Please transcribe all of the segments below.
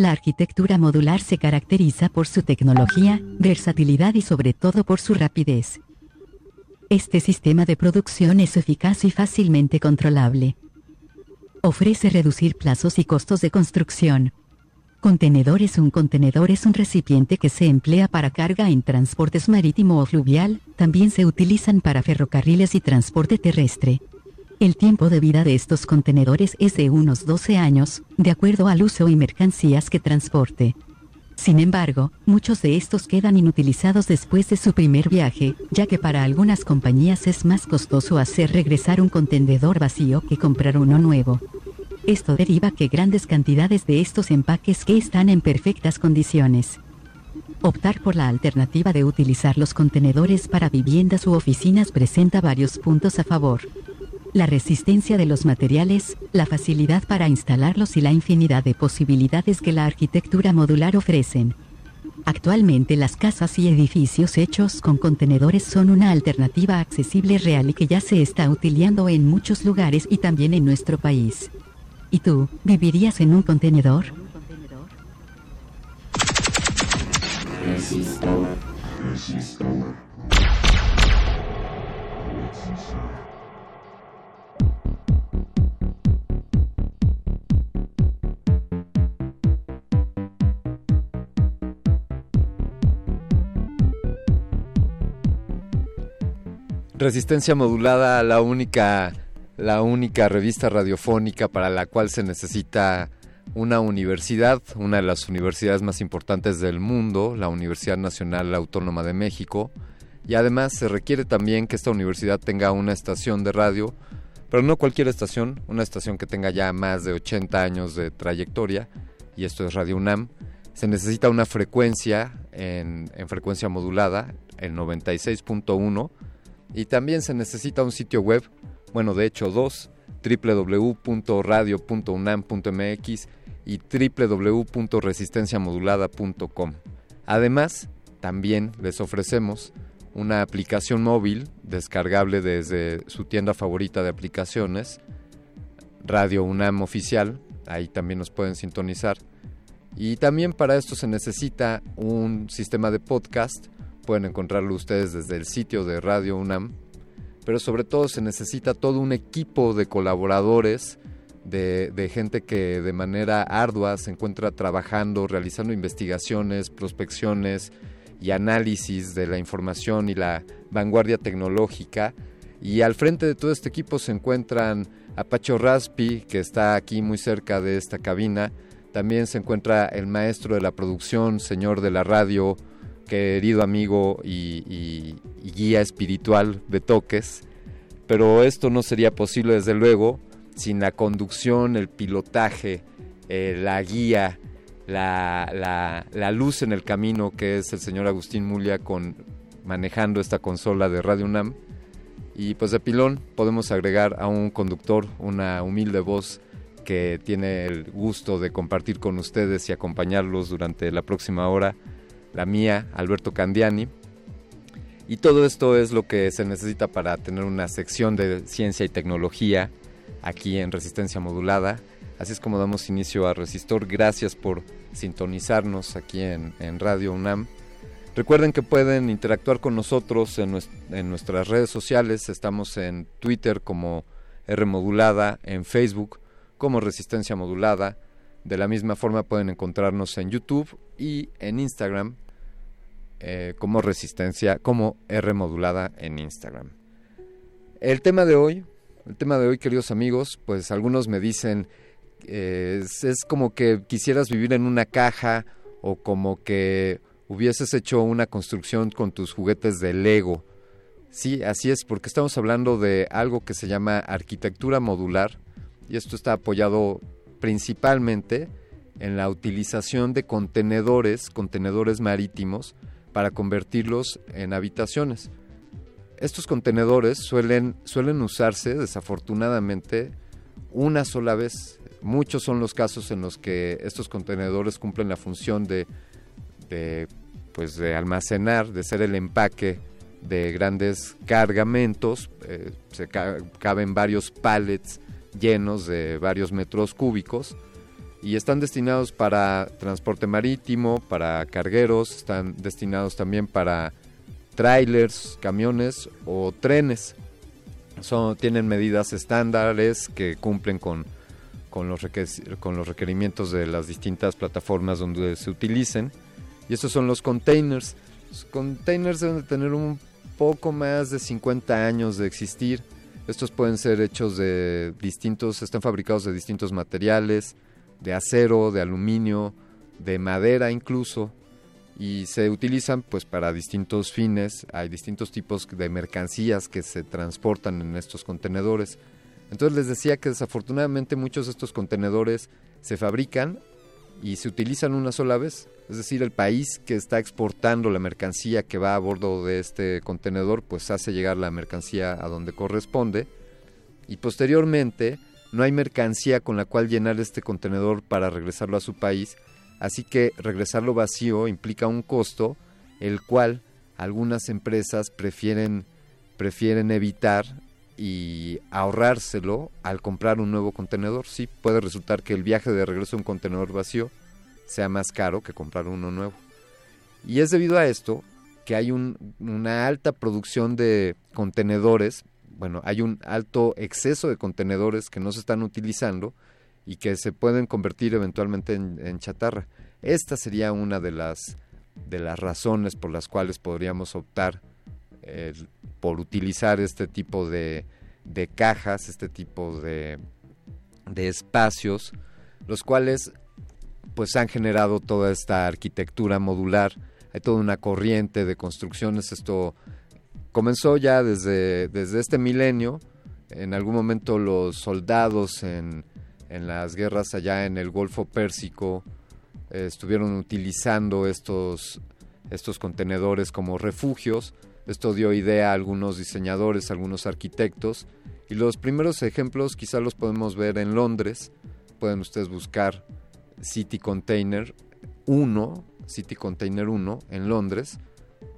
La arquitectura modular se caracteriza por su tecnología, versatilidad y sobre todo por su rapidez. Este sistema de producción es eficaz y fácilmente controlable. Ofrece reducir plazos y costos de construcción. Contenedores Un contenedor es un recipiente que se emplea para carga en transportes marítimo o fluvial, también se utilizan para ferrocarriles y transporte terrestre. El tiempo de vida de estos contenedores es de unos 12 años, de acuerdo al uso y mercancías que transporte. Sin embargo, muchos de estos quedan inutilizados después de su primer viaje, ya que para algunas compañías es más costoso hacer regresar un contenedor vacío que comprar uno nuevo. Esto deriva que grandes cantidades de estos empaques que están en perfectas condiciones. Optar por la alternativa de utilizar los contenedores para viviendas u oficinas presenta varios puntos a favor la resistencia de los materiales, la facilidad para instalarlos y la infinidad de posibilidades que la arquitectura modular ofrecen. Actualmente las casas y edificios hechos con contenedores son una alternativa accesible real y que ya se está utilizando en muchos lugares y también en nuestro país. ¿Y tú, vivirías en un contenedor? Resistencia modulada, la única, la única revista radiofónica para la cual se necesita una universidad, una de las universidades más importantes del mundo, la Universidad Nacional Autónoma de México. Y además se requiere también que esta universidad tenga una estación de radio, pero no cualquier estación, una estación que tenga ya más de 80 años de trayectoria, y esto es Radio UNAM. Se necesita una frecuencia en, en frecuencia modulada, el 96.1 y también se necesita un sitio web, bueno, de hecho dos, www.radio.unam.mx y www.resistenciamodulada.com. Además, también les ofrecemos una aplicación móvil descargable desde su tienda favorita de aplicaciones, Radio UNAM Oficial, ahí también nos pueden sintonizar. Y también para esto se necesita un sistema de podcast pueden encontrarlo ustedes desde el sitio de Radio UNAM, pero sobre todo se necesita todo un equipo de colaboradores, de, gente que de manera ardua se encuentra trabajando, realizando investigaciones, prospecciones y análisis de la información y la vanguardia tecnológica. Y al frente de todo este equipo se encuentran Apacho Raspi, que está aquí muy cerca de esta cabina. También se encuentra el maestro de la producción, señor de la radio, querido amigo y, guía espiritual de toques, pero esto no sería posible desde luego sin la conducción, el pilotaje, eh, la guía, la, luz en el camino que es el señor Agustín Mulia con manejando esta consola de Radio UNAM. Y pues de pilón podemos agregar a un conductor, una humilde voz que tiene el gusto de compartir con ustedes y acompañarlos durante la próxima hora la mía, Alberto Candiani. Y todo esto es lo que se necesita para tener una sección de ciencia y tecnología aquí en Resistencia Modulada. Así es como damos inicio a Resistor. Gracias por sintonizarnos aquí en, Radio UNAM. Recuerden que pueden interactuar con nosotros en, en, nuestras redes sociales. Estamos en Twitter como R Modulada, en Facebook como Resistencia Modulada. De la misma forma pueden encontrarnos en YouTube y en Instagram eh, como Resistencia, como R Modulada en Instagram. El tema de hoy, el tema de hoy, queridos amigos, pues algunos me dicen eh, es, como que quisieras vivir en una caja o como que hubieses hecho una construcción con tus juguetes de Lego. Sí, así es, porque estamos hablando de algo que se llama arquitectura modular y esto está apoyado principalmente en la utilización de contenedores, contenedores marítimos, para convertirlos en habitaciones. Estos contenedores suelen, suelen usarse desafortunadamente una sola vez Muchos son los casos en los que estos contenedores cumplen la función de, pues de almacenar, de ser el empaque de grandes cargamentos. Eh, se caben varios pallets llenos de varios metros cúbicos y están destinados para transporte marítimo, para cargueros, están destinados también para trailers, camiones o trenes. Son, tienen medidas estándares que cumplen con con los, con los requerimientos de las distintas plataformas donde se utilicen. Y estos son los containers. Los containers deben de tener un poco más de 50 años de existir. Estos pueden ser hechos de distintos, están fabricados de distintos materiales, de acero, de aluminio, de madera incluso, y se utilizan pues para distintos fines. Hay distintos tipos de mercancías que se transportan en estos contenedores. Entonces les decía que desafortunadamente muchos de estos contenedores se fabrican y se utilizan una sola vez. Es decir, el país que está exportando la mercancía que va a bordo de este contenedor, pues hace llegar la mercancía a donde corresponde. Y posteriormente no hay mercancía con la cual llenar este contenedor para regresarlo a su país. Así que regresarlo vacío implica un costo, el cual algunas empresas prefieren, prefieren evitar y ahorrárselo al comprar un nuevo contenedor. Sí, puede resultar que el viaje de regreso a un contenedor vacío sea más caro que comprar uno nuevo. Y es debido a esto que hay una alta producción de contenedores, bueno, hay un alto exceso de contenedores que no se están utilizando y que se pueden convertir eventualmente en, chatarra. Esta sería una de las, de las razones por las cuales podríamos optar por utilizar este tipo de, de cajas, este tipo de, de espacios, los cuales pues han generado toda esta arquitectura modular. Hay toda una corriente de construcciones. Esto comenzó ya desde, desde este milenio. En algún momento los soldados en, en las guerras allá en el Golfo Pérsico eh, estuvieron utilizando estos, estos contenedores como refugios esto dio idea a algunos diseñadores, a algunos arquitectos. Y los primeros ejemplos quizá los podemos ver en Londres. Pueden ustedes buscar City Container 1, City Container 1 en Londres,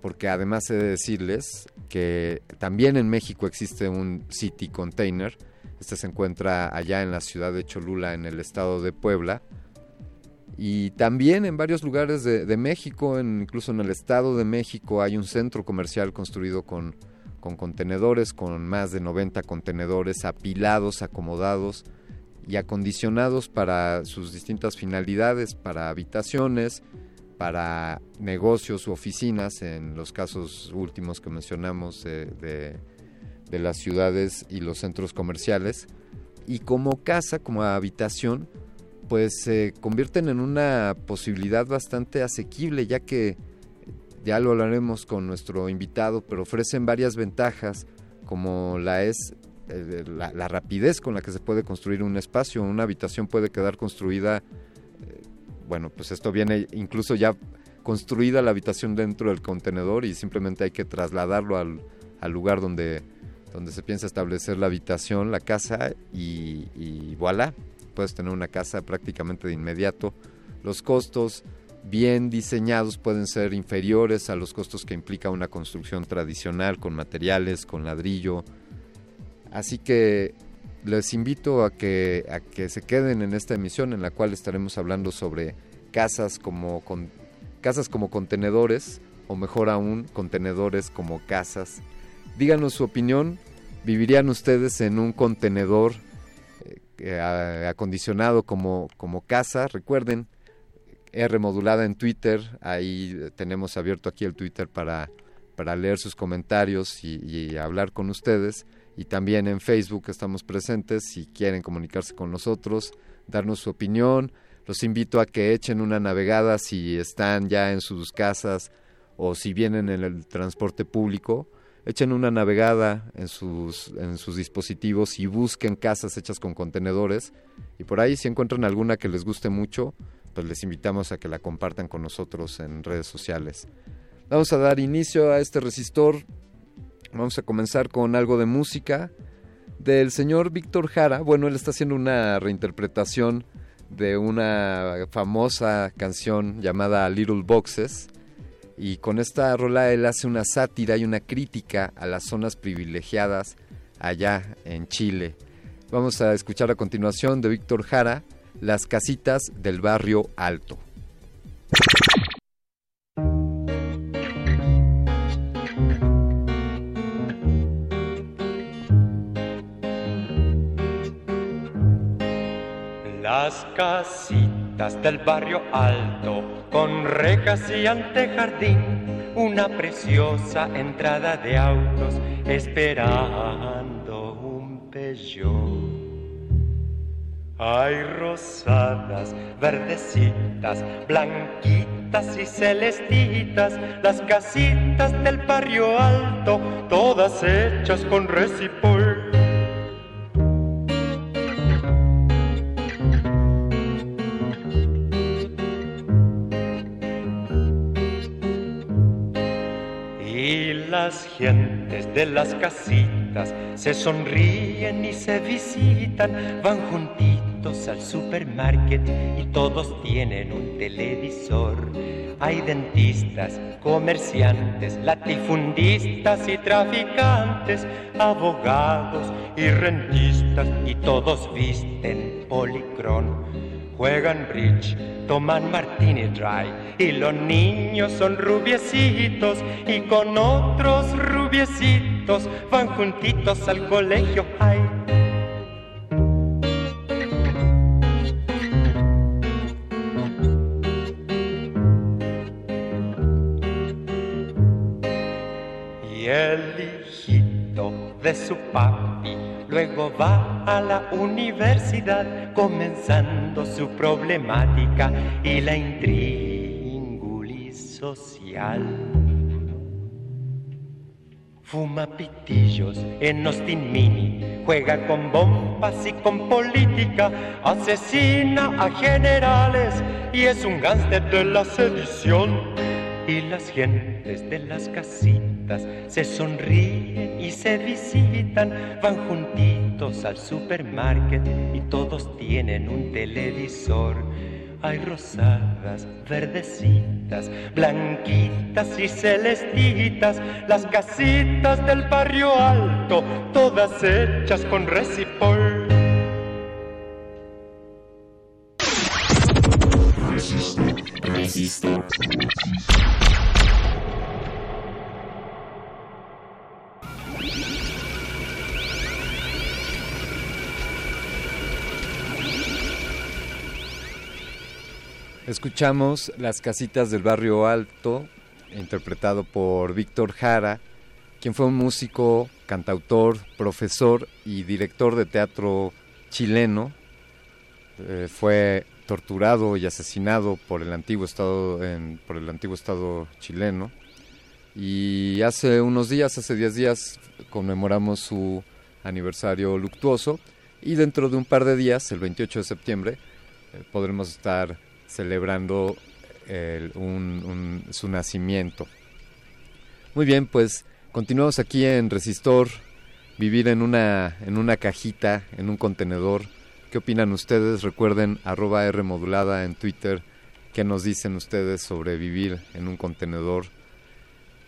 porque además he de decirles que también en México existe un City Container. Este se encuentra allá en la ciudad de Cholula, en el estado de Puebla y también en varios lugares de, México, incluso en el Estado de México, hay un centro comercial construido con, con contenedores, con más de 90 contenedores apilados, acomodados y acondicionados para sus distintas finalidades, para habitaciones, para negocios u oficinas, en los casos últimos que mencionamos de, de las ciudades y los centros comerciales, y como casa, como habitación, pues se convierten en una posibilidad bastante asequible, ya que ya lo hablaremos con nuestro invitado, pero ofrecen varias ventajas, como la es eh, la, rapidez con la que se puede construir un espacio. Una habitación puede quedar construida, eh, bueno, pues esto viene incluso ya construida la habitación dentro del contenedor y simplemente hay que trasladarlo al, lugar donde, donde se piensa establecer la habitación, la casa y, y voilà, puedes tener una casa prácticamente de inmediato. Los costos bien diseñados pueden ser inferiores a los costos que implica una construcción tradicional con materiales, con ladrillo. Así que les invito a que, a que se queden en esta emisión en la cual estaremos hablando sobre casas como, con, casas como contenedores o mejor aún contenedores como casas. Díganos su opinión, ¿vivirían ustedes en un contenedor eh, acondicionado como, como casa? Recuerden, R modulada en Twitter, ahí tenemos abierto aquí el Twitter para, para leer sus comentarios y hablar con ustedes y también en Facebook estamos presentes si quieren comunicarse con nosotros, darnos su opinión. Los invito a que echen una navegada si están ya en sus casas o si vienen en el transporte público. Echen una navegada en sus, en sus dispositivos y busquen casas hechas con contenedores. Y por ahí si encuentran alguna que les guste mucho, pues les invitamos a que la compartan con nosotros en redes sociales. Vamos a dar inicio a este resistor Vamos a comenzar con algo de música del señor Víctor Jara. Bueno, él está haciendo una reinterpretación de una famosa canción llamada Little Boxes. Y con esta rola él hace una sátira y una crítica a las zonas privilegiadas allá en Chile. Vamos a escuchar a continuación de Víctor Jara, Las casitas del barrio alto. Las casitas del barrio alto, con rejas y antejardín, una preciosa entrada de autos esperando un Peugeot. Hay rosadas, verdecitas, blanquitas y celestitas, las casitas del barrio alto, todas hechas con recipol las gentes de las casitas se sonríen y se visitan, van juntitos al supermarket y todos tienen un televisor. Hay dentistas, comerciantes, latifundistas y traficantes, abogados y rentistas y todos visten policrón juegan bridge, toman martini dry y los niños son rubiecitos y con otros rubiecitos van juntitos al colegio high. Y el hijito de su papi luego va a la universidad comenzando su problemática y la intríngulis social. Fuma pitillos en Austin Mini, juega con bombas y con política, asesina a generales y es un gánster de la sedición. Y las gentes de las casitas se sonríen y se visitan, van juntitos al supermarket y todos tienen un televisor. Hay rosadas, verdecitas, blanquitas y celestitas, las casitas del barrio alto, todas hechas con recipol. Escuchamos Las casitas del barrio alto, interpretado por Víctor Jara, quien fue un músico, cantautor, profesor y director de teatro chileno. Eh, fue torturado y asesinado por el antiguo estado por el antiguo estado chileno. Y hace unos días hace 10 días conmemoramos su aniversario luctuoso. Y dentro de un par de días el 28 de septiembre eh, podremos estar celebrando su nacimiento. Muy bien pues continuamos aquí en Resistor vivir en una en una cajita en un contenedor ¿Qué opinan ustedes? Recuerden arroba R modulada en Twitter ¿Qué nos dicen ustedes sobre vivir en un contenedor?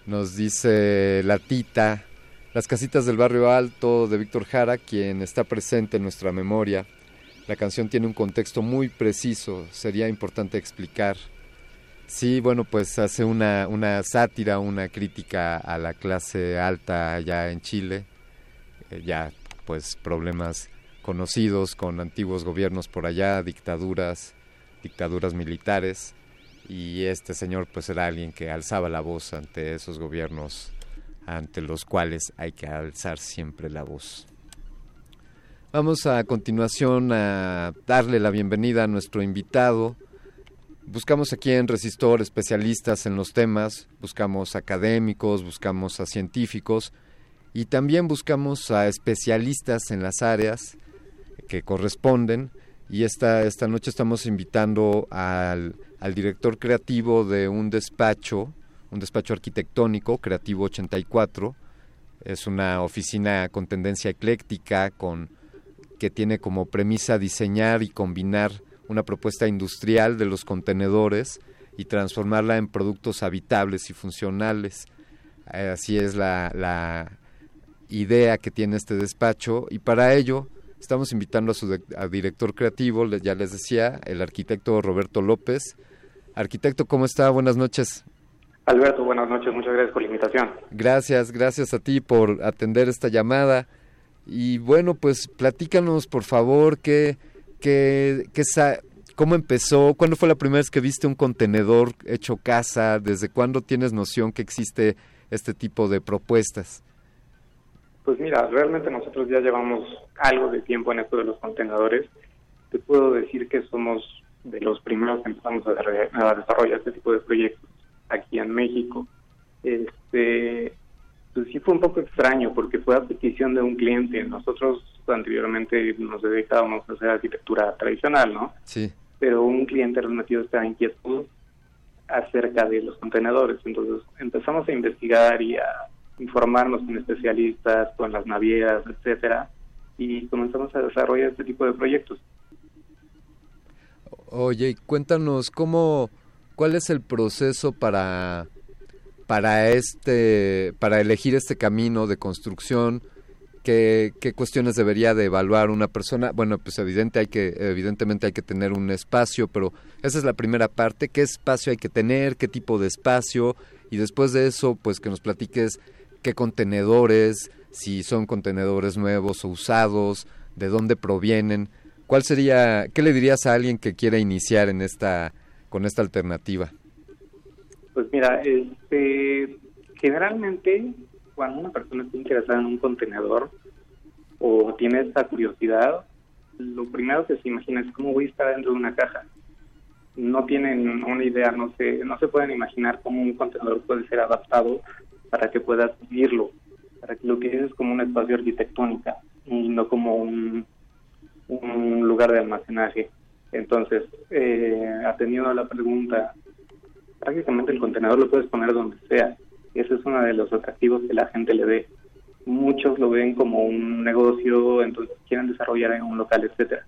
Nos dice la tita, Las casitas del barrio alto de Víctor Jara, quien está presente en nuestra memoria. La canción tiene un contexto muy preciso, sería importante explicar. Sí, bueno, pues hace una, una sátira, una crítica a la clase alta allá en Chile, eh, ya pues problemas conocidos con antiguos gobiernos por allá, dictaduras, dictaduras militares y este señor pues era alguien que alzaba la voz ante esos gobiernos ante los cuales hay que alzar siempre la voz. Vamos a continuación a darle la bienvenida a nuestro invitado. Buscamos aquí en Resistor especialistas en los temas, buscamos académicos, buscamos a científicos y también buscamos a especialistas en las áreas que corresponden y esta, esta noche estamos invitando al, al director creativo de un despacho, un despacho arquitectónico, Creativo 84. Es una oficina con tendencia ecléctica, con, que tiene como premisa diseñar y combinar una propuesta industrial de los contenedores y transformarla en productos habitables y funcionales. Así es la, la idea que tiene este despacho y para ello Estamos invitando a su director creativo, ya les decía, el arquitecto Roberto López. Arquitecto, ¿cómo está? Buenas noches. Alberto, buenas noches, muchas gracias por la invitación. Gracias, gracias a ti por atender esta llamada. Y bueno, pues platícanos, por favor, qué, qué, qué cómo empezó, cuándo fue la primera vez que viste un contenedor hecho casa, desde cuándo tienes noción que existe este tipo de propuestas. Pues mira, realmente nosotros ya llevamos algo de tiempo en esto de los contenedores. Te puedo decir que somos de los primeros que empezamos a, desarrollar este tipo de proyectos aquí en México. Este, pues sí fue un poco extraño porque fue a petición de un cliente. Nosotros anteriormente nos dedicábamos a hacer arquitectura tradicional, ¿no? Sí. Pero un cliente remitió esta inquietud acerca de los contenedores. Entonces empezamos a investigar y a informarnos con especialistas, con las navieras, etcétera, y comenzamos a desarrollar este tipo de proyectos. Oye, cuéntanos cómo, cuál es el proceso para para este, para elegir este camino de construcción. ¿Qué, cuestiones debería de evaluar una persona? Bueno, pues evidente hay que, evidentemente hay que tener un espacio, pero esa es la primera parte. ¿Qué espacio hay que tener? ¿Qué tipo de espacio? Y después de eso, pues que nos platiques qué contenedores, si son contenedores nuevos o usados, de dónde provienen. ¿Cuál sería, qué le dirías a alguien que quiera iniciar en esta, con esta alternativa? Pues mira, este, generalmente cuando una persona está interesada en un contenedor o tiene esta curiosidad, lo primero que se imagina es cómo voy a estar dentro de una caja. No tienen una idea, no se, no se pueden imaginar cómo un contenedor puede ser adaptado para que puedas vivirlo, para que lo es como un espacio arquitectónico y no como un, un lugar de almacenaje. Entonces, eh, atendiendo a la pregunta, prácticamente el contenedor lo puedes poner donde sea. Ese es uno de los atractivos que la gente le ve. Muchos lo ven como un negocio, entonces quieren desarrollar en un local, etcétera.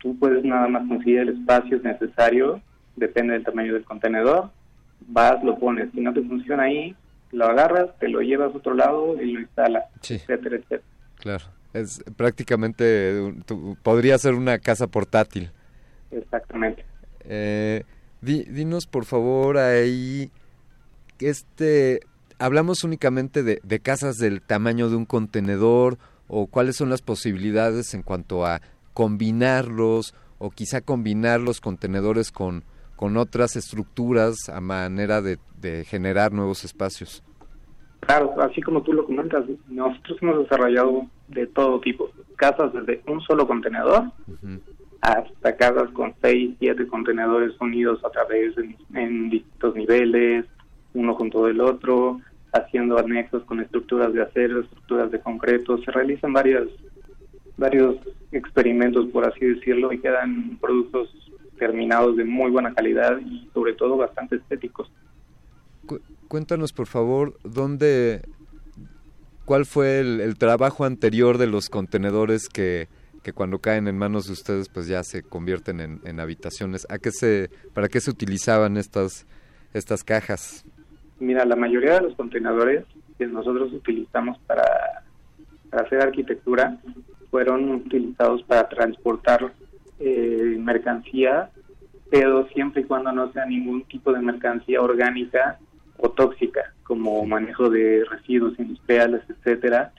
Tú puedes nada más conseguir el espacio necesario, depende del tamaño del contenedor, vas, lo pones. Si no te funciona ahí, lo agarras, te lo llevas a otro lado y lo instalas, etcétera, etcétera. Claro, es prácticamente, podría ser una casa portátil. Exactamente. Eh, dinos por favor ahí, este, hablamos únicamente de, de casas del tamaño de un contenedor o cuáles son las posibilidades en cuanto a combinarlos o quizá combinar los contenedores con con otras estructuras a manera de, generar nuevos espacios. Claro, así como tú lo comentas, nosotros hemos desarrollado de todo tipo, casas desde un solo contenedor hasta casas con seis, siete contenedores unidos a través en distintos niveles, uno junto del otro, haciendo anexos con estructuras de acero, estructuras de concreto, se realizan varias varios experimentos por así decirlo y quedan productos terminados de muy buena calidad y sobre todo bastante estéticos. cuéntanos por favor dónde, cuál fue el, trabajo anterior de los contenedores que, que cuando caen en manos de ustedes pues ya se convierten en, en habitaciones. ¿A qué se, ¿Para qué se utilizaban estas, estas cajas? Mira, la mayoría de los contenedores que nosotros utilizamos para, para hacer arquitectura fueron utilizados para transportar eh, mercancía, pero siempre y cuando no sea ningún tipo de mercancía orgánica o tóxica, como manejo de residuos industriales, etcétera,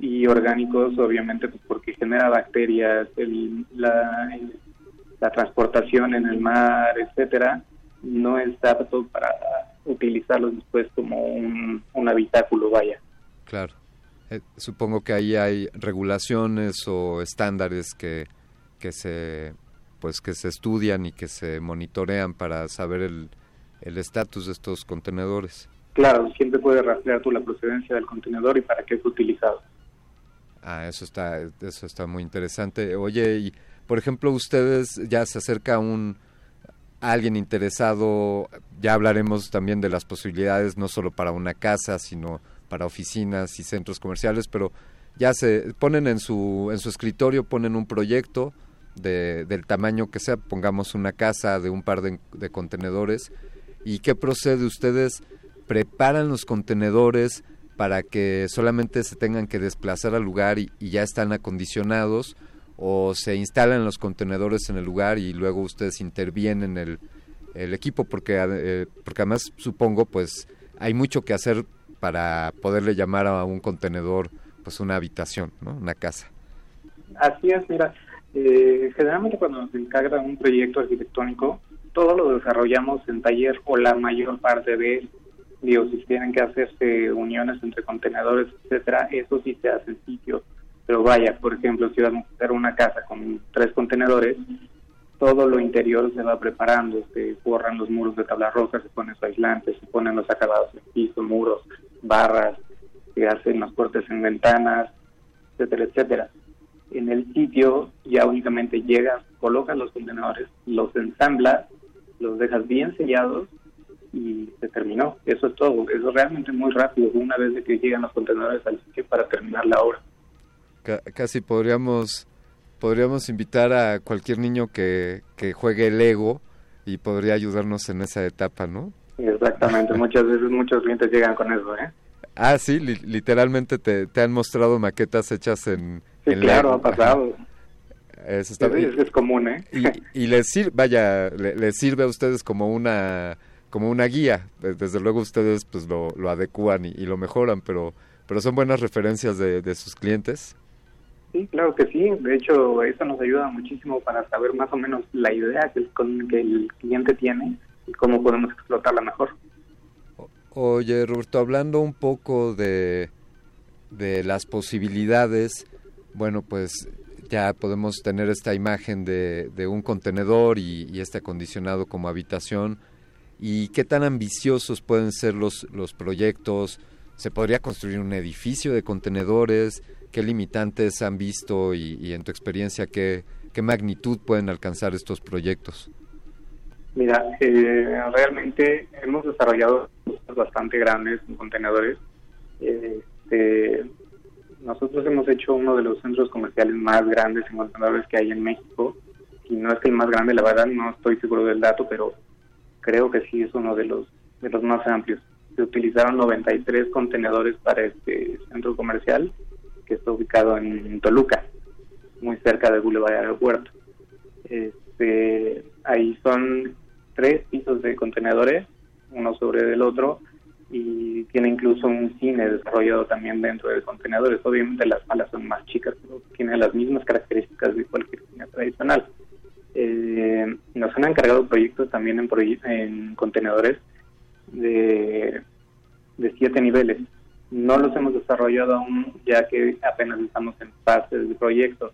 y orgánicos, obviamente, pues porque genera bacterias, la, la transportación en el mar, etcétera, no está apto para utilizarlos después como un, habitáculo, vaya. Claro. Eh, supongo que ahí hay regulaciones o estándares que, que se pues que se estudian y que se monitorean para saber el estatus de estos contenedores. Claro, siempre puedes rastrear tú la procedencia del contenedor y para qué es utilizado. Ah, eso está, eso está muy interesante. Oye, y por ejemplo, ustedes ya se acerca un alguien interesado, ya hablaremos también de las posibilidades no solo para una casa, sino para oficinas y centros comerciales, pero ya se ponen en su en su escritorio ponen un proyecto de, del tamaño que sea, pongamos una casa de un par de, contenedores y qué procede ustedes preparan los contenedores para que solamente se tengan que desplazar al lugar y, ya están acondicionados o se instalan los contenedores en el lugar y luego ustedes intervienen el, el equipo porque eh, porque además supongo pues hay mucho que hacer para poderle llamar a un contenedor pues una habitación no una casa. Así es mira eh, generalmente cuando nos encarga un proyecto arquitectónico todo lo desarrollamos en taller o la mayor parte de él digo, si tienen que hacerse uniones entre contenedores, etcétera, eso sí se hace en sitio. Pero vaya, por ejemplo, si vamos a hacer una casa con tres contenedores, todo lo interior se va preparando, se borran los muros de tabla roja, se ponen su aislante, se ponen los acabados en piso, muros, barras, se hacen los cortes en ventanas, etcétera, etcétera. En el sitio ya únicamente llegas, colocas los contenedores, los ensamblas, los dejas bien sellados y se terminó. Eso es todo. Eso es realmente muy rápido, una vez de que llegan los contenedores al sitio para terminar la obra. casi podríamos podríamos invitar a cualquier niño que, que juegue Lego y podría ayudarnos en esa etapa, ¿no? Exactamente, muchas veces muchos clientes llegan con eso, ¿eh? Ah, sí, li te, te, han mostrado maquetas hechas en... Sí, claro, ha pasado. Eso es, común, ¿eh? Y, y les, sirve, vaya, les sirve a ustedes como una como una guía. Desde luego ustedes pues lo, lo adecúan y, lo mejoran, pero, pero son buenas referencias de, de, sus clientes. Sí, claro que sí. De hecho, eso nos ayuda muchísimo para saber más o menos la idea que el, que el cliente tiene y cómo podemos explotarla mejor. Oye, Roberto, hablando un poco de, de las posibilidades, bueno, pues ya podemos tener esta imagen de, un contenedor y, este acondicionado como habitación y qué tan ambiciosos pueden ser los, los proyectos. ¿Se podría construir un edificio de contenedores? ¿Qué limitantes han visto y, en tu experiencia qué, qué magnitud pueden alcanzar estos proyectos? Mira, eh, realmente hemos desarrollado bastante grandes en contenedores. Este, nosotros hemos hecho uno de los centros comerciales más grandes en contenedores que hay en México. Y no es que el más grande, la verdad, no estoy seguro del dato, pero creo que sí es uno de los de los más amplios. Se utilizaron 93 contenedores para este centro comercial que está ubicado en Toluca, muy cerca del Boulevard Aeropuerto. Este, ahí son tres pisos de contenedores, uno sobre el otro, y tiene incluso un cine desarrollado también dentro de contenedores. Obviamente las salas son más chicas, pero tienen las mismas características de cualquier cine tradicional. Eh, nos han encargado proyectos también en, en contenedores de, de siete niveles. No los hemos desarrollado aún, ya que apenas estamos en fase de proyectos,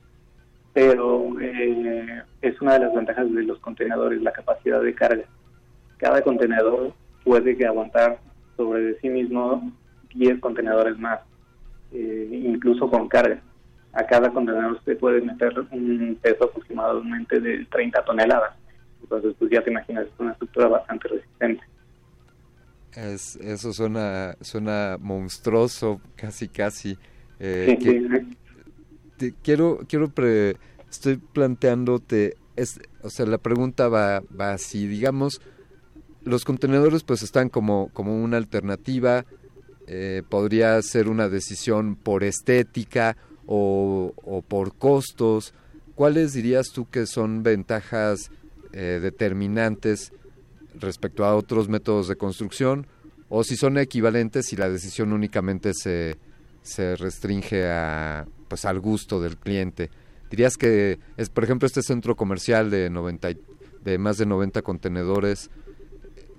pero eh, es una de las ventajas de los contenedores, la capacidad de carga. Cada contenedor puede aguantar sobre sí mismo 10 contenedores más, eh, incluso con carga a cada contenedor se puede meter un peso aproximadamente de 30 toneladas. Entonces, pues ya te imaginas, es una estructura bastante resistente. Es, eso suena, suena monstruoso, casi, casi. Eh, sí, te quiero, quiero estoy planteándote, es, o sea, la pregunta va, va así, digamos, los contenedores pues están como, como una alternativa, eh, podría ser una decisión por estética o, por costos. ¿Cuáles dirías tú que son ventajas eh, determinantes respecto a otros métodos de construcción? O si son equivalentes y la decisión únicamente se, se restringe a, pues, al gusto del cliente. Dirías que, es, por ejemplo, este centro comercial de, 90, de más de 90 contenedores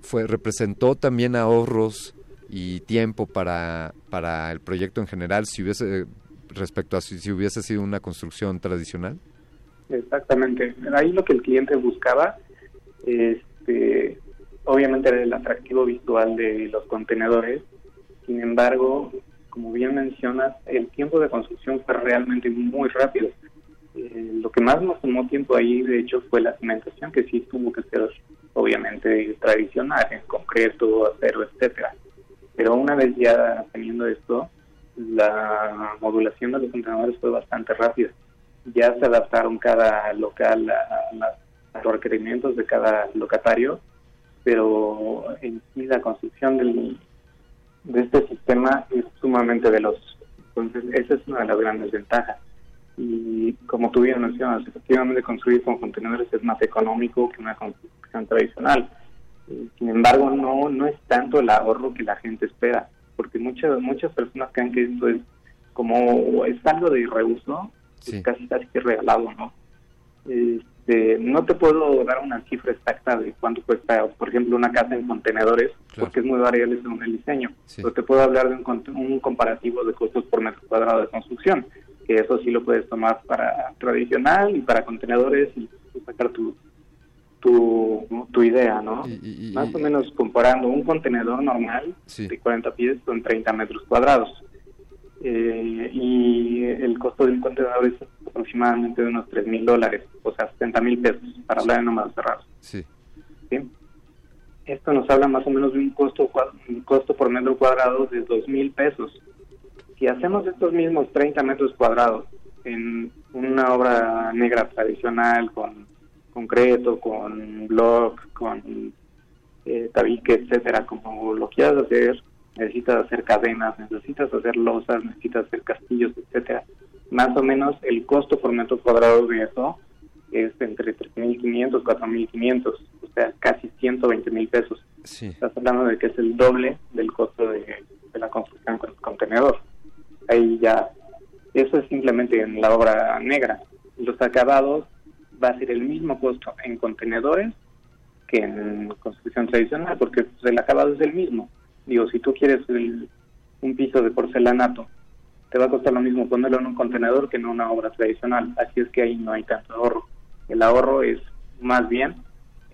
fue, representó también ahorros y tiempo para, para el proyecto en general si hubiese respecto a si, hubiese sido una construcción tradicional? Exactamente. Ahí lo que el cliente buscaba, este, obviamente era el atractivo visual de los contenedores. Sin embargo, como bien mencionas, el tiempo de construcción fue realmente muy rápido. Eh, lo que más nos tomó tiempo ahí, de hecho, fue la cimentación, que sí tuvo que ser obviamente tradicional, en concreto, acero, etcétera. Pero una vez ya teniendo esto, la modulación de los contenedores fue bastante rápida. Ya se adaptaron cada local a, los requerimientos de cada locatario, pero en sí la construcción del, de este sistema es sumamente veloz. Entonces, esa es una de las grandes ventajas. Y como tú bien mencionas, efectivamente construir con contenedores es más económico que una construcción tradicional. Sin embargo, no no es tanto el ahorro que la gente espera, porque muchas muchas personas creen que esto es como es algo de reuso, casi casi que regalado, ¿no? Este, no te puedo dar una cifra exacta de cuánto cuesta, por ejemplo, una casa en contenedores, porque es muy variable según el diseño, pero te puedo hablar de un, un comparativo de costos por metro cuadrado de construcción que eso sí lo puedes tomar para tradicional y para contenedores y, sacar tu, tu, idea, ¿no? Más o menos comparando un contenedor normal de 40 pies con 30 metros cuadrados. Eh, y el costo de un contenedor es aproximadamente de unos 3 mil dólares, o sea, 70 mil pesos, para hablar de números cerrados. Sí. Esto nos habla más o menos de un costo, un costo por metro cuadrado de 2 mil pesos si hacemos estos mismos 30 metros cuadrados en una obra negra tradicional con concreto, con block, con eh, tabique, etcétera, como lo quieras hacer, necesitas hacer cadenas, necesitas hacer losas, necesitas hacer castillos, etcétera. Más o menos el costo por metro cuadrado de eso es entre 3.500 4.500, o sea, casi 120 mil pesos. Estás hablando de que es el doble del costo de, de la construcción con el contenedor ahí ya, eso es simplemente en la obra negra. Los acabados va a ser el mismo costo en contenedores que en construcción tradicional, porque pues, el acabado es el mismo. Digo, si tú quieres un piso de porcelanato, te va a costar lo mismo ponerlo en un contenedor que en una obra tradicional. Así es que ahí no hay tanto ahorro. El ahorro es más bien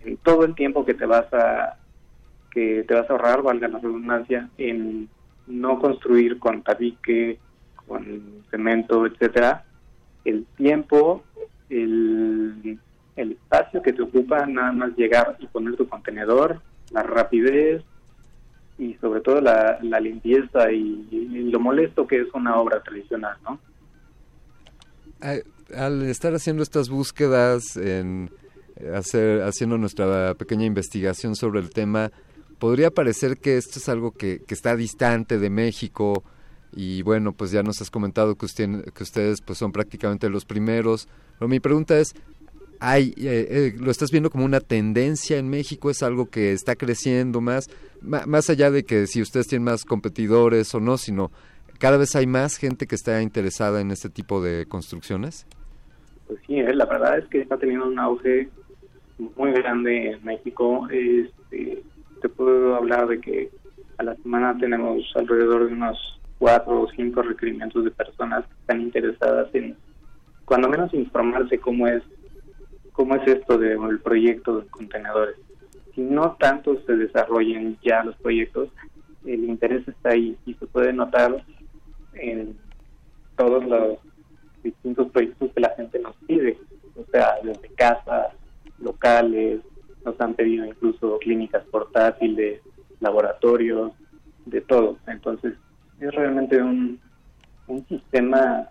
en todo el tiempo que te vas a que te vas a ahorrar, valga la redundancia, en no construir con tabique, con cemento, etcétera, el tiempo, el, el espacio que te ocupa nada más llegar y poner tu contenedor, la rapidez y sobre todo la, la limpieza y, lo molesto que es una obra tradicional, ¿no? Al estar haciendo estas búsquedas, en hacer, haciendo nuestra pequeña investigación sobre el tema, podría parecer que esto es algo que, que está distante de México, y bueno, pues ya nos has comentado que, usted, que ustedes pues son prácticamente los primeros. Pero mi pregunta es, hay, eh, eh, ¿lo estás viendo como una tendencia en México? ¿Es algo que está creciendo más? más allá de que si ustedes tienen más competidores o no, sino cada vez hay más gente que está interesada en este tipo de construcciones. Pues sí, eh, la verdad es que está teniendo un auge muy grande en México. Este, te puedo hablar de que a la semana tenemos alrededor de unos cuatro o cinco requerimientos de personas que están interesadas en, cuando menos, informarse cómo es cómo es esto del proyecto de contenedores. Si no tanto se desarrollen ya los proyectos, el interés está ahí y se puede notar en todos los distintos proyectos que la gente nos pide, o sea, desde casas, locales, nos han pedido incluso clínicas portátiles, laboratorios, de todo. Entonces, es realmente un, sistema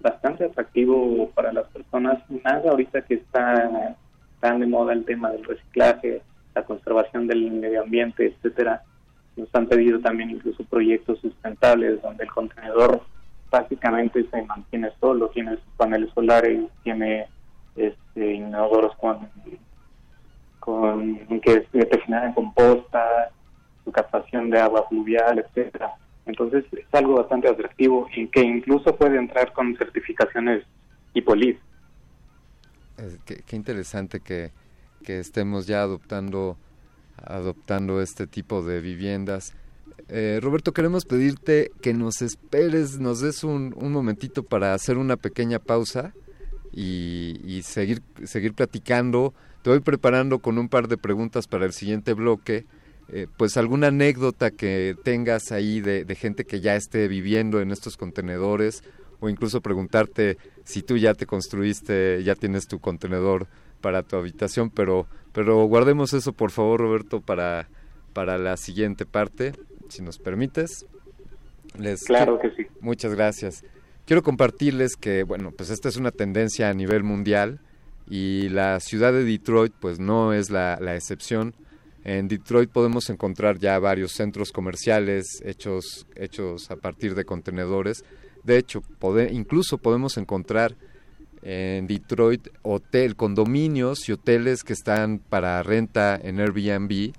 bastante atractivo para las personas, más ahorita que está tan de moda el tema del reciclaje, la conservación del medio ambiente, etcétera. Nos han pedido también incluso proyectos sustentables donde el contenedor básicamente se mantiene solo, tiene paneles solares, tiene este, inodoros con, con que, te generan composta, su captación de agua fluvial, etcétera. Entonces es algo bastante atractivo y que incluso puede entrar con certificaciones HIPOLIS. qué, qué, interesante que, que estemos ya adoptando adoptando este tipo de viviendas. Eh, Roberto, queremos pedirte que nos esperes, nos des un, un momentito para hacer una pequeña pausa y, seguir, seguir platicando. Te voy preparando con un par de preguntas para el siguiente bloque. Eh, pues alguna anécdota que tengas ahí de, gente que ya esté viviendo en estos contenedores o incluso preguntarte si tú ya te construiste, ya tienes tu contenedor para tu habitación, pero, pero guardemos eso por favor Roberto para, para la siguiente parte, si nos permites. Les claro que sí. Muchas gracias. Quiero compartirles que, bueno, pues esta es una tendencia a nivel mundial y la ciudad de Detroit pues no es la, excepción. En Detroit podemos encontrar ya varios centros comerciales hechos, hechos a partir de contenedores. De hecho, incluso podemos encontrar en Detroit hotel, condominios y hoteles que están para renta en Airbnb,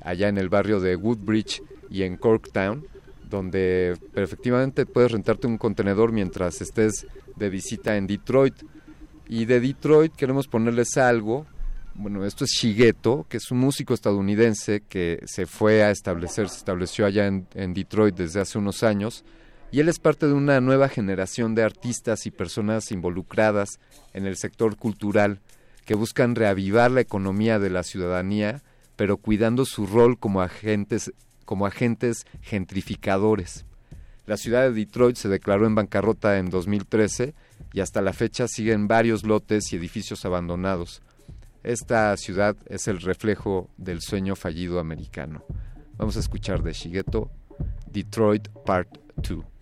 allá en el barrio de Woodbridge y en Corktown donde efectivamente puedes rentarte un contenedor mientras estés de visita en Detroit. Y de Detroit queremos ponerles algo. Bueno, esto es Shigeto, que es un músico estadounidense que se fue a establecer, se estableció allá en, en Detroit desde hace unos años. Y él es parte de una nueva generación de artistas y personas involucradas en el sector cultural que buscan reavivar la economía de la ciudadanía, pero cuidando su rol como agentes como agentes gentrificadores. La ciudad de Detroit se declaró en bancarrota en 2013 y hasta la fecha siguen varios lotes y edificios abandonados. Esta ciudad es el reflejo del sueño fallido americano. Vamos a escuchar de Shigeto Detroit Part 2.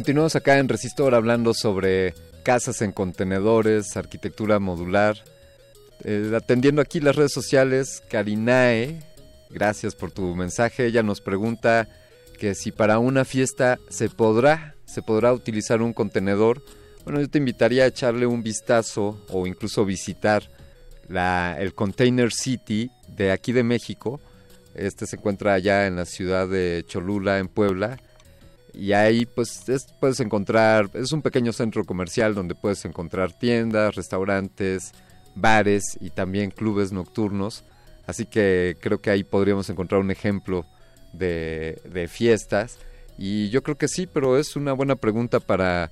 Continuamos acá en Resistor hablando sobre casas en contenedores, arquitectura modular. Eh, atendiendo aquí las redes sociales, Karinae, gracias por tu mensaje. Ella nos pregunta que si para una fiesta se podrá, se podrá utilizar un contenedor. Bueno, yo te invitaría a echarle un vistazo o incluso visitar el Container City de aquí de México. Este se encuentra allá en la ciudad de Cholula, en Puebla y ahí pues puedes encontrar, es un pequeño centro comercial donde puedes encontrar tiendas, restaurantes, bares y también clubes nocturnos. Así que creo que ahí podríamos encontrar un ejemplo de, de fiestas. Y yo creo que sí, pero es una buena pregunta para,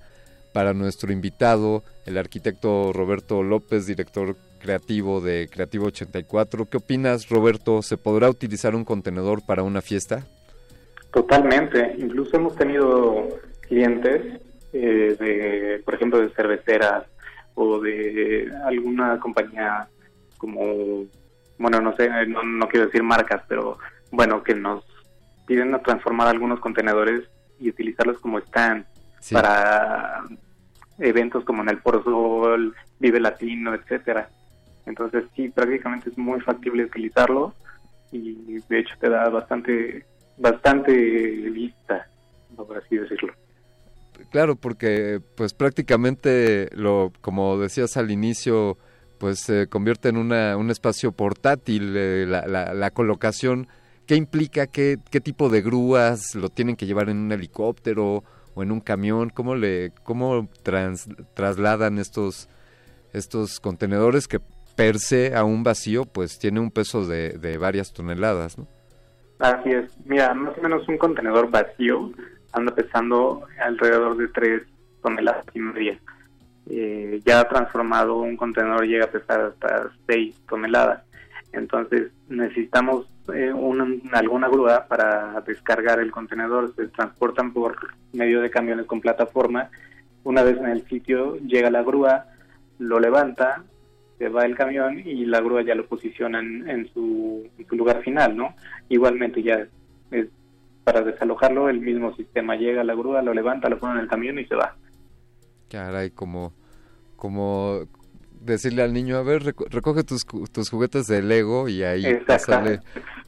para nuestro invitado, el arquitecto Roberto López, director creativo de Creativo 84. ¿Qué opinas, Roberto? ¿Se podrá utilizar un contenedor para una fiesta? Totalmente. Incluso hemos tenido clientes, eh, de, por ejemplo, de cerveceras o de alguna compañía como, bueno, no sé, no, quiero decir marcas, pero bueno, que nos piden a transformar algunos contenedores y utilizarlos como stand para eventos como en el Foro Sol, Vive Latino, etcétera. Entonces sí, prácticamente es muy factible utilizarlo y de hecho te da bastante bastante vista, por así decirlo. Claro, porque pues prácticamente lo, como decías al inicio, pues se convierte en una, un espacio portátil, eh, la, colocación, ¿qué implica? ¿Qué, ¿Qué tipo de grúas lo tienen que llevar en un helicóptero o en un camión? ¿Cómo, le, cómo trasladan estos, estos contenedores que per se a un vacío pues tiene un peso de, de varias toneladas, ¿no? Así es. Mira, más o menos un contenedor vacío anda pesando alrededor de 3 toneladas y media. Eh, ya transformado un contenedor llega a pesar hasta 6 toneladas. Entonces necesitamos eh, alguna grúa para descargar el contenedor. Se transportan por medio de camiones con plataforma. Una vez en el sitio llega la grúa, lo levanta, se va el camión y la grúa ya lo posiciona en, su, lugar final, ¿no? Igualmente ya es, para desalojarlo el mismo sistema llega la grúa, lo levanta, lo pone en el camión y se va. Caray, como como decirle al niño, a ver, recoge tus, tus juguetes de Lego y ahí sale.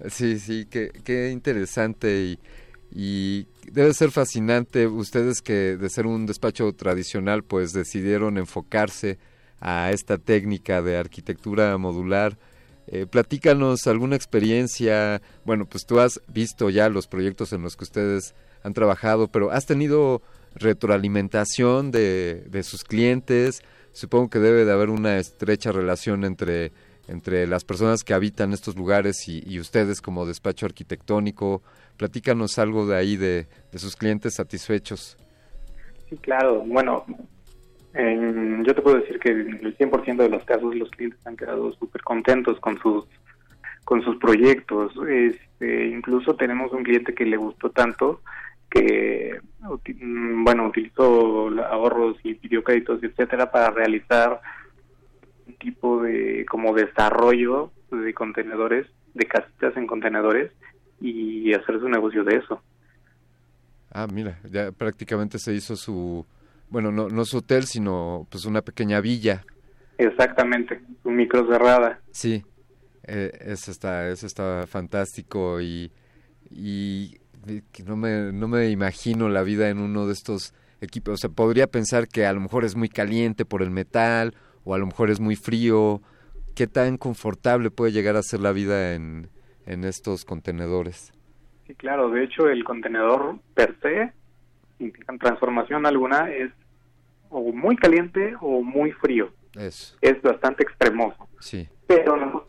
Sí, sí, qué, qué interesante y, y debe ser fascinante ustedes que de ser un despacho tradicional pues decidieron enfocarse a esta técnica de arquitectura modular. Eh, platícanos alguna experiencia, bueno, pues tú has visto ya los proyectos en los que ustedes han trabajado, pero has tenido retroalimentación de, de sus clientes, supongo que debe de haber una estrecha relación entre, entre las personas que habitan estos lugares y, y ustedes como despacho arquitectónico. Platícanos algo de ahí de, de sus clientes satisfechos. Sí, claro. Bueno, yo te puedo decir que en el 100% de los casos los clientes han quedado súper contentos con sus con sus proyectos. Este, incluso tenemos un cliente que le gustó tanto que mm, bueno utilizó ahorros y pidió créditos etcétera para realizar un tipo de como desarrollo de contenedores de casitas en contenedores y hacer su negocio de eso ah mira ya prácticamente se hizo su bueno, no, no su hotel, sino pues una pequeña villa. Exactamente, un micro cerrada. Sí, eh, eso está, eso está fantástico y, y no me, no me imagino la vida en uno de estos equipos. O sea, podría pensar que a lo mejor es muy caliente por el metal o a lo mejor es muy frío. ¿Qué tan confortable puede llegar a ser la vida en, en estos contenedores? Sí, claro. De hecho, el contenedor per se en transformación alguna es o muy caliente o muy frío. Es bastante extremoso. Sí. Pero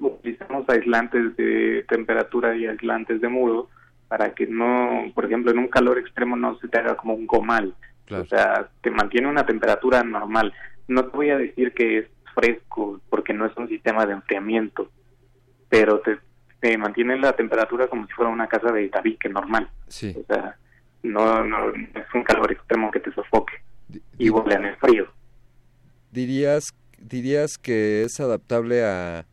utilizamos aislantes de temperatura y aislantes de muro para que no, por ejemplo, en un calor extremo no se te haga como un comal. O sea, te mantiene una temperatura normal. No te voy a decir que es fresco porque no es un sistema de enfriamiento, pero te, te mantiene la temperatura como si fuera una casa de tabique normal. Sí. O sea, no, no, es un calor extremo que te sofoque. Igual en el frío. ¿Dirías, dirías que es adaptable a,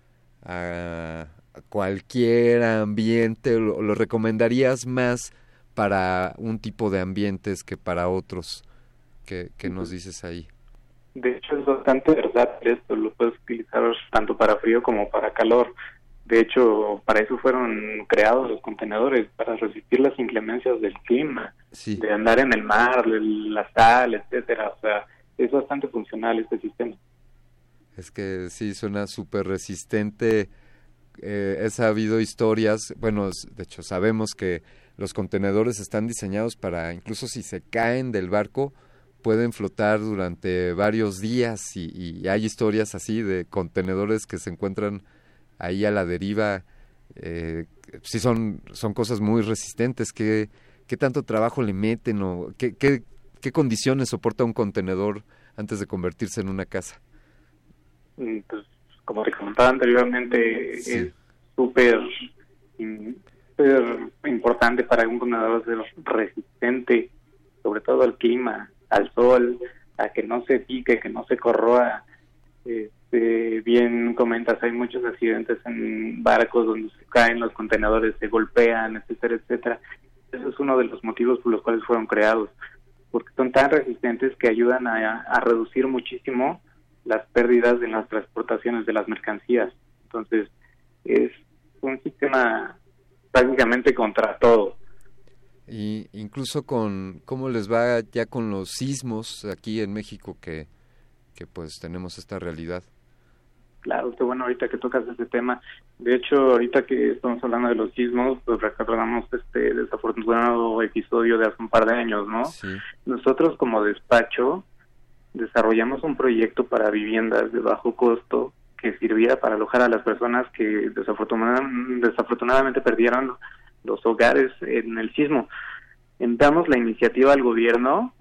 a cualquier ambiente? ¿Lo, ¿Lo recomendarías más para un tipo de ambientes que para otros? que, que nos dices ahí? De hecho, es bastante versátil esto. Lo puedes utilizar tanto para frío como para calor. De hecho, para eso fueron creados los contenedores, para resistir las inclemencias del clima, de andar en el mar, la sal, etcétera. O sea, es bastante funcional este sistema. Es que sí, suena súper resistente. Eh, he sabido historias, bueno, de hecho sabemos que los contenedores están diseñados para, incluso si se caen del barco, pueden flotar durante varios días y, y, hay historias así de contenedores que se encuentran ahí a la deriva. Eh, sí son, son cosas muy resistentes. ¿Qué, ¿Qué tanto trabajo le meten o qué, qué, qué condiciones soporta un contenedor antes de convertirse en una casa? Mm, pues, como te comentaba anteriormente, es súper importante para un contenedor ser resistente, sobre todo al clima, al sol, a que no se pique, que no se corroa. Este, bien comentas, hay muchos accidentes en barcos donde se caen los contenedores, se golpean, etcétera, etcétera. Eso es uno de los motivos por los cuales fueron creados, porque son tan resistentes que ayudan a, reducir muchísimo las pérdidas en las transportaciones de las mercancías. Entonces, es un sistema prácticamente contra todo. Y incluso con cómo les va ya con los sismos aquí en México que, que pues tenemos esta realidad. Claro, qué bueno ahorita que tocas ese tema. De hecho, ahorita que estamos hablando de los sismos, pues recordamos este desafortunado episodio de hace un par de años, ¿no? Nosotros como despacho desarrollamos un proyecto para viviendas de bajo costo que sirviera para alojar a las personas que desafortunadamente, desafortunadamente perdieron los hogares en el sismo. Enviamos la iniciativa al gobierno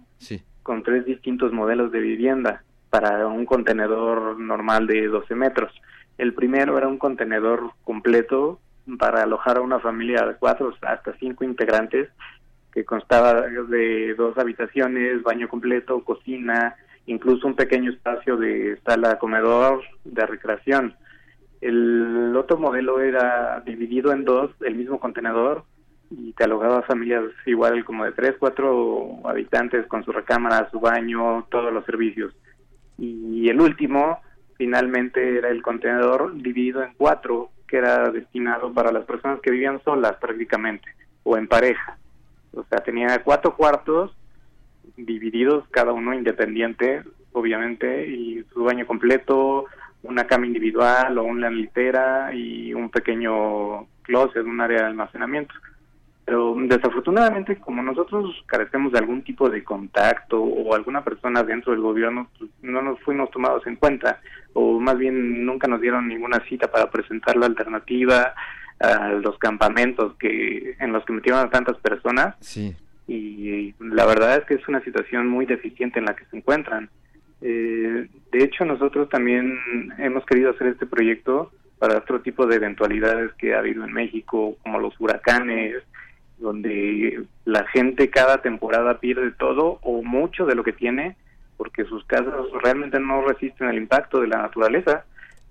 con tres distintos modelos de vivienda para un contenedor normal de 12 metros. El primero era un contenedor completo para alojar a una familia de cuatro hasta cinco integrantes que constaba de dos habitaciones, baño completo, cocina, incluso un pequeño espacio de sala comedor de recreación. El otro modelo era dividido en dos, el mismo contenedor, y te alojaba familias igual como de tres, cuatro habitantes con su recámara, su baño, todos los servicios. Y el último, finalmente, era el contenedor dividido en cuatro, que era destinado para las personas que vivían solas prácticamente, o en pareja. O sea, tenía cuatro cuartos divididos, cada uno independiente, obviamente, y su baño completo, una cama individual o una litera y un pequeño closet, un área de almacenamiento. Pero desafortunadamente, como nosotros carecemos de algún tipo de contacto o alguna persona dentro del gobierno, pues, no nos fuimos tomados en cuenta, o más bien nunca nos dieron ninguna cita para presentar la alternativa a los campamentos que en los que metieron a tantas personas. Sí. Y la verdad es que es una situación muy deficiente en la que se encuentran. Eh, de hecho, nosotros también hemos querido hacer este proyecto para otro tipo de eventualidades que ha habido en México, como los huracanes, donde la gente cada temporada pierde todo o mucho de lo que tiene, porque sus casas realmente no resisten el impacto de la naturaleza.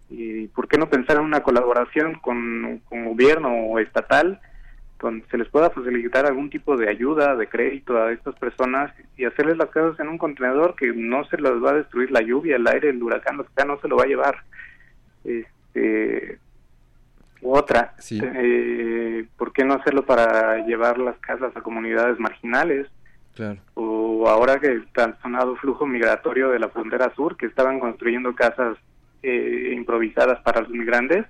¿Y por qué no pensar en una colaboración con, con gobierno o estatal donde se les pueda facilitar algún tipo de ayuda, de crédito a estas personas y hacerles las casas en un contenedor que no se les va a destruir la lluvia, el aire, el huracán, lo que sea, no se lo va a llevar. Este, otra, eh, ¿por qué no hacerlo para llevar las casas a comunidades marginales? O ahora que está sonado flujo migratorio de la frontera sur, que estaban construyendo casas eh, improvisadas para los migrantes,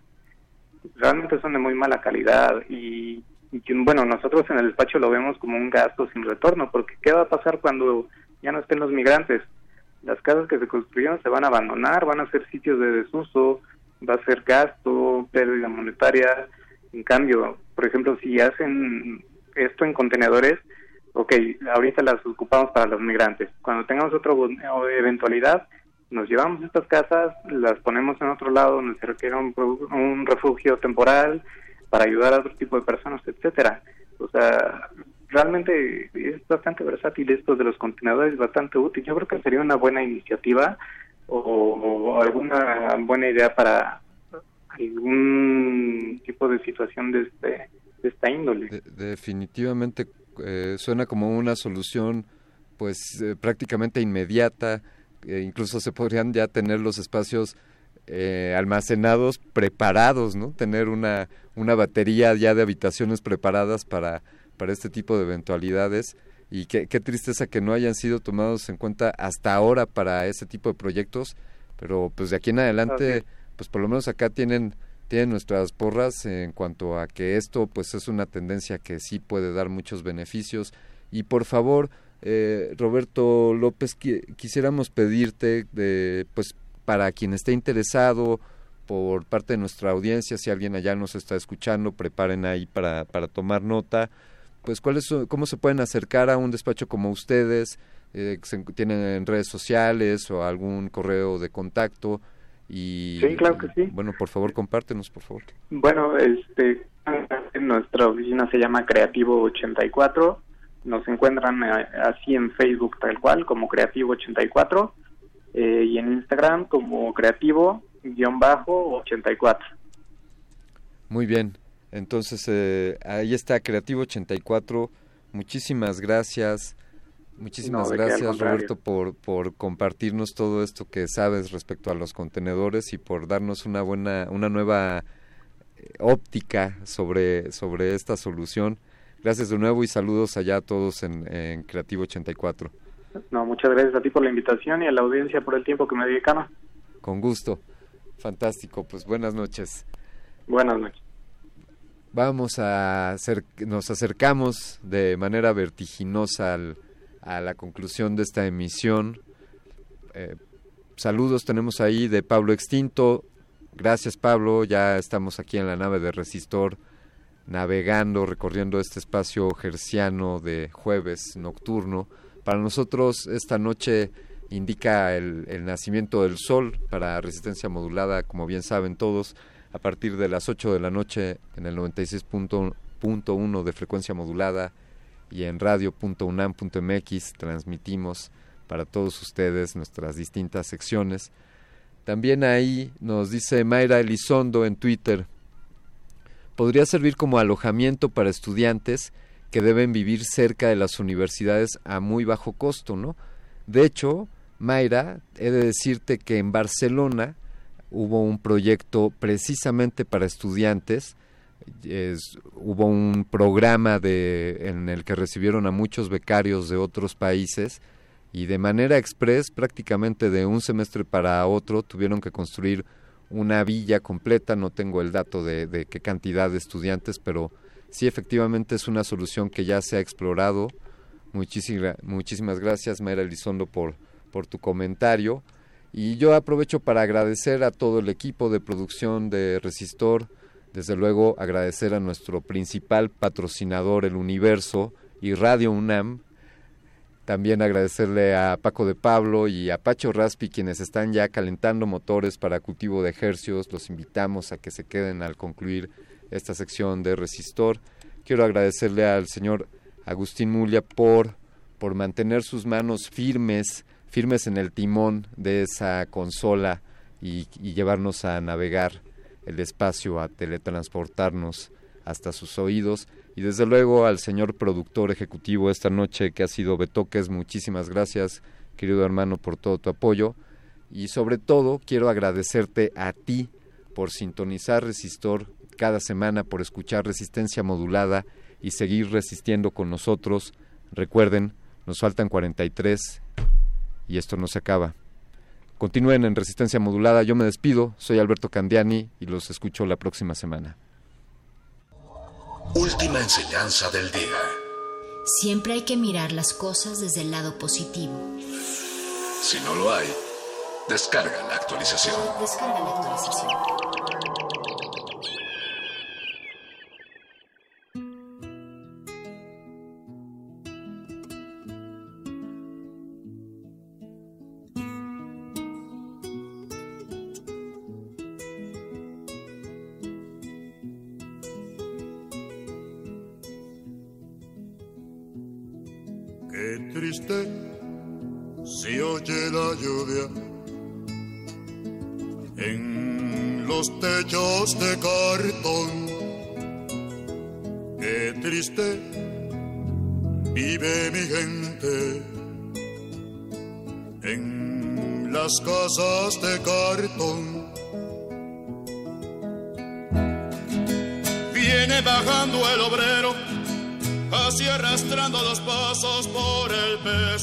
realmente son de muy mala calidad y y que, bueno, nosotros en el despacho lo vemos como un gasto sin retorno, porque ¿qué va a pasar cuando ya no estén los migrantes? Las casas que se construyeron se van a abandonar, van a ser sitios de desuso, va a ser gasto, pérdida monetaria. En cambio, por ejemplo, si hacen esto en contenedores, ok, ahorita las ocupamos para los migrantes. Cuando tengamos otra eventualidad, nos llevamos estas casas, las ponemos en otro lado donde se requiere un, un refugio temporal, para ayudar a otro tipo de personas, etcétera. O sea, realmente es bastante versátil esto de los contenedores, bastante útil. Yo creo que sería una buena iniciativa o, alguna buena idea para algún tipo de situación de, este, de esta índole. definitivamente eh, suena como una solución pues eh, prácticamente inmediata, eh, incluso se podrían ya tener los espacios almacenados preparados, ¿no? Tener una, una batería ya de habitaciones preparadas para, para este tipo de eventualidades y qué, qué tristeza que no hayan sido tomados en cuenta hasta ahora para ese tipo de proyectos, pero pues de aquí en adelante, pues por lo menos acá tienen tienen nuestras porras en cuanto a que esto pues es una tendencia que sí puede dar muchos beneficios. Y por favor eh, Roberto López quisiéramos pedirte de, pues para quien esté interesado por parte de nuestra audiencia si alguien allá nos está escuchando preparen ahí para, para tomar nota pues cuáles cómo se pueden acercar a un despacho como ustedes eh, tienen redes sociales o algún correo de contacto y, sí, claro que sí. Bueno, por favor, compártenos, por favor. Bueno, este, nuestra oficina se llama Creativo 84. Nos encuentran eh, así en Facebook tal cual, como Creativo 84, eh, y en Instagram como Creativo-84. Muy bien, entonces eh, ahí está Creativo 84. Muchísimas gracias. Muchísimas gracias Roberto por, por compartirnos todo esto que sabes respecto a los contenedores y por darnos una buena, una nueva eh, óptica sobre, sobre esta solución. Gracias de nuevo y saludos allá a todos en, en Creativo 84. No, muchas gracias a ti por la invitación y a la audiencia por el tiempo que me dedicaron. Con gusto. Fantástico. Pues buenas noches. Buenas noches. Vamos a hacer, nos acercamos de manera vertiginosa al a la conclusión de esta emisión. Eh, saludos tenemos ahí de Pablo Extinto. Gracias Pablo, ya estamos aquí en la nave de Resistor navegando, recorriendo este espacio gerciano de jueves nocturno. Para nosotros esta noche indica el, el, nacimiento del sol para resistencia modulada, como bien saben todos, a partir de las 8 de la noche en el 96.1 de frecuencia modulada y en radio.unam.mx transmitimos para todos ustedes nuestras distintas secciones. También ahí nos dice Mayra Elizondo en Twitter, podría servir como alojamiento para estudiantes que deben vivir cerca de las universidades a muy bajo costo, ¿no? De hecho, Mayra, he de decirte que en Barcelona hubo un proyecto precisamente para estudiantes hubo un programa de, en el que recibieron a muchos becarios de otros países y de manera express, prácticamente de un semestre para otro, tuvieron que construir una villa completa, no tengo el dato de, de qué cantidad de estudiantes, pero sí efectivamente es una solución que ya se ha explorado. Muchísimas, muchísimas gracias, Mayra Elizondo, por, por tu comentario. Y yo aprovecho para agradecer a todo el equipo de producción de Resistor, desde luego agradecer a nuestro principal patrocinador, el Universo y Radio UNAM. También agradecerle a Paco de Pablo y a Pacho Raspi, quienes están ya calentando motores para cultivo de ejercios. Los invitamos a que se queden al concluir esta sección de Resistor. Quiero agradecerle al señor Agustín Mulia por, por mantener sus manos firmes, firmes en el timón de esa consola y, llevarnos a navegar el espacio a teletransportarnos hasta sus oídos y desde luego al señor productor ejecutivo esta noche que ha sido Betoques, muchísimas gracias querido hermano por todo tu apoyo y sobre todo quiero agradecerte a ti por sintonizar Resistor cada semana, por escuchar Resistencia Modulada y seguir resistiendo con nosotros. Recuerden, nos faltan 43 y esto no se acaba. Continúen en Resistencia Modulada. Yo me despido. Soy Alberto Candiani y los escucho la próxima semana. Última enseñanza del día. Siempre hay que mirar las cosas desde el lado positivo. Si no lo hay, descarga la actualización. Descarga la actualización.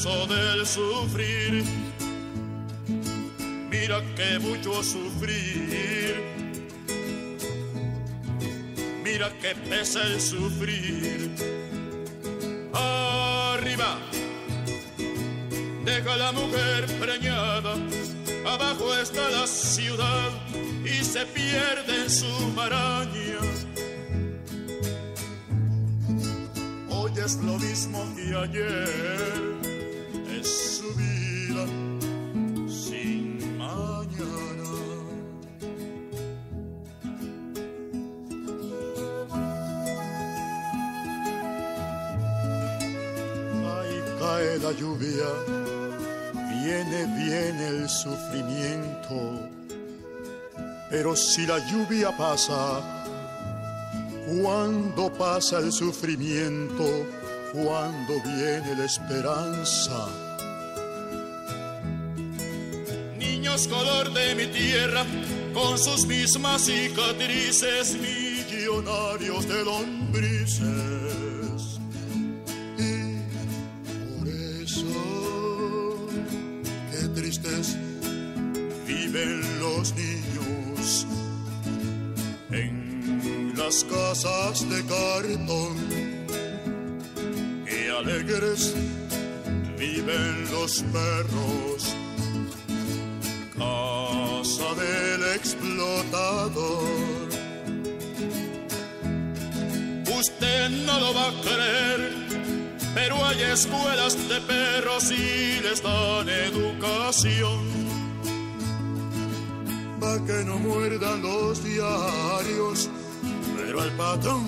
Peso del sufrir. Mira que mucho sufrir. Mira que pesa el sufrir. Arriba, deja la mujer preñada. Abajo está la ciudad y se pierde en su maraña. Hoy es lo mismo que ayer, Pero si la lluvia pasa, cuando pasa el sufrimiento, cuando viene la esperanza. Niños color de mi tierra, con sus mismas cicatrices, millonarios de lombrices. Y por eso, qué tristes viven los niños las casas de cartón. Qué alegres viven los perros, casa del explotador. Usted no lo va a creer, pero hay escuelas de perros y les dan educación pa' que no muerdan los diarios, al patrón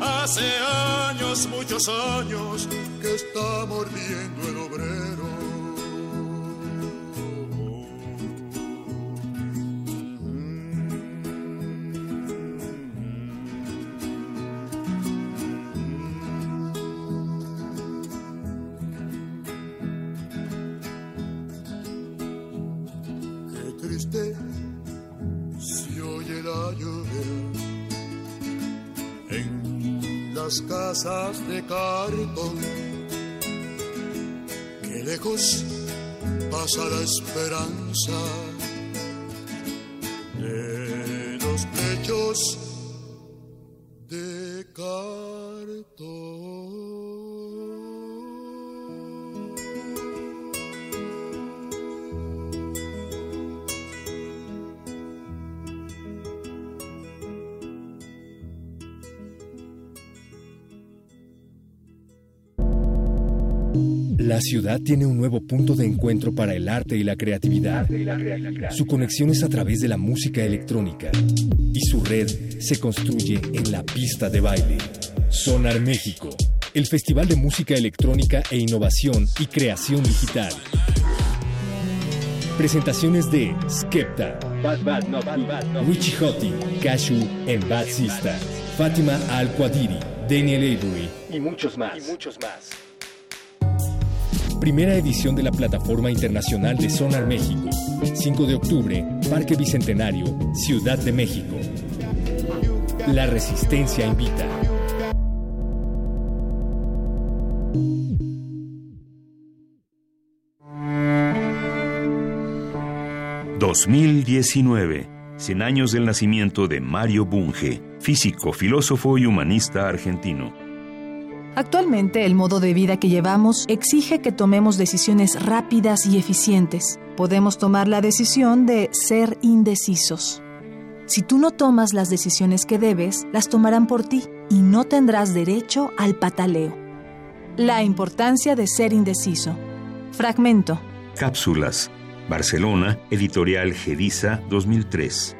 hace años, muchos años, que está mordiendo el obrero. Qué triste las casas de cartón. Qué lejos pasa la esperanza ciudad tiene un nuevo punto de encuentro para el arte y la creatividad. Su conexión es a través de la música electrónica y su red se construye en la pista de baile. Sonar México, el festival de música electrónica e innovación y creación digital. Presentaciones de Skepta, Richie Hottie, Cashu en Bad Sista, Fátima Al-Quadiri, Daniel Avery y muchos más. Primera edición de la Plataforma Internacional de Sonar México. 5 de octubre, Parque Bicentenario, Ciudad de México. La Resistencia invita. ...2019... 100 años del nacimiento de Mario Bunge... ...físico, filósofo y humanista argentino. Actualmente el modo de vida que llevamos exige que tomemos decisiones rápidas y eficientes. Podemos tomar la decisión de ser indecisos. Si tú no tomas las decisiones que debes, las tomarán por ti y no tendrás derecho al pataleo. La importancia de ser indeciso. Fragmento. Cápsulas. Barcelona, editorial Gedisa 2003.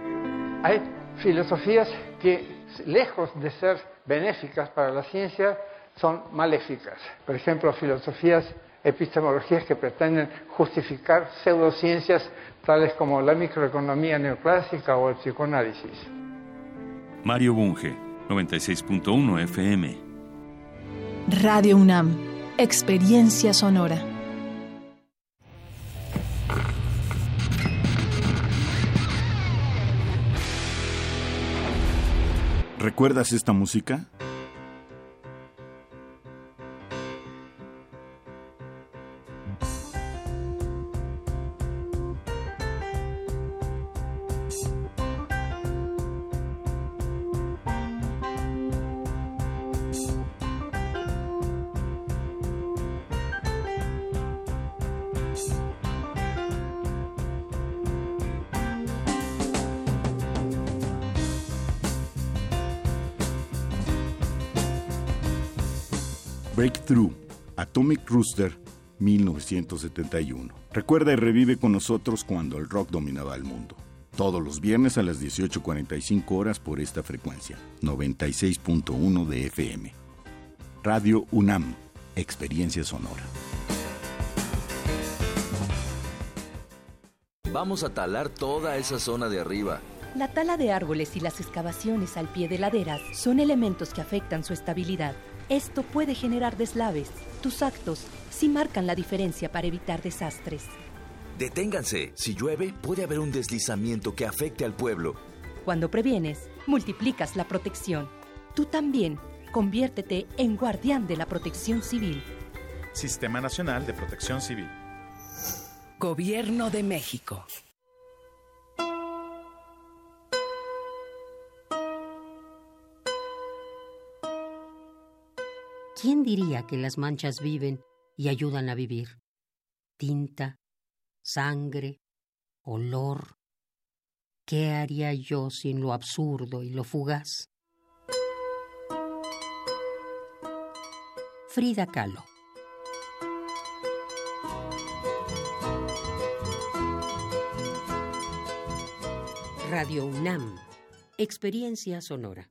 Hay filosofías que, lejos de ser benéficas para la ciencia, son maléficas. Por ejemplo, filosofías, epistemologías que pretenden justificar pseudociencias tales como la microeconomía neoclásica o el psicoanálisis. Mario Bunge, 96.1 FM. Radio UNAM, Experiencia Sonora. ¿Recuerdas esta música? Breakthrough, Atomic Rooster, 1971. Recuerda y revive con nosotros cuando el rock dominaba el mundo. Todos los viernes a las 18.45 horas por esta frecuencia, 96.1 de FM. Radio UNAM, Experiencia Sonora. Vamos a talar toda esa zona de arriba. La tala de árboles y las excavaciones al pie de laderas son elementos que afectan su estabilidad. Esto puede generar deslaves. Tus actos sí marcan la diferencia para evitar desastres. Deténganse. Si llueve, puede haber un deslizamiento que afecte al pueblo. Cuando previenes, multiplicas la protección. Tú también, conviértete en guardián de la protección civil. Sistema Nacional de Protección Civil. Gobierno de México. ¿Quién diría que las manchas viven y ayudan a vivir? Tinta, sangre, olor. ¿Qué haría yo sin lo absurdo y lo fugaz? Frida Kahlo. Radio UNAM. Experiencia sonora.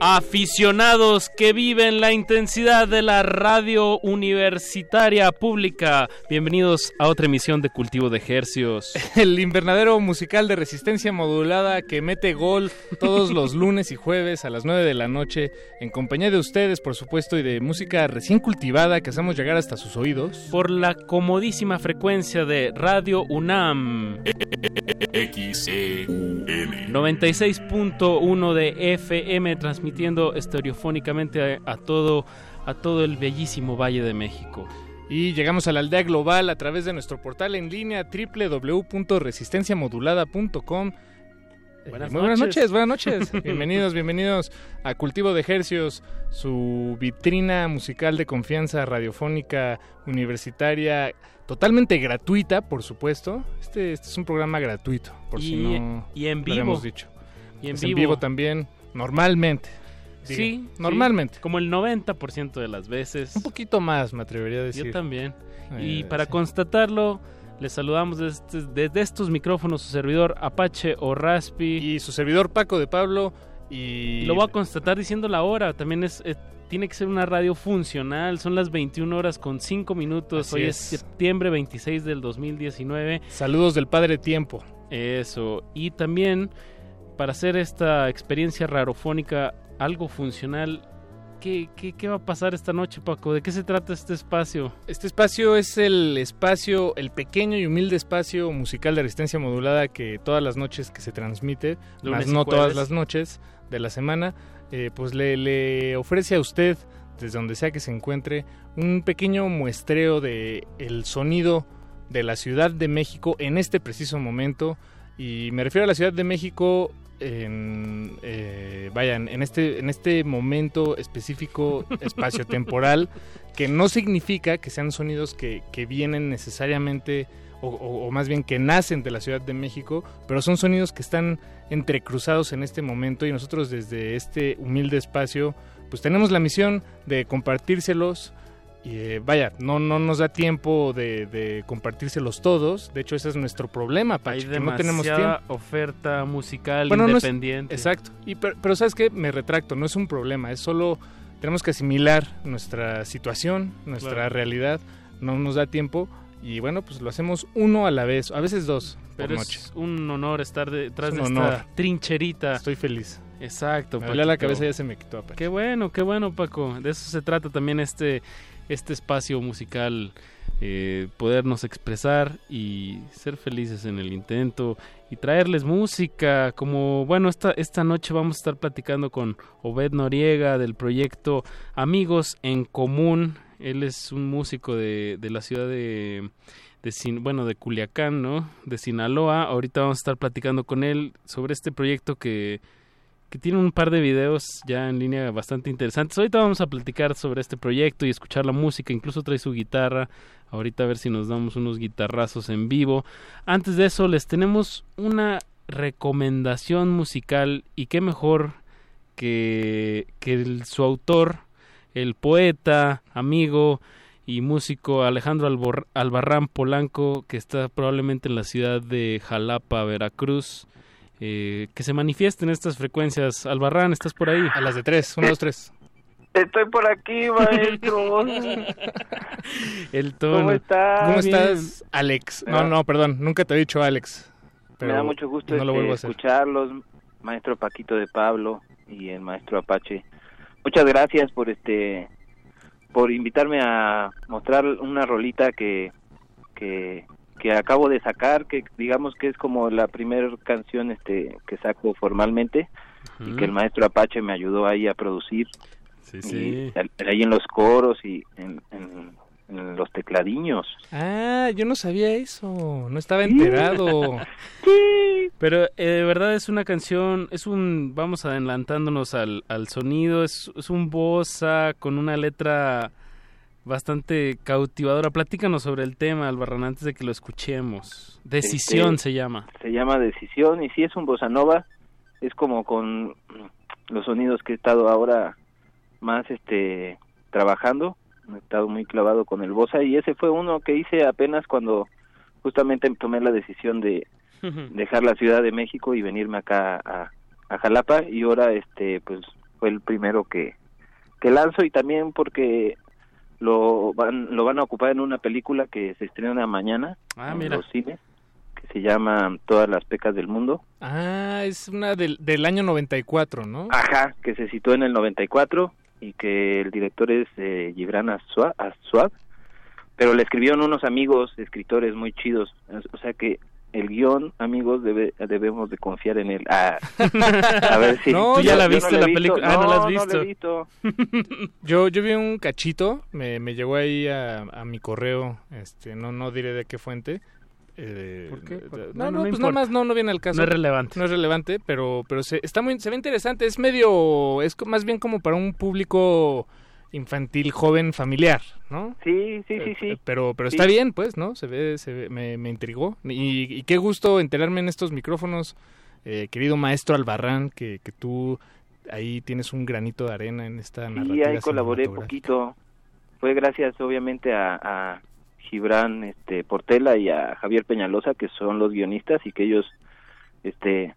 Aficionados que viven la intensidad de la radio universitaria pública, bienvenidos a otra emisión de Cultivo de Ejercios. El invernadero musical de resistencia modulada que mete gol todos los lunes y jueves a las 9 de la noche, en compañía de ustedes, por supuesto, y de música recién cultivada que hacemos llegar hasta sus oídos. Por la comodísima frecuencia de Radio UNAM. XEUN 96.1 de FM transmitiendo estereofónicamente a, a, todo a todo el bellísimo Valle de México. Y llegamos a la aldea global a través de nuestro portal en línea www.resistenciamodulada.com. Buenas Muy buenas noches. buenas noches. bienvenidos, bienvenidos a Cultivo de Ejercios, su vitrina musical de confianza radiofónica universitaria, totalmente gratuita, por supuesto. Este, este es un programa gratuito, por y, si no y en lo vivo. habíamos dicho. Y en Es vivo. también, normalmente. Digo, Sí, normalmente. sí, como el 90% de las veces. Un poquito más, me atrevería a decir. Yo también. Eh, y para sí. constatarlo, les saludamos desde, desde estos micrófonos su servidor Apache o Raspi. Y su servidor Paco de Pablo. Y lo voy a constatar diciendo la hora. También es, eh, tiene que ser una radio funcional. Son las 21 horas con 5 minutos. Así Hoy es. es septiembre 26 del 2019. Saludos del Padre Tiempo. Eso. Y también para hacer esta experiencia rarofónica algo funcional, ¿qué, qué, qué va a pasar esta noche, Paco? ¿De qué se trata este espacio? Este espacio es el espacio, el pequeño y humilde espacio musical de resistencia modulada que todas las noches que se transmite, más no jueves. todas las noches de la semana, eh, pues le, le ofrece a usted, desde donde sea que se encuentre, un pequeño muestreo de el sonido de la Ciudad de México en este preciso momento. Y me refiero a la Ciudad de México en, eh, vaya, en este, en este momento específico espacio-temporal, que no significa que sean sonidos que, que vienen necesariamente, o, o- o más bien que nacen de la Ciudad de México, pero son sonidos que están entrecruzados en este momento y nosotros desde este humilde espacio, pues tenemos la misión de compartírselos. Y eh, vaya, no, no nos da tiempo de, de compartírselos todos. De hecho, ese es nuestro problema, Hay Pachi, que no tenemos tiempo. oferta musical Bueno, no es- independiente. exacto. Y pero, pero sabes qué, me retracto, no es un problema, es solo tenemos que asimilar nuestra situación, nuestra Claro. realidad, no nos da tiempo y bueno, pues lo hacemos uno a la vez, a veces dos Pero por es noche. un honor estar detrás Es de un esta honor. trincherita. Estoy feliz. Exacto. Me la cabeza ya se me quitó. Pachi. Qué bueno, qué bueno, Paco. De eso se trata también este, este espacio musical, eh, podernos expresar y ser felices en el intento y traerles música. Como, bueno, esta, esta noche vamos a estar platicando con Obed Noriega del proyecto Amigos en Común. Él es un músico de, de la ciudad de, de bueno, de Culiacán, ¿no? De Sinaloa. Ahorita vamos a estar platicando con él sobre este proyecto que que tiene un par de videos ya en línea bastante interesantes. Ahorita vamos a platicar sobre este proyecto y escuchar la música, incluso trae su guitarra. Ahorita a ver si nos damos unos guitarrazos en vivo. Antes de eso les tenemos una recomendación musical y qué mejor que, que el- su autor, el poeta, amigo y músico Alejandro Albarrán Polanco, que está probablemente en la ciudad de Jalapa, Veracruz. Eh, que se manifiesten estas frecuencias. Albarrán, ¿estás por ahí? A las de tres, uno, dos, tres. Estoy por aquí, maestro. El tono. ¿Cómo estás? ¿Cómo estás, Alex? No, no, perdón, nunca te he dicho Alex. Pero Me da mucho gusto no este, escucharlos, maestro Paquito de Pablo y el maestro Apache. Muchas gracias por este por invitarme a mostrar una rolita que que que acabo de sacar, que digamos que es como la primera canción este que saco formalmente y que el maestro Apache me ayudó ahí a producir. Sí, sí. ahí en los coros y en, en- en los tecladiños. Ah, yo no sabía eso, no estaba enterado. Pero eh, de verdad es una canción, es un, vamos adelantándonos al, al sonido, es, es un bossa con una letra bastante cautivadora. Platícanos sobre el tema, Albarrán, antes de que lo escuchemos. Decisión Este, se llama. Se llama Decisión y sí es un bossa nova, es como con los sonidos que he estado ahora más este trabajando, he estado muy clavado con el bossa y ese fue uno que hice apenas cuando justamente tomé la decisión de dejar la Ciudad de México y venirme acá a, a Jalapa y ahora este pues fue el primero que que lanzo y también porque lo van lo van a ocupar en una película que se estrena mañana Ah, en mira. los cines que se llama Todas las pecas del mundo. Ah, es una del, del año 94, ¿no? Ajá, que se situó en el 94 y que el director es eh, Gibran Aswad, pero le escribieron unos amigos escritores muy chidos, o sea que el guion, amigos, debe, debemos de confiar en él. Ah, a ver si No, ¿Tú ya yo- la viste no la película? Ah, no la has No, visto. he visto. Yo, yo vi un cachito, me, me llegó ahí a, a mi correo, este, no, no diré de qué fuente. eh, ¿Por qué? ¿Por- No, no, no, no pues importa. nada más no, no viene al caso. No es relevante. No es relevante, pero, pero se, está muy, se ve interesante. Es medio, es más bien como para un público infantil, joven, familiar, ¿no? Sí, sí, sí, sí. Pero, pero Sí. está bien, pues, ¿no? Se ve, se ve- me, me intrigó. Y, y qué gusto enterarme en estos micrófonos, eh, querido maestro Albarrán, que, que tú ahí tienes un granito de arena en esta Sí, narrativa ahí colaboré poquito. Fue gracias, obviamente, a, a Gibran este, Portela y a Javier Peñalosa, que son los guionistas y que ellos, este,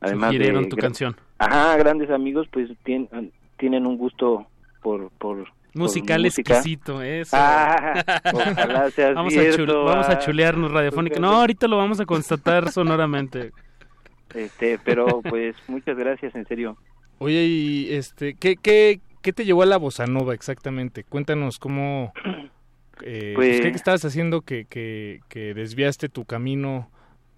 además Sugirieron de tu canción. Ajá, grandes amigos, pues tien- tienen un gusto por por Musical música. exquisito, eso. Ah, ojalá sea vamos, a vamos a ah. chulearnos radiofónica. No, ahorita lo vamos a constatar sonoramente. Este, pero pues muchas gracias, en serio. Oye, y este, ¿qué, qué, ¿Qué te llevó a la bossa nova exactamente? Cuéntanos cómo... Eh, pues, ¿Qué estabas haciendo que, que, que desviaste tu camino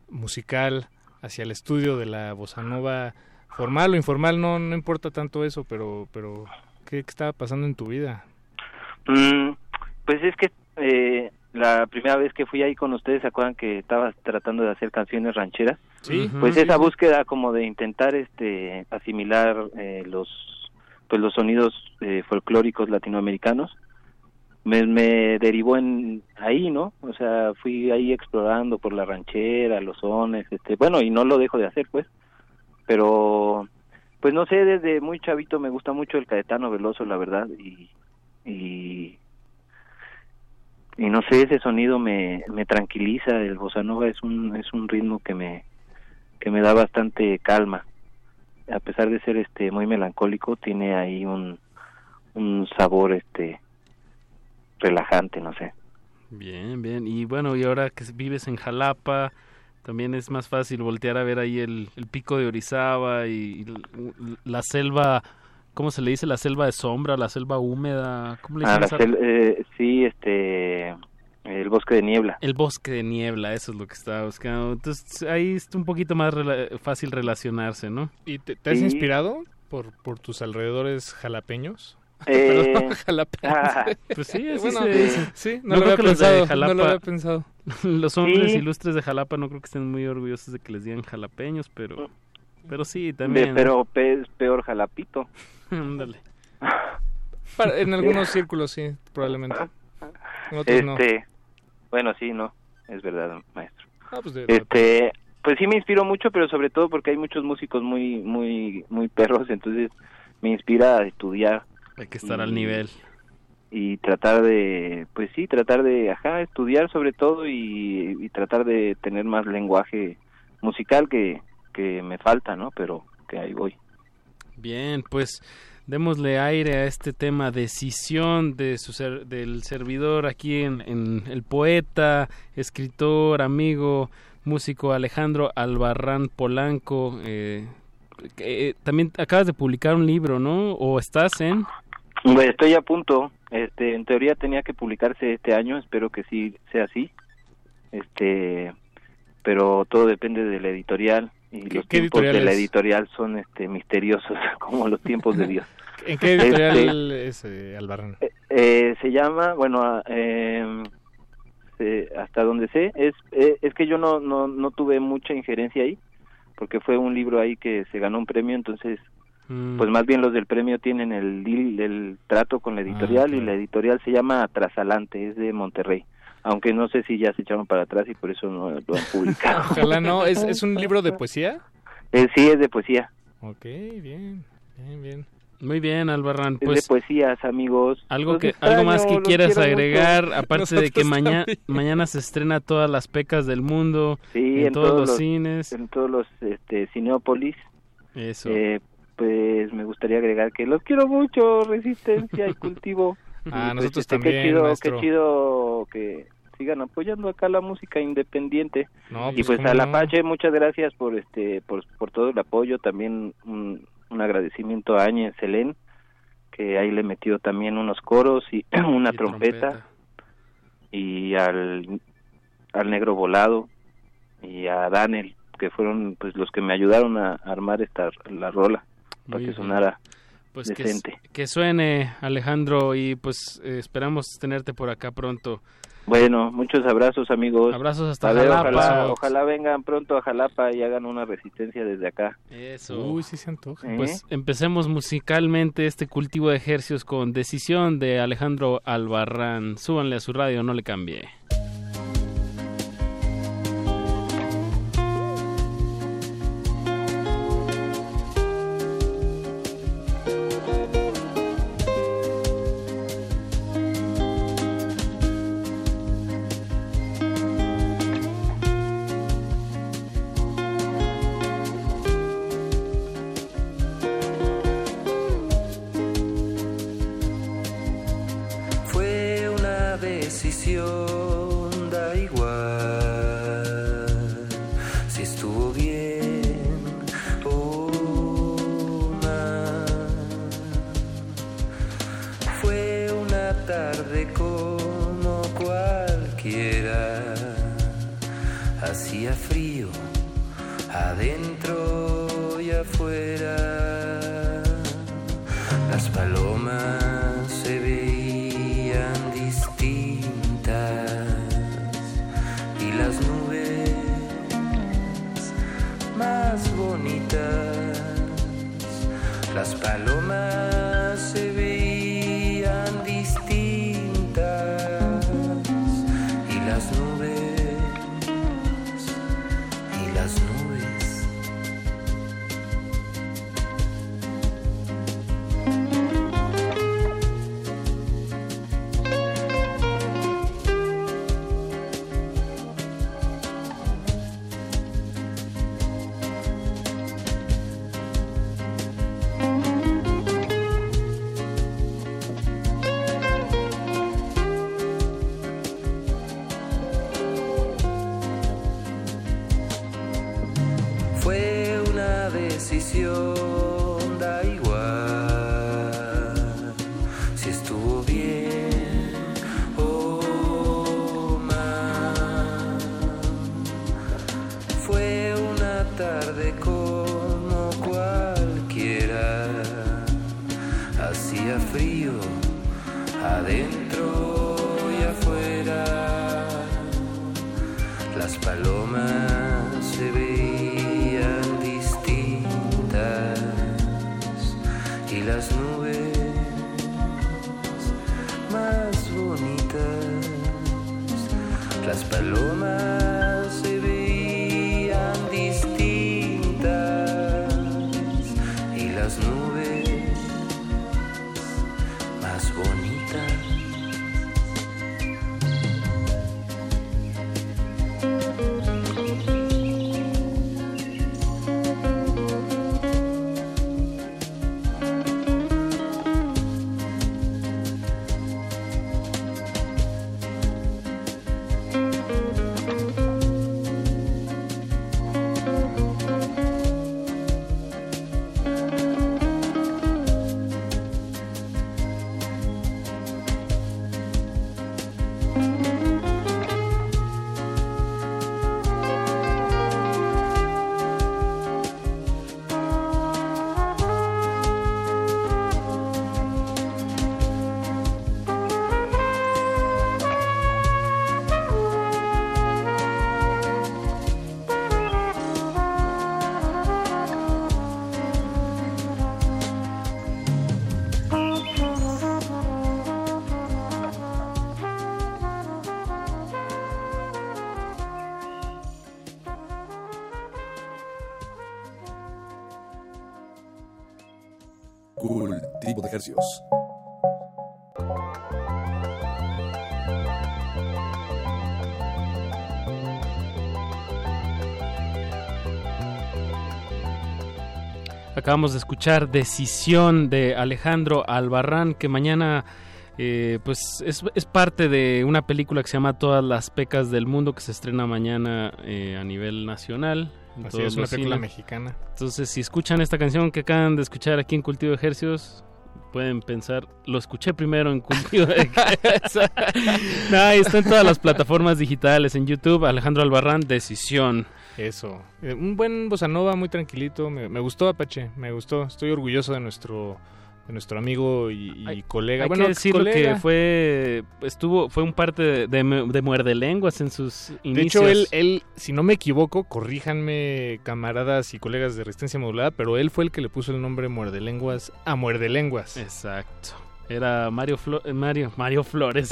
musical hacia el estudio de la bossa nova formal o informal? No, no importa tanto eso, pero, pero ¿qué, estaba pasando en tu vida? Mm, pues es que eh, la primera vez que fui ahí con ustedes, ¿se acuerdan que estaba tratando de hacer canciones rancheras? Sí. Pues esa búsqueda como de intentar este asimilar eh, los pues los sonidos eh, folclóricos latinoamericanos me, me derivó en ahí, ¿no? O sea, fui ahí explorando por la ranchera, los sones, este, bueno, y no lo dejo de hacer, pues, pero pues no sé, desde muy chavito me gusta mucho el Caetano Veloso, la verdad, y, y no sé ese sonido me, me tranquiliza el bossa nova es un es un ritmo que me que me da bastante calma. A pesar de ser este muy melancólico tiene ahí un un sabor este relajante no sé. Bien bien y bueno y ahora que vives en Jalapa también es más fácil voltear a ver ahí el, el pico de Orizaba y, la selva ¿Cómo se le dice la selva de sombra, la selva húmeda? ¿Cómo le ah, eh, sí, este, el bosque de niebla. El bosque de niebla, eso es lo que estaba buscando. Entonces ahí es un poquito más fácil relacionarse, ¿no? ¿Y te, has inspirado por, por tus alrededores jalapeños? Eh, ah. pues sí, así bueno, Sí, no, lo, había pensado, Jalapa, no lo había pensado. Los hombres ilustres de Jalapa no creo que estén muy orgullosos de que les digan jalapeños, pero pero sí, también. pero es peor jalapito. Ándale. en algunos círculos sí, probablemente. En otros este, no. Bueno, sí, no, es verdad, maestro. Ah, pues este, pues sí me inspiró mucho, pero sobre todo porque hay muchos músicos muy, muy, muy perros, entonces me inspira a estudiar. Hay que estar al nivel. Y tratar de, pues sí, tratar de, ajá, estudiar sobre todo y, y tratar de tener más lenguaje musical que, que me falta, ¿no? Pero que ahí voy. Bien, pues démosle aire a este tema decisión de su ser, del servidor aquí en, en, el poeta, escritor, amigo, músico Alejandro Albarrán Polanco. Eh, eh, también acabas de publicar un libro, ¿no? ¿O estás en? Estoy a punto. Este, en teoría tenía que publicarse este año. Espero que sí sea así. Este, pero todo depende de la editorial y los tiempos de la editorial son este misteriosos como los tiempos de Dios. ¿En qué editorial es eh, Albarrán? Eh, eh, se llama, bueno, em, hasta donde sé, es es que yo no, no no tuve mucha injerencia ahí, porque fue un libro ahí que se ganó un premio, entonces mm. pues más bien los del premio tienen el deal, el trato con la ah, editorial y la editorial se llama Trasalante, es de Monterrey aunque no sé si ya se echaron para atrás y por eso no lo han publicado. Ojalá no, ¿Es, ¿es un libro de poesía? Eh, sí, es de poesía. Ok, bien, bien, bien. Muy bien, Albarrán. Pues, es de poesías, amigos. Algo que algo más que quieras agregar, aparte de que mañana mañana se estrena todas las pecas del mundo, sí, en, todos, los cines, en todos los este Cineópolis. Eso. Eh, pues me gustaría agregar que los quiero mucho, Resistencia y Cultivo. Ah, pues, nosotros este, también, qué chido, maestro. qué chido que sigan apoyando acá la música independiente. No, y pues, pues cómo a la no. Pache, muchas gracias por este por, por todo el apoyo, también un, un agradecimiento a Áñez Selén, que ahí le metió también unos coros y una Y trompeta, y al al negro volado y a Daniel que fueron pues los que me ayudaron a armar esta la rola para Muy que sonara Pues que, decente. que suene, Alejandro, y pues eh, esperamos tenerte por acá pronto. Bueno, muchos abrazos amigos. Abrazos hasta ver, Jalapa. Ojalá, ojalá vengan pronto a Jalapa y hagan una resistencia desde acá. Eso. Uy, sí se antoja. ¿Eh? Pues empecemos musicalmente este cultivo de ejercicios con Decisión de Alejandro Albarrán. Súbanle a su radio, no le cambie. Ejercicios. Acabamos de escuchar Decisión de Alejandro Albarrán, que mañana eh, pues es, es parte de una película que se llama Todas las pecas del mundo, que se estrena mañana eh, a nivel nacional. Así es, una película mexicana. Entonces, si escuchan esta canción que acaban de escuchar aquí en Cultivo de Ejercicios, pueden pensar, lo escuché primero en Cultivo de no, está en todas las plataformas digitales, en YouTube, Alejandro Albarrán, Decisión. Eso. Eh, un buen bossa muy tranquilito. Me, me gustó Apache, me gustó. Estoy orgulloso de nuestro de nuestro amigo y, y colega. Hay bueno, que decirlo colega. que fue estuvo fue un parte de, de, de muerde lenguas en sus De inicios. hecho, él, él, si no me equivoco, corríjanme camaradas y colegas de Resistencia Modulada, pero él fue el que le puso el nombre Muerde Lenguas a Muerde Lenguas. Exacto. Era Mario Flo- eh, Mario Mario Flores,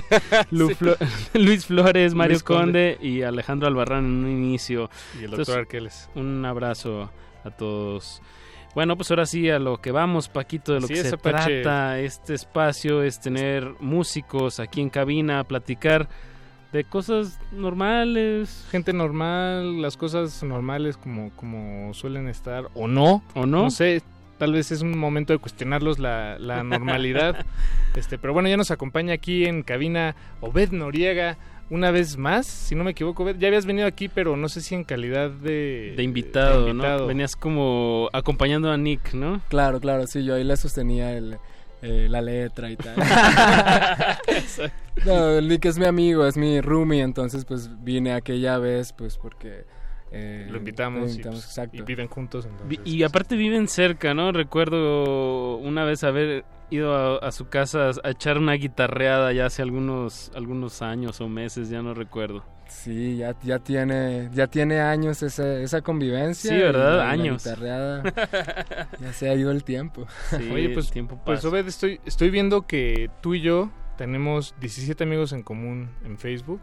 Lu Flo- Luis Flores, Mario Luis Conde. Conde. y Alejandro Albarrán en un inicio. Y el doctor Arqueles. Un abrazo a todos. Bueno, pues ahora sí a lo que vamos, Paquito, de lo que se Apache. trata este espacio es tener músicos aquí en cabina, platicar de cosas normales. Gente normal, las cosas normales como, como suelen estar, o no. ¿O no? No sé, tal vez es un momento de cuestionarlos la, la normalidad. este, pero bueno, ya nos acompaña aquí en cabina Obed Noriega. Una vez más, si no me equivoco, Obed, ya habías venido aquí, pero no sé si en calidad de, De invitado, de invitado. ¿no? Venías como acompañando a Nick, ¿no? Claro, claro, sí, yo ahí le sostenía el, eh, la letra y tal. no, Nick es mi amigo, es mi roomie, entonces pues vine aquella vez pues porque... eh, Lo invitamos, lo y, pues, exacto. y viven juntos. entonces, Y aparte viven cerca, ¿no? Recuerdo una vez haber ido a, a su casa a echar una guitarreada ya hace algunos algunos años o meses, ya no recuerdo. Sí, ya, ya tiene ya tiene años esa, esa convivencia. Sí, ¿verdad? la- la Años. guitarreada, ya se ha ido el tiempo. Oye, pues, pues Obed, estoy, estoy viendo que tú y yo tenemos 17 amigos en común en Facebook,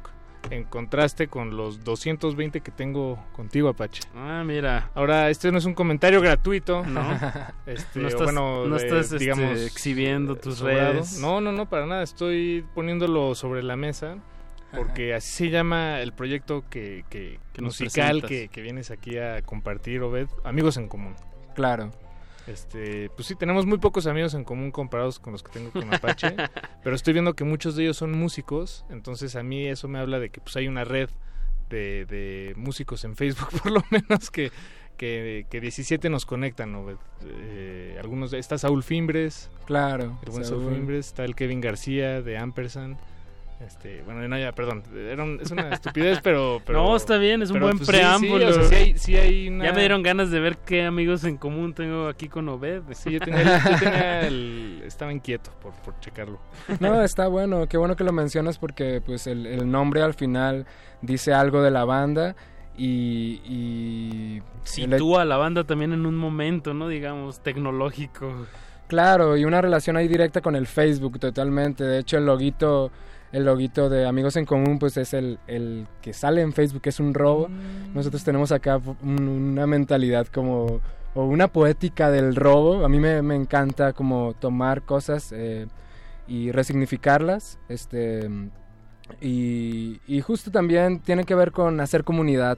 en contraste con los 220 que tengo contigo, Apache. Ah, mira. Ahora, este no es un comentario gratuito, No. Este, No o estás- bueno, no de- estás, este, digamos, exhibiendo tus sobrado. redes. No, no, no, para nada. Estoy poniéndolo sobre la mesa porque así se llama el proyecto que, que, Que musical que, que vienes aquí a compartir, Obed. Amigos en común. Claro. Este, pues sí, tenemos muy pocos amigos en común comparados con los que tengo con Apache, pero estoy viendo que muchos de ellos son músicos, entonces a mí eso me habla de que pues hay una red de, de músicos en Facebook, por lo menos que, que, que 17 nos conectan, ¿no? Eh, algunos de, está Saúl Fimbres, Claro, el buen Saúl Saúl. Fimbres, está el Kevin García de Ampersand. Este, bueno, no, ya, perdón, era un- es una estupidez, pero, pero... no, está bien, es un pero, buen pues, sí, sí, preámbulo. o sea, sí hay, sí hay una- Ya me dieron ganas de ver qué amigos en común tengo aquí con Obed. Sí, yo tenía, el- yo tenía el- estaba inquieto por, por checarlo. No, está bueno, qué bueno que lo mencionas porque pues el, el nombre al final dice algo de la banda y... y el- Sitúa a la banda también en un momento, ¿no? Digamos, tecnológico. Claro, y una relación ahí directa con el Facebook totalmente. De hecho, el loguito, el loguito de Amigos en Común, pues es el, el que sale en Facebook, es un robo. Nosotros tenemos acá un- una mentalidad como, o una poética del robo. A mí me, me encanta como tomar cosas eh, y resignificarlas. Este, y, y justo también tiene que ver con hacer comunidad,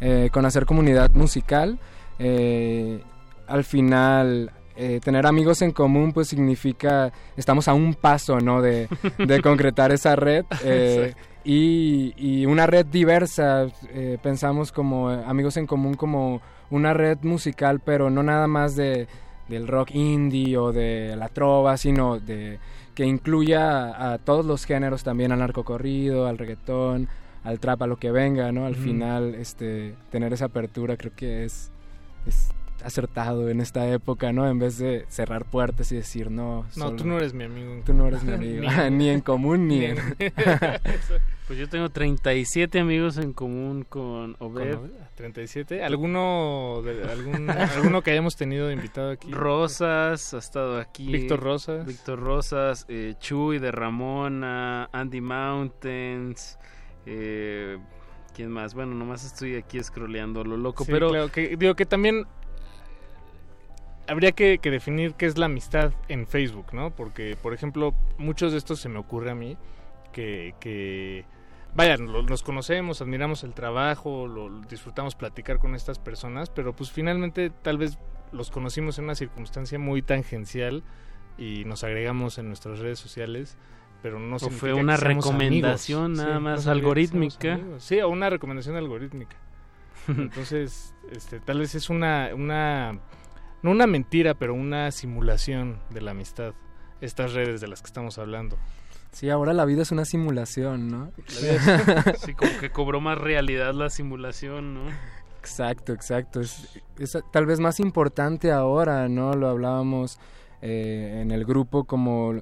eh, con hacer comunidad musical. Eh, al final, eh, tener amigos en común pues significa, estamos a un paso, ¿no? De, de concretar esa red. eh, y, y una red diversa, eh, pensamos como amigos en común como una red musical, pero no nada más de, del rock indie o de la trova, sino de que incluya a, a todos los géneros también, al narcocorrido, al reggaetón, al trap, a lo que venga, ¿no? Al final, este, tener esa apertura creo que es, es acertado en esta época, ¿no? En vez de cerrar puertas y decir, no. No, tú no eres mi amigo. Tú no eres mi amigo. Ni- ni en común ni, ni en... en- Pues yo tengo 37 amigos en común con Obed. Con Obed, 37. ¿Alguno, de- algún, alguno que hayamos tenido invitado aquí? Rosas ha estado aquí. Víctor Rosas. Víctor Rosas, eh, Chuy de Ramona, Andy Mountains. Eh, ¿Quién más? Bueno, nomás estoy aquí scrolleando lo loco, Sí, pero claro, que, digo que también habría que, que definir qué es la amistad en Facebook, ¿no? Porque, por ejemplo, muchos de estos se me ocurre a mí que, que vaya, lo- nos conocemos, admiramos el trabajo, lo, disfrutamos platicar con estas personas, pero pues finalmente tal vez los conocimos en una circunstancia muy tangencial y nos agregamos en nuestras redes sociales. Pero no O significa fue una recomendación amigos. nada Sí, más algorítmica. Sí, o una recomendación algorítmica. Entonces, este, tal vez es una, una, no una mentira, pero una simulación de la amistad. Estas redes de las que estamos hablando. Sí, ahora la vida es una simulación, ¿no? sí, como que cobró más realidad la simulación, ¿no? Exacto, exacto. Es, es tal vez más importante ahora, ¿no? Lo hablábamos eh, en el grupo como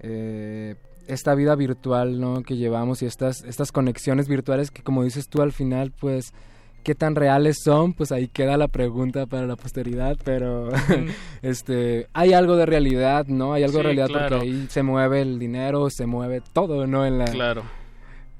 eh, esta vida virtual, ¿no? Que llevamos y estas, estas conexiones virtuales que como dices tú al final, pues, ¿qué tan reales son? Pues ahí queda la pregunta para la posteridad, pero este, hay algo de realidad, ¿no? Hay algo de realidad claro. porque ahí se mueve el dinero, se mueve todo, ¿no? En la, Claro.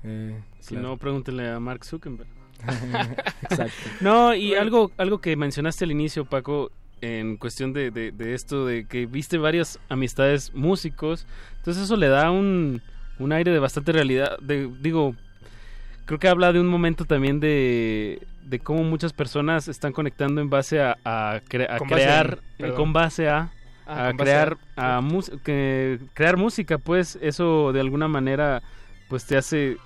Eh, Si claro. no, pregúntenle a Mark Zuckerberg. Exacto. No, y algo, algo que mencionaste al inicio, Paco, en cuestión de, de, de esto, de que viste varias amistades músicos, entonces eso le da un, un aire de bastante realidad. De, digo, creo que habla de un momento también de, de cómo muchas personas están conectando en base a, a, cre- a Con base crear, en, eh, con base a, Ah, a con base crear, a, a mus- que, crear música, pues eso de alguna manera pues te hace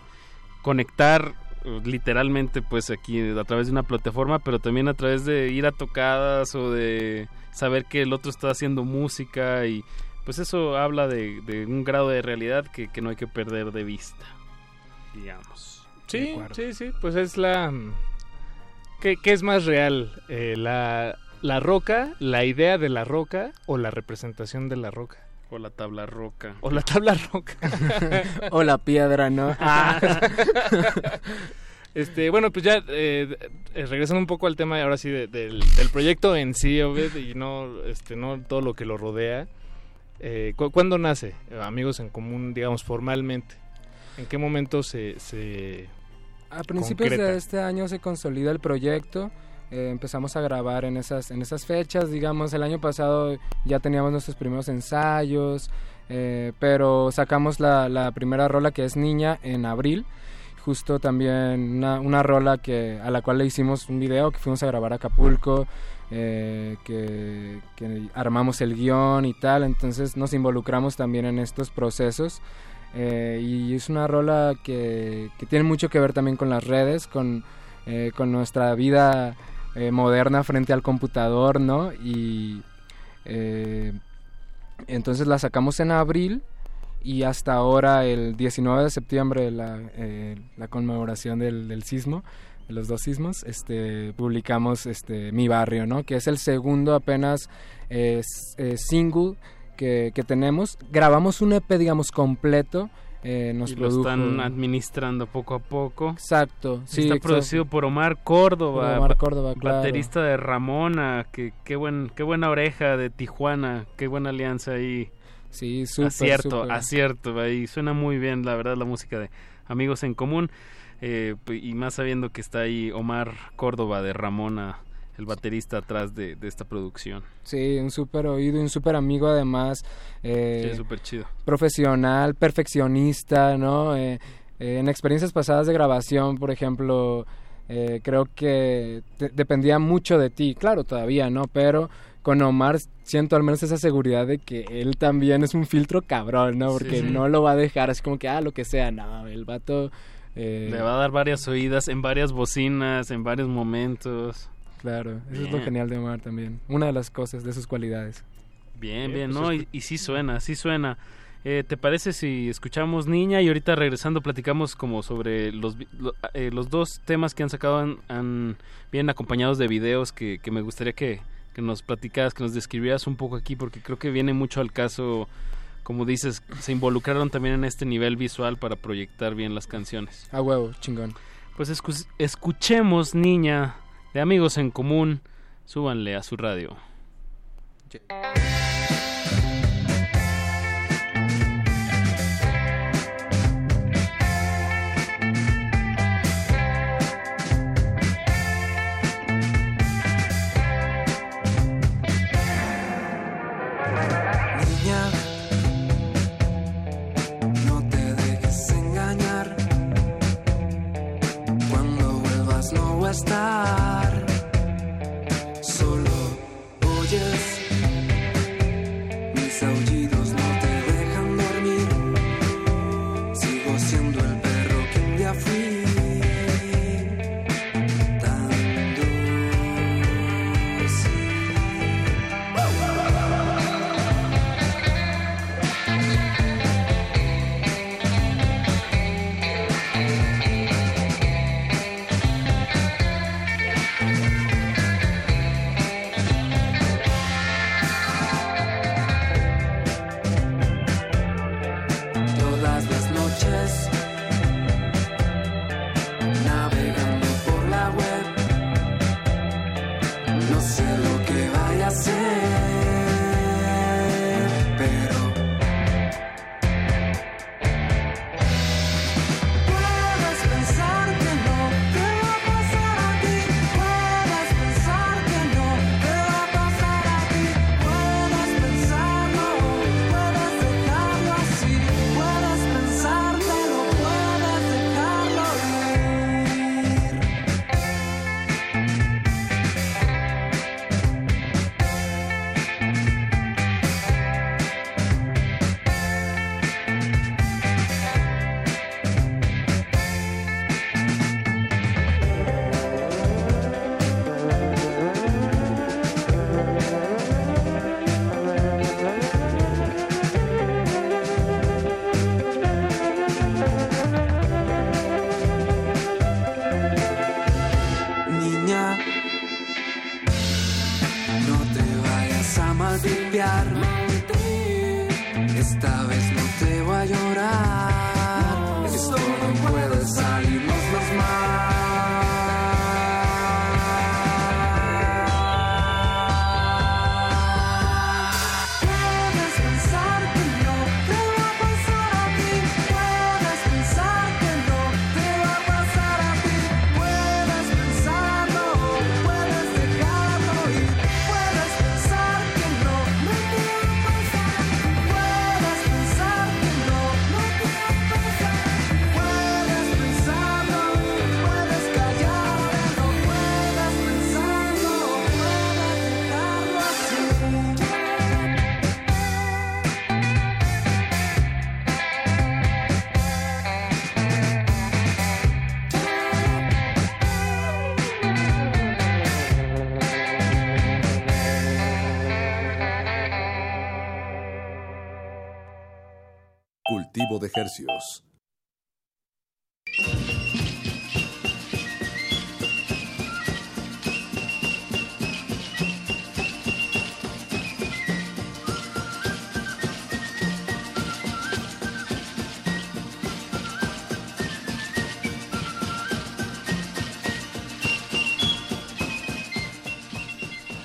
conectar eh, literalmente pues aquí a través de una plataforma pero también a través de ir a tocadas o de saber que el otro está haciendo música y pues eso habla de, de un grado de realidad que, que no hay que perder de vista, digamos. Sí, sí, sí, pues es la... ¿Qué, qué es más real? Eh, la, ¿La roca, la idea de la roca o la representación de la roca? O la tabla roca. O la tabla roca. o la piedra, ¿no? Ah. Este, bueno, pues ya eh, eh, regresando un poco al tema ahora sí de- del, del proyecto en sí, Obed, y no, este, no todo lo que lo rodea. Eh, ¿cu- ¿Cuándo nace eh, Amigos en Común, digamos, formalmente? ¿En qué momento se, se A principios concreta? de este año se consolida el proyecto. eh, empezamos a grabar en esas, en esas fechas, digamos, el año pasado ya teníamos nuestros primeros ensayos, eh, pero sacamos la, la primera rola que es Niña en abril, justo también una, una rola que, a la cual le hicimos un video que fuimos a grabar a Acapulco, eh, que, que armamos el guion y tal, entonces nos involucramos también en estos procesos. Eh, y es una rola que, que tiene mucho que ver también con las redes, con, eh, con nuestra vida eh, moderna frente al computador, ¿no? Y eh, entonces la sacamos en abril y hasta ahora, el 19 de septiembre, la, eh, la conmemoración del, del sismo, de los dos sismos, este, publicamos este, Mi Barrio, ¿no? Que es el segundo apenas single que, que tenemos. Grabamos un EP, digamos, completo. eh, nos y lo están administrando poco a poco. Exacto, sí, Está exacto. producido por Omar Córdoba, Omar ba- Córdoba, claro. baterista de Ramona, que qué buen qué buena oreja de Tijuana, qué buena alianza ahí. Sí, súper, acierto, acierto, ahí suena muy bien, la verdad, la música de Amigos en Común eh, y más sabiendo que está ahí Omar Córdoba de Ramona, el baterista atrás de, de esta producción. Sí, un súper oído y un súper amigo además. eh, Sí, súper chido. Profesional, perfeccionista, ¿no? Eh, eh, en experiencias pasadas de grabación, por ejemplo, eh, creo que te- dependía mucho de ti, claro, todavía, ¿no? Pero con Omar siento al menos esa seguridad de que él también es un filtro cabrón, ¿no? Porque Sí, sí. no lo va a dejar así como que, ah, lo que sea, no, el vato... eh, Le va a dar varias oídas en varias bocinas, en varios momentos. Claro, eso es lo Bien. genial de Omar también. Una de las cosas, de sus cualidades. Bien, Eh, bien, pues ¿no? es- Y, y sí suena, sí suena. Eh, ¿Te parece si escuchamos Niña y ahorita regresando platicamos como sobre los, lo- eh, los dos temas que han sacado, han, han- vienen acompañados de videos que, que me gustaría que, que nos platicaras, que nos describieras un poco aquí, porque creo que viene mucho al caso, como dices, se involucraron también en este nivel visual para proyectar bien las canciones. A huevo, chingón. Pues escu- escuchemos Niña de Amigos en Común, súbanle a su radio. No estar. Solo oyes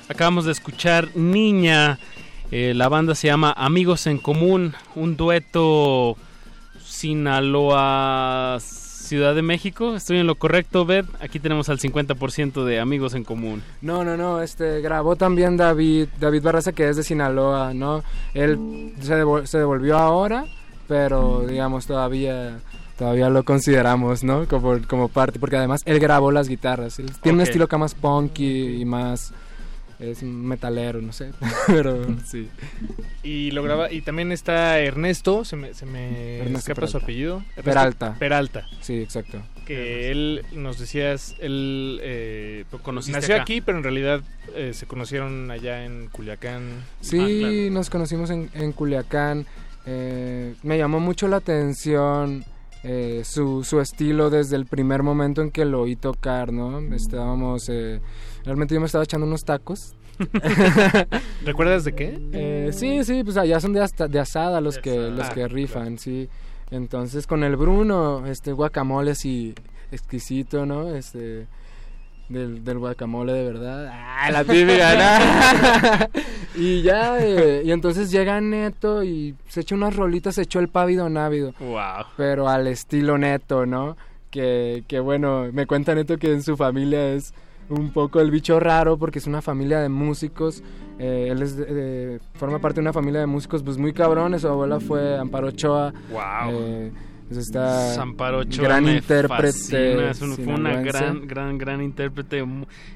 Acabamos de escuchar Niña. eh, la banda se llama Amigos en Común, un dueto Sinaloa Ciudad de México. Estoy en lo correcto, Bed. Aquí tenemos al 50% de Amigos en Común. No, no, no, este grabó también David, David Barraza que es de Sinaloa, ¿no? Él se, devol- se devolvió ahora, pero digamos todavía todavía lo consideramos, ¿no? Como, como parte, porque además él grabó las guitarras. Él tiene un estilo acá más punky y más es un metalero, no sé, pero sí. Y lo graba y también está Ernesto, se me, se me Ernesto escapa su apellido. Ernesto Peralta. Peralta. Sí, exacto. Que él nos decías, él eh, conociste nació acá. aquí, pero en realidad eh, se conocieron allá en Culiacán. Sí, nos conocimos en, en Culiacán. Eh, me llamó mucho la atención eh, su, su estilo desde el primer momento en que lo oí tocar, ¿no? Estábamos... eh, realmente yo me estaba echando unos tacos. ¿Recuerdas de qué? Eh, sí, sí, pues allá son de, hasta, de asada los que, asada. los Ah, que rifan, sí. Entonces con el Bruno, este guacamole así exquisito, ¿no? Este... Del, del guacamole de verdad. ¡Ah, la típica! ¿no? y ya, eh, y entonces llega Neto y se echa unas rolitas, se echó el pávido návido. Wow. Pero al estilo Neto, ¿no? Que, que bueno, me cuenta Neto que en su familia es un poco el bicho raro porque es una familia de músicos. Eh, él es de- de- forma parte de una familia de músicos pues muy cabrones. Su abuela fue Amparo Ochoa. Wow. Eh, pues está Zamparo Ochoa gran me intérprete. fascina, es un- fue una gran, gran, gran intérprete,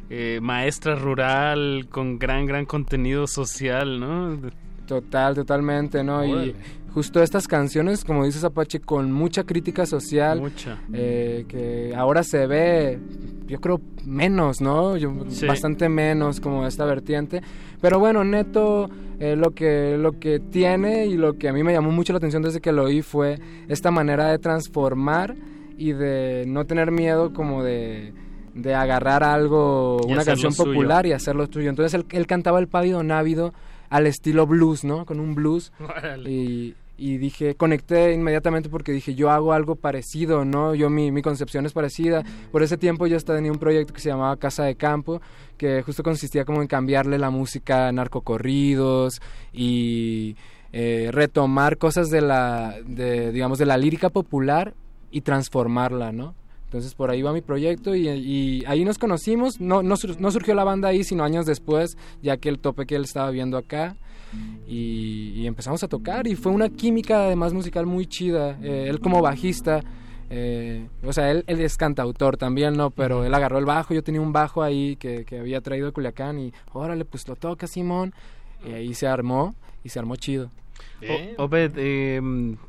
eh, maestra rural con gran, gran contenido social, ¿no? Total, totalmente, ¿no? Órale. Y justo estas canciones, como dices Apache, con mucha crítica social, Mucha. eh, que ahora se ve, yo creo, menos, ¿no? Yo- Sí. Bastante menos como esta vertiente. Pero bueno, Neto, eh, lo, que, lo que tiene y lo que a mí me llamó mucho la atención desde que lo oí fue esta manera de transformar y de no tener miedo como de de agarrar algo, Y una canción suyo. popular y hacerlo tuyo. Entonces él, él cantaba el pávido návido al estilo blues, ¿no? Con un blues. Órale. Y, y dije, conecté inmediatamente porque dije, yo hago algo parecido, ¿no? Yo, mi, mi concepción es parecida. Por ese tiempo yo estaba tenía un proyecto que se llamaba Casa de Campo, que justo consistía como en cambiarle la música a narcocorridos y eh, retomar cosas de la, digamos, de la lírica popular y transformarla, ¿no? Entonces por ahí va mi proyecto y, ahí nos conocimos. No, no, no surgió la banda ahí, sino años después, ya que el tope que él estaba viendo acá. Y, y empezamos a tocar y fue una química además musical muy chida. Eh, él como bajista, eh, o sea, él, él es cantautor también, ¿no? Pero él agarró el bajo, yo tenía un bajo ahí que, que había traído de Culiacán y órale, pues lo toca Simón. Y ahí se armó y se armó chido. O- Obed, eh,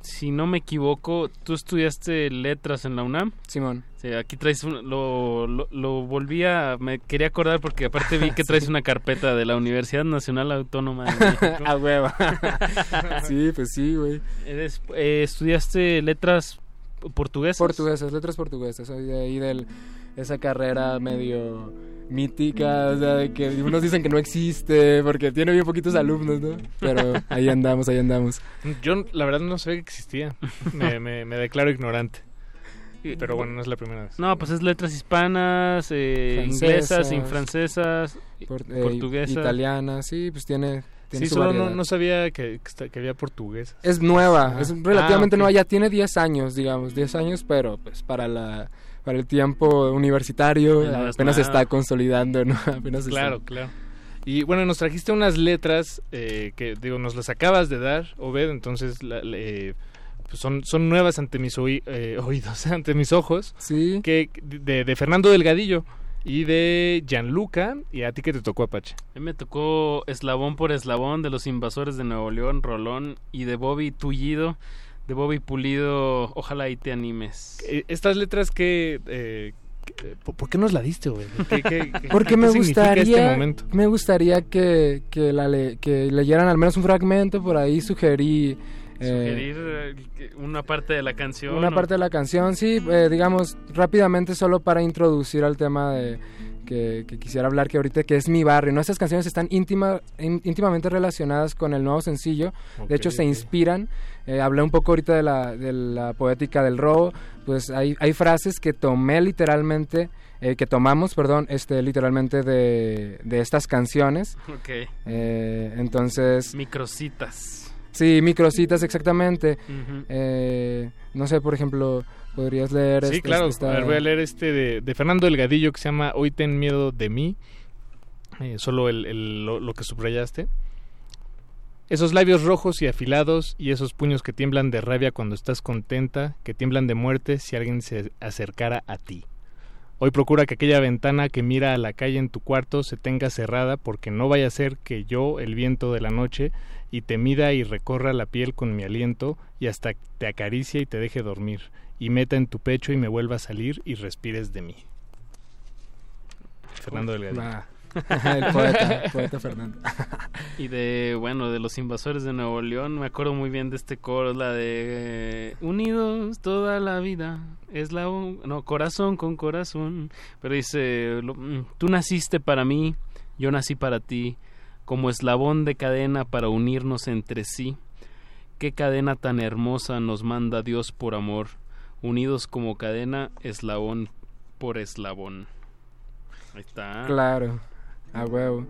si no me equivoco, tú estudiaste letras en la UNAM. Simón. Sí, aquí traes un- lo, lo, lo volví a, me quería acordar porque aparte vi que traes una carpeta de la Universidad Nacional Autónoma de México. A hueva. sí, pues sí, güey. Eres, eh, estudiaste letras portuguesas. Portuguesas, letras portuguesas. Soy de ahí de esa carrera medio mítica, o sea, de que unos dicen que no existe porque tiene bien poquitos alumnos, ¿no? Pero ahí andamos, ahí andamos. Yo la verdad no sabía que existía. Me, me, me declaro ignorante. Pero bueno, no es la primera vez. No, pues es letras hispanas, eh, Francesas, inglesas, francesas, Por- eh, portuguesas. italiana, sí, pues tiene, tiene Sí, su solo no, no sabía que, que había portugués. Es nueva, Ah. es relativamente Ah, nueva, ya tiene 10 años, digamos, 10 años, pero pues para la para el tiempo universitario No apenas se nada. está consolidando, ¿no? Apenas Claro, está- claro. Y bueno, nos trajiste unas letras eh, que, digo, nos las acabas de dar, Obed, entonces la- le- pues son, son nuevas ante mis oí- eh, oídos, ante mis ojos. Sí. Que, de, de Fernando Delgadillo y de Gianluca, y a ti que te tocó Apache. A mí me tocó Eslabón por Eslabón de los Invasores de Nuevo León, Rolón, y de Bobby Tullido, de Bobby Pulido, Ojalá y te animes. Eh, Estas letras que... eh, que- ¿por, qué nos la diste, Obed? ¿Qué- qué- qué- Porque qué me significa gustaría, este momento? me gustaría que, que, la le- que leyeran al menos un fragmento, por ahí sugerí Sugerir eh, una parte de la canción. Una parte de la canción, sí, eh, digamos rápidamente solo para introducir al tema de que, que quisiera hablar que ahorita que es mi barrio, ¿no? Estas canciones están íntima, ín- íntimamente relacionadas con el nuevo sencillo, de hecho se inspiran, eh, hablé un poco ahorita de la, de la poética del robo, pues hay, hay frases que tomé literalmente, eh, que tomamos, perdón, este literalmente de, de estas canciones, Ok. Eh, entonces... Microcitas. Sí, microcitas, exactamente. Eh, no sé, por ejemplo, podrías leer Sí, este- claro. esta- A ver, voy a leer este de, de Fernando Delgadillo que se llama Hoy ten miedo de mí. Eh, solo el, el- lo, lo que subrayaste. Esos labios rojos y afilados y esos puños que tiemblan de rabia cuando estás contenta, que tiemblan de muerte si alguien se acercara a ti. Hoy procura que aquella ventana que mira a la calle en tu cuarto se tenga cerrada porque no vaya a ser que yo, el viento de la noche, y te mida y recorra la piel con mi aliento y hasta te acaricie y te deje dormir y meta en tu pecho y me vuelva a salir y respires de mí. Fernando Delgadillo. Va. el poeta, poeta Fernando. Y de, bueno, de los invasores de Nuevo León, me acuerdo muy bien de este coro, la de Unidos toda la vida, es la... un- No, corazón con corazón. Pero dice, mm, tú naciste para mí, yo nací para ti, como eslabón de cadena para unirnos entre sí. Qué cadena tan hermosa nos manda Dios por amor, unidos como cadena, eslabón por eslabón. Ahí está. Claro, a huevo.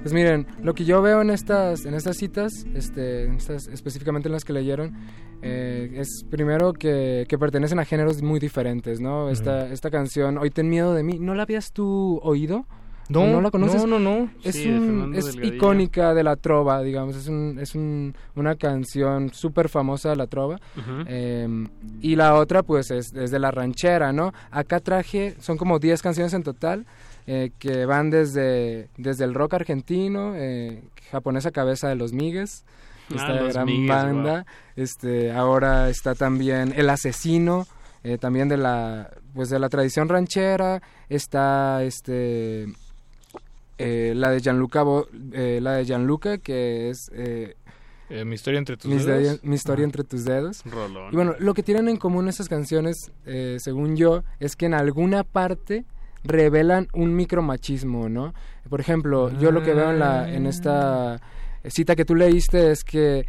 Pues miren, lo que yo veo en estas, en estas citas, este, en estas, específicamente en las que leyeron, eh, es primero que, que pertenecen a géneros muy diferentes, ¿no? Esta, esta canción, Hoy ten miedo de mí, ¿no la habías tú oído? No, ¿O la conoces? no, no, no. Es, Sí, un- es icónica de la trova, digamos, es, un, es un- una canción súper famosa de la trova. Eh, y la otra, pues, es, es de la ranchera, ¿no? Acá traje, son como 10 canciones en total, eh, que van desde, desde el rock argentino, eh, japonesa cabeza de los Migues, Ah, esta Los gran Migues, banda. Este, ahora está también El Asesino, eh, también de la, pues, de la tradición ranchera, está este... eh, la de Gianluca Bo- eh, la de Gianluca que es eh, Eh, mi historia entre tus mi, dedos. mi historia entre tus dedos Rolón. y bueno lo que tienen en común estas canciones eh, según yo es que en alguna parte revelan un micromachismo no por ejemplo yo lo que veo en la en esta cita que tú leíste es que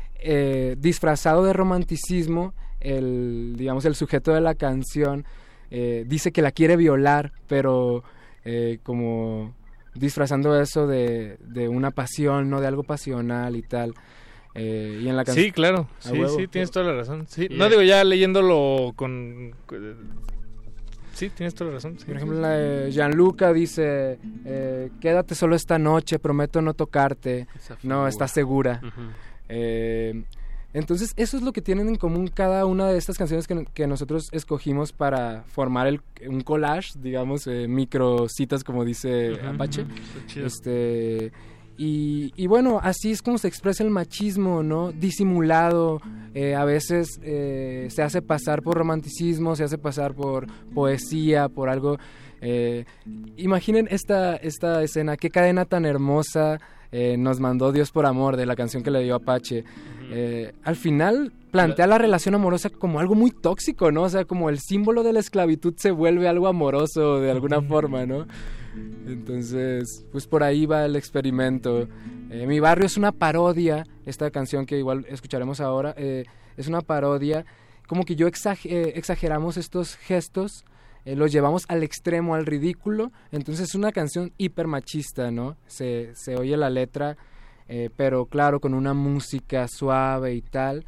disfrazado de romanticismo el digamos el sujeto de la canción dice que la quiere violar pero eh, como disfrazando eso de, de una pasión no de algo pasional y tal Eh, y en la canción Sí, claro. Sí, huevo. sí, tienes toda la razón. Sí. No digo ya leyéndolo con... Sí, tienes toda la razón. sí, Por ejemplo, sí. la de Gianluca dice, eh, quédate solo esta noche, prometo no tocarte. No, estás segura. Eh, entonces, eso es lo que tienen en común cada una de estas canciones que, que nosotros escogimos para formar el, un collage, digamos, eh, microcitas, como dice Apache. Este, y, y bueno, así es como se expresa el machismo, ¿no? Disimulado, eh, a veces eh, se hace pasar por romanticismo, se hace pasar por poesía, por algo... eh, imaginen esta, esta escena, qué cadena tan hermosa eh, nos mandó Dios por amor de la canción que le dio Apache. Eh, al final plantea la relación amorosa como algo muy tóxico, ¿no? O sea, como el símbolo de la esclavitud se vuelve algo amoroso de alguna forma, ¿no? Entonces, pues por ahí va el experimento. Eh, Mi barrio es una parodia, esta canción que igual escucharemos ahora, eh, es una parodia, como que yo exag- exageramos estos gestos, eh, los llevamos al extremo, al ridículo, entonces es una canción hiper machista, ¿no? Se, se oye la letra, eh, pero claro, con una música suave y tal.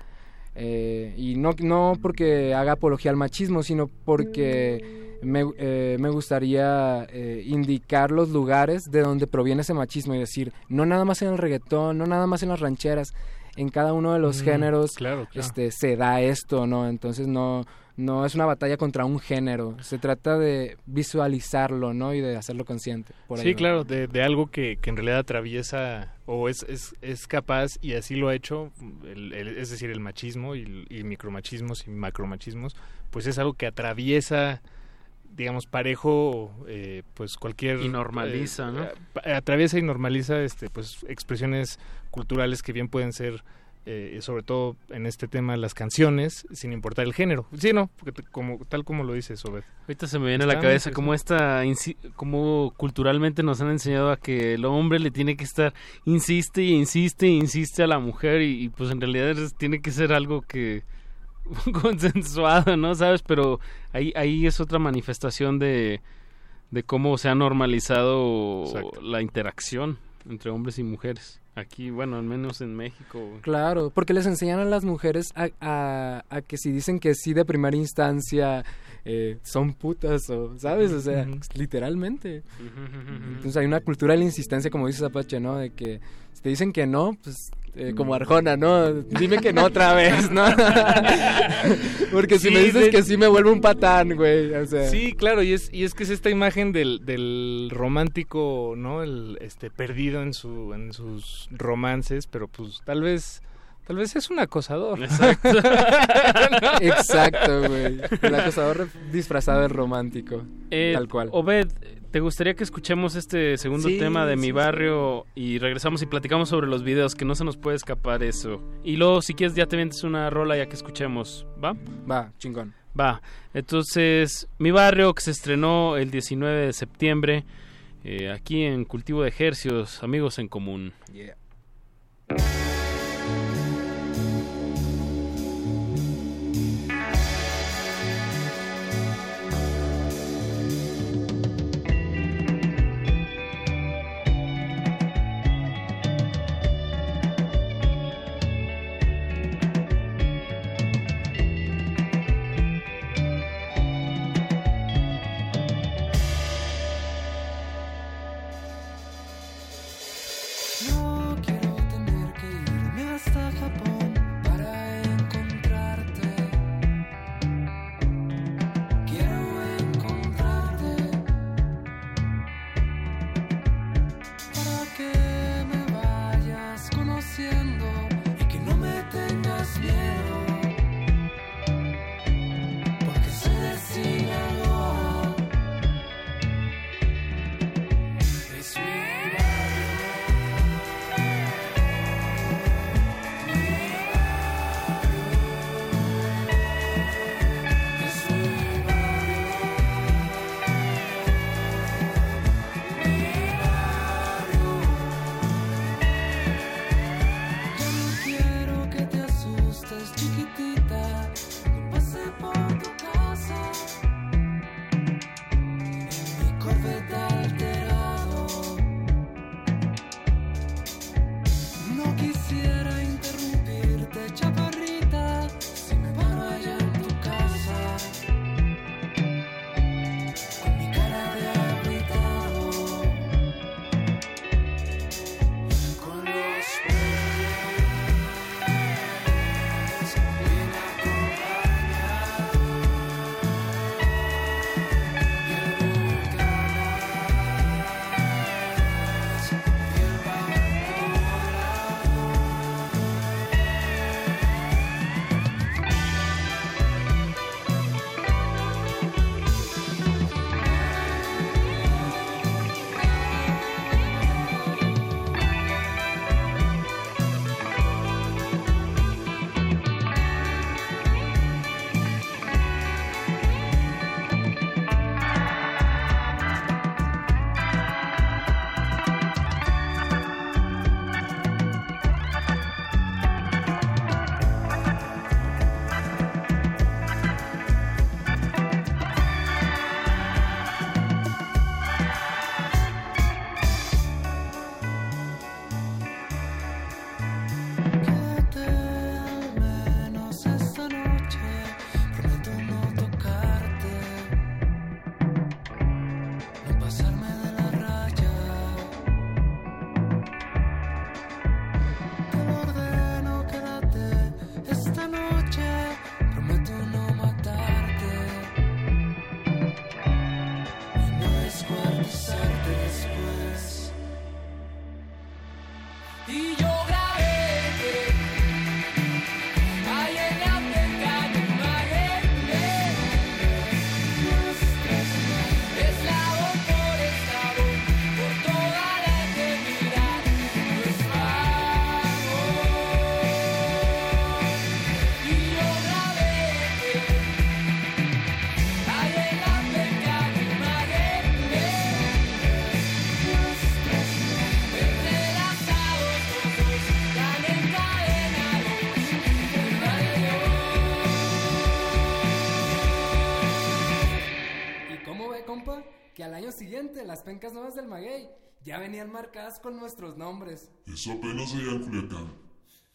Eh, y no, no porque haga apología al machismo, sino porque me, eh, me gustaría eh, indicar los lugares de donde proviene ese machismo y decir, no nada más en el reggaetón, no nada más en las rancheras, en cada uno de los Mm, géneros claro, claro. este se da esto, ¿no? Entonces no no es una batalla contra un género, se trata de visualizarlo, ¿no? Y de hacerlo consciente. Por ahí Sí, va. claro, de, de algo que, que en realidad atraviesa o es, es, es capaz y así lo ha hecho, el- el- es decir, el machismo y, y micromachismos y macromachismos, pues es algo que atraviesa, digamos, parejo, eh, pues cualquier... Y normaliza, eh, ¿no? pa- atraviesa y normaliza este, pues expresiones culturales que bien pueden ser eh, sobre todo en este tema las canciones, sin importar el género. Sí, no, porque como, tal como lo dice Obed. Ahorita se me viene a la cabeza como esta, como culturalmente nos han enseñado a que el hombre le tiene que estar, insiste y insiste y insiste a la mujer y, pues en realidad tiene que ser algo que consensuado, ¿no? ¿Sabes? Pero ahí, ahí es otra manifestación de, de cómo se ha normalizado la interacción entre hombres y mujeres. Aquí, bueno, al menos en México. Claro, porque les enseñan a las mujeres a, a, que si dicen que sí de primera instancia eh, son putas, o, ¿sabes? O sea, literalmente. Entonces hay una cultura de la insistencia, como dice Apache, ¿no? De que si te dicen que no, pues eh, como Arjona, ¿no? Dime que no otra vez, ¿no? Porque si me dices que sí me vuelvo un patán, güey. Sí, claro, y es, y es que es esta imagen del, del romántico, ¿no? El este perdido en su en sus romances, pero pues tal vez Tal vez es un acosador. Exacto. Exacto, güey. El acosador disfrazado de romántico. Eh, tal cual. Obed, ¿te gustaría que escuchemos este segundo tema de mi barrio y regresamos y platicamos sobre los videos? Que no se nos puede escapar eso. Y luego, si quieres, ya te vienes una rola ya que escuchemos. ¿Va? Va, chingón. Va. Entonces, mi barrio que se estrenó el 19 de septiembre. Eh, aquí en Cultivo de Ejercios, amigos en común. Yeah. Pencas nuevas del maguey ya venían marcadas con nuestros nombres. Eso apenas veía en Culiacán.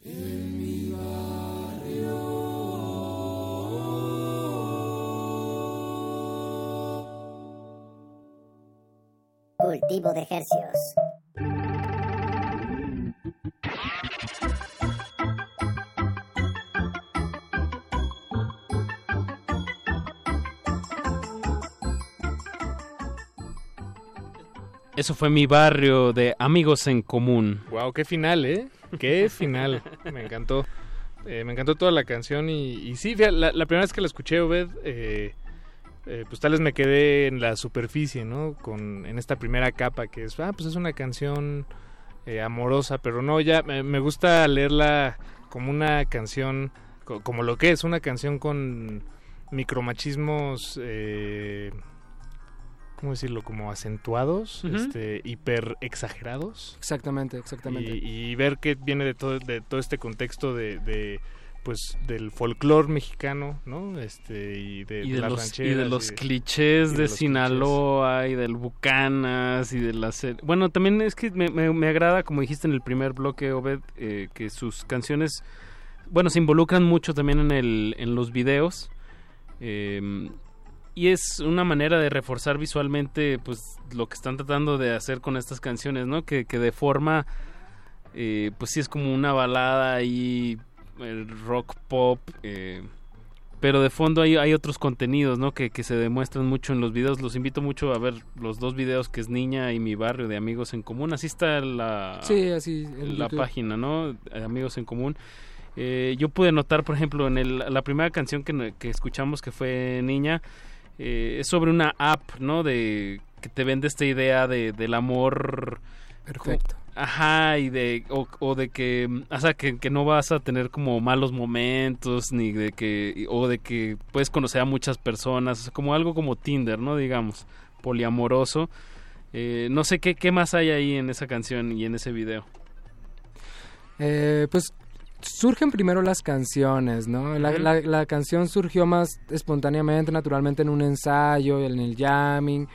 En mi barrio. Cultivo de hercios. Eso fue mi barrio de Amigos en Común. Wow, qué final, ¿eh? Qué final. me encantó. Eh, me encantó toda la canción y, y sí, la, la primera vez que la escuché, Obed, eh, eh, pues tal vez me quedé en la superficie, ¿no? Con, en esta primera capa que es, ah, pues es una canción eh, amorosa, pero no, ya me, gusta leerla como una canción, co- como lo que es, una canción con micromachismos, ¿cómo decirlo? Como acentuados, este, hiper exagerados. Exactamente, exactamente. Y, y ver que viene de todo, de todo este contexto de, de, pues del folclore mexicano, ¿no? Este y de, y de, las los, y rancheras de y los de- clichés y de, los Sinaloa y del Bucanas y de las... Bueno, también es que me, me- me agrada, como dijiste en el primer bloque, Obed, eh, que sus canciones, bueno, se involucran mucho también en, el, en los videos. eh, y es una manera de reforzar visualmente pues lo que están tratando de hacer con estas canciones, ¿no? Que, que de forma, eh, pues sí es como una balada el rock pop, eh, pero de fondo hay, hay otros contenidos, ¿no? Que, que se demuestran mucho en los videos. Los invito mucho a ver los dos videos que es Niña y mi barrio de Amigos en Común. Así está la, Sí, así, la YouTube. página, ¿no? Eh, Amigos en Común. Eh, yo pude notar, por ejemplo, en el- la primera canción que, que escuchamos, que fue Niña, eh, es sobre una app, ¿no? De que te vende esta idea de, del amor Perfecto. como- ajá, y de o, o de que, o sea, que, que no vas a tener como malos momentos ni de que o de que puedes conocer a muchas personas, como algo como Tinder, ¿no? Digamos, poliamoroso. Eh, no sé qué qué más hay ahí en esa canción y en ese video. Eh, pues surgen primero las canciones, ¿no? La, Ujú. la- la canción surgió más espontáneamente, naturalmente en un ensayo, en el jamming.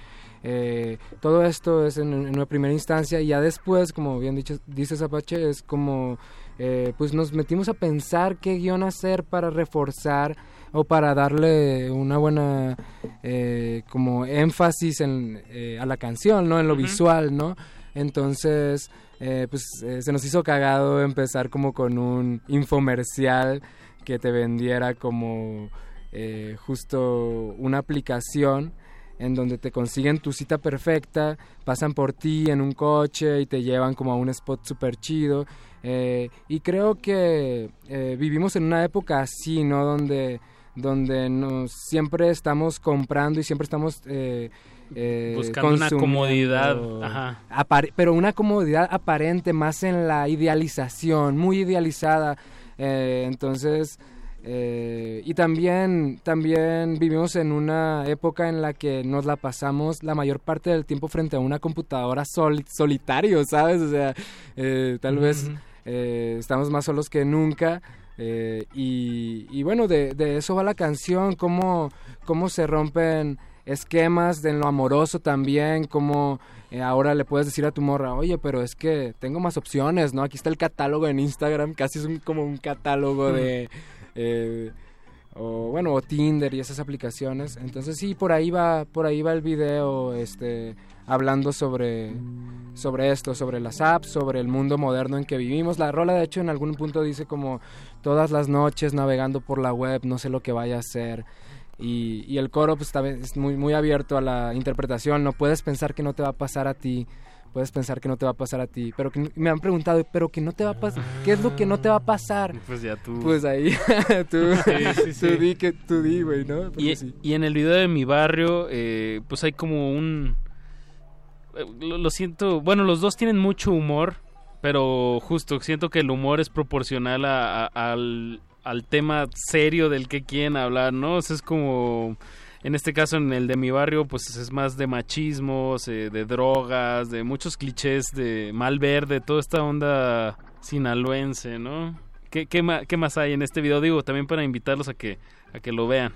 eh, todo esto es en, en una primera instancia y ya después, como bien dicho, dice Zapache, es como, eh, pues nos metimos a pensar qué guion hacer para reforzar o para darle una buena, eh, como énfasis en, eh, a la canción, ¿no? En lo visual, ¿no? Entonces, eh, pues eh, se nos hizo cagado empezar como con un infomercial que te vendiera como eh, justo una aplicación en donde te consiguen tu cita perfecta, pasan por ti en un coche y te llevan como a un spot súper chido. eh, y creo que eh, vivimos en una época así, ¿no? Donde, donde nos, siempre estamos comprando y siempre estamos... eh, eh, Buscando una comodidad, ajá. pero una comodidad aparente más en la idealización, muy idealizada. eh, entonces, eh, y también, también vivimos en una época en la que nos la pasamos la mayor parte del tiempo frente a una computadora sol- solitario, ¿sabes? O sea, eh, tal vez eh, estamos más solos que nunca. y, y bueno, de, de eso va la canción, cómo, cómo se rompen esquemas de lo amoroso también, como eh, ahora le puedes decir a tu morra, oye, pero es que tengo más opciones, ¿no? Aquí está el catálogo en Instagram, casi es un- como un catálogo de... eh, o bueno, o Tinder y esas aplicaciones. Entonces sí, por ahí va, por ahí va el video, este, hablando sobre, sobre esto, sobre las apps, sobre el mundo moderno en que vivimos. La rola, de hecho, en algún punto dice como todas las noches navegando por la web, no sé lo que vaya a hacer. Y, y el coro pues también es muy, muy abierto a la interpretación, no puedes pensar que no te va a pasar a ti, puedes pensar que no te va a pasar a ti, pero que me han preguntado, pero que no te va a pasar, ¿qué es lo que no te va a pasar? Pues ya tú. Pues ahí, tú, Sí, sí, tú sí. di que tú di, güey, ¿no? Y, sí. y en el video de mi barrio, eh, pues hay como un... eh, Lo, lo siento, bueno, los dos tienen mucho humor, pero justo siento que el humor es proporcional a- a- al, al tema serio del que quieren hablar, ¿no? O es como... En este caso, en el de mi barrio, pues es más de machismos, de drogas, de muchos clichés, de mal verde, toda esta onda sinaloense, ¿no? ¿Qué, qué, qué más hay en este video? Digo, también para invitarlos a que, a que lo vean.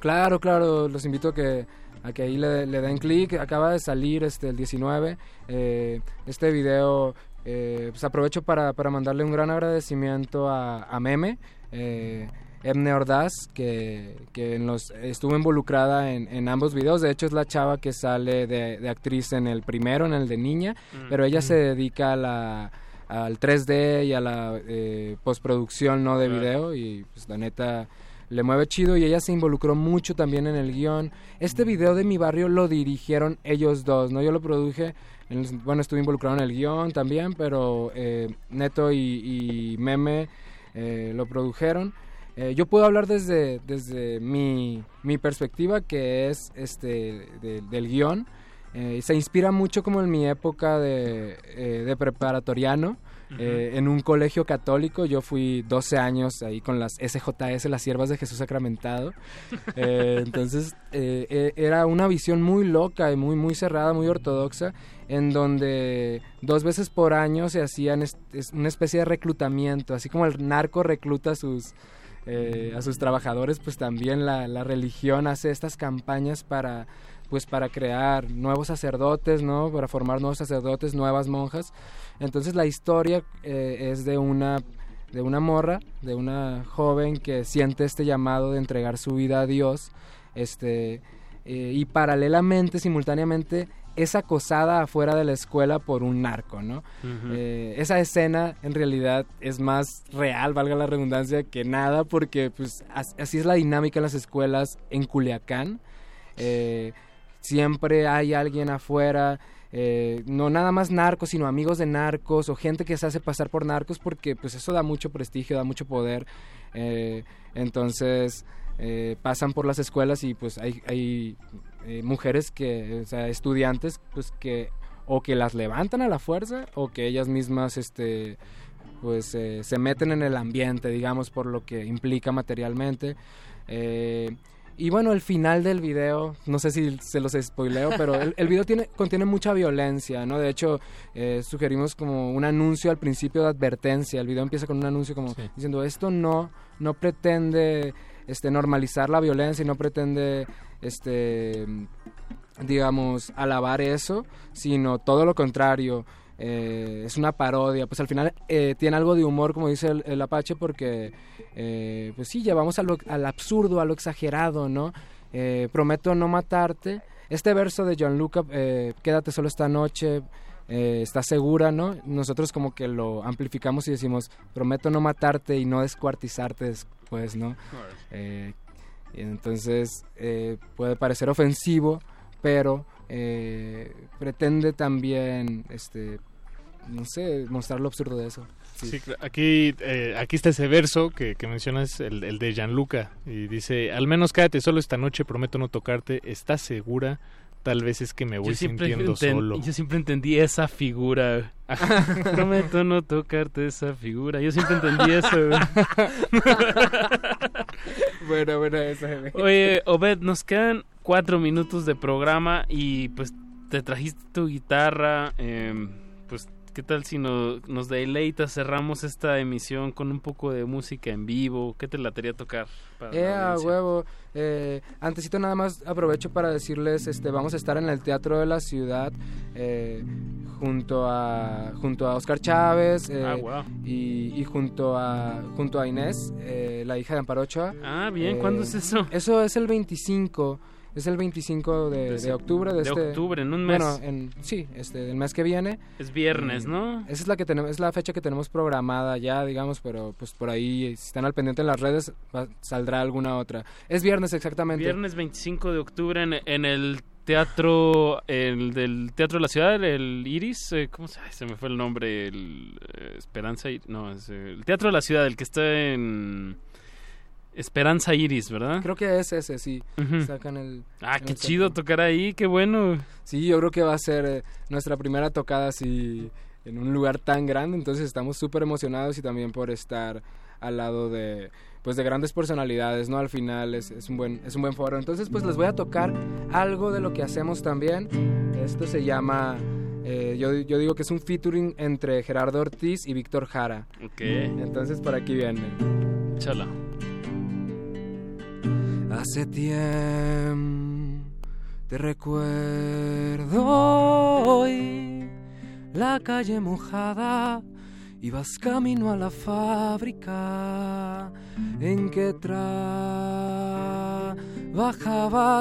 Claro, claro, los invito a que, a que ahí le, den clic. Acaba de salir este el 19. eh, este video, eh, pues aprovecho para, para mandarle un gran agradecimiento a Meme. Eh, Emne Ordaz, que, que en los, estuvo involucrada en, en ambos videos. De hecho, es la chava que sale de, de actriz en el primero, en el de niña. Mm. Pero ella se dedica a la, al 3D y a la eh, postproducción ¿no? de Claro. video. Y pues la neta le mueve chido y ella se involucró mucho también en el guion. Este video de mi barrio lo dirigieron ellos dos, ¿no? Yo lo produje, en el- bueno, estuve involucrado en el guion también, pero eh, Neto y, y Meme eh, lo produjeron. Eh, yo puedo hablar desde, desde mi, mi perspectiva, que es este de- del guion. Eh, se inspira mucho como en mi época de, eh, de preparatoriano. Eh, en un colegio católico, yo fui 12 años ahí con las SJS, las Siervas de Jesús Sacramentado. Eh, entonces, eh, era una visión muy loca y muy, muy cerrada, muy ortodoxa, en donde dos veces por año se hacían es- una especie de reclutamiento, así como el narco recluta a sus, a sus trabajadores, pues también la, la religión hace estas campañas para pues para crear nuevos sacerdotes, ¿no? Para formar nuevos sacerdotes, nuevas monjas. Entonces la historia eh, es de una de una morra, de una joven que siente este llamado de entregar su vida a Dios, este eh, y paralelamente, simultáneamente es acosada afuera de la escuela por un narco, ¿no? Eh, esa escena en realidad es más real, valga la redundancia, que nada, porque pues as- así es la dinámica en las escuelas en Culiacán. Eh, siempre hay alguien afuera, eh, no nada más narcos, sino amigos de narcos o gente que se hace pasar por narcos, porque pues eso da mucho prestigio, da mucho poder. Eh, entonces eh, pasan por las escuelas y pues hay, hay mujeres que, o sea, estudiantes, pues que o que las levantan a la fuerza o que ellas mismas, este, pues se meten en el ambiente, digamos, por lo que implica materialmente. Y bueno, el final del video, no sé si se los spoileo, pero el, el video tiene, contiene mucha violencia, ¿no? De hecho, eh, sugerimos como un anuncio al principio de advertencia. El video empieza con un anuncio como diciendo, esto no, no pretende este, normalizar la violencia y no pretende, este, digamos, alabar eso, sino todo lo contrario. Eh, es una parodia, pues al final eh, tiene algo de humor, como dice el, el Apache, porque eh, pues sí, llevamos a lo- al absurdo, a lo exagerado, ¿no? Prometo no matarte. Este verso de John Luca, quédate solo esta noche, estás segura, ¿no? Nosotros como que lo amplificamos y decimos, prometo no matarte y no descuartizarte después, ¿no? Entonces puede parecer ofensivo, pero eh, pretende también, este, no sé, mostrar lo absurdo de eso. Sí, aquí, eh, aquí está ese verso que, que mencionas, el, el de Gianluca, y dice, al menos quédate solo esta noche, prometo no tocarte, ¿estás segura? Tal vez es que me voy sintiendo enten- solo. yo siempre entendí esa figura. Prometo no tocarte esa figura. Yo siempre entendí eso. bueno, bueno, eso. Oye, Obed, nos quedan cuatro minutos de programa y pues te trajiste tu guitarra. pues, ¿qué tal si no- nos deleitas? Cerramos esta emisión con un poco de música en vivo. ¿Qué te latería tocar? para Eh, a huevo. Eh, antesito nada más aprovecho para decirles, este, vamos a estar en el Teatro de la Ciudad eh, junto a junto a Oscar Chávez eh, Ah, y, y junto a junto a Inés, eh, la hija de Amparo Ochoa. Ah, bien, ¿cuándo es eso? Eso es el 25. Es el 25 de, De de octubre de, de este octubre, en un mes. Bueno, en, sí, este, del mes que viene. Es viernes, ¿no? Esa es la que tenemos, es la fecha que tenemos programada ya, digamos, pero pues por ahí si están al pendiente en las redes va- saldrá alguna otra. Es viernes exactamente. Viernes 25 de octubre en, en el teatro el del teatro de la ciudad el Iris eh, cómo se, se me fue el nombre el eh, Esperanza no es el teatro de la ciudad el que está en Esperanza Iris verdad Creo que es ese, sí. En el ah qué el chido tocar ahí qué bueno Sí, yo creo que va a ser eh, nuestra primera tocada así en un lugar tan grande, entonces estamos súper emocionados y también por estar al lado de pues de grandes personalidades, ¿no? Al final es, es un buen es un buen foro. Entonces, pues les voy a tocar algo de lo que hacemos también. Esto se llama eh, yo, yo digo que es un featuring entre Gerardo Ortiz y Víctor Jara. Ok. Entonces, por aquí viene. Chala. Hace tiempo te recuerdo hoy la calle mojada ibas camino a la fábrica en que trabajaba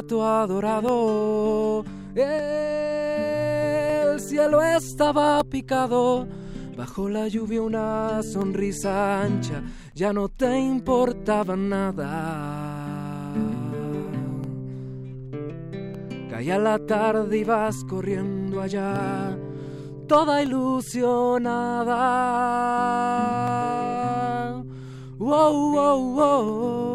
tu adorado. El cielo estaba picado, bajo la lluvia una sonrisa ancha, ya no te importaba nada. Caía la tarde y vas corriendo allá toda ilusionada. Wow, wow, wow.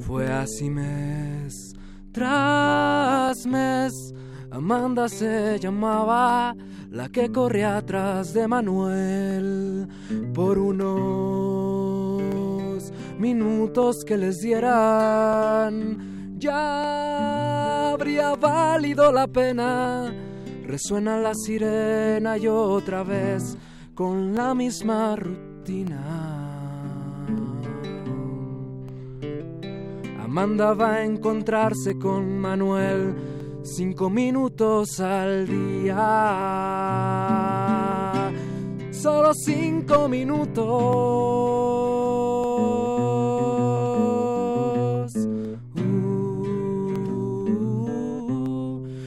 Fue así mes tras mes. Amanda se llamaba la que corría atrás de Manuel por unos minutos que les dieran. Ya habría valido la pena. Resuena la sirena y otra vez con la misma rutina. Amanda va a encontrarse con Manuel cinco minutos al día. Solo cinco minutos. Uh,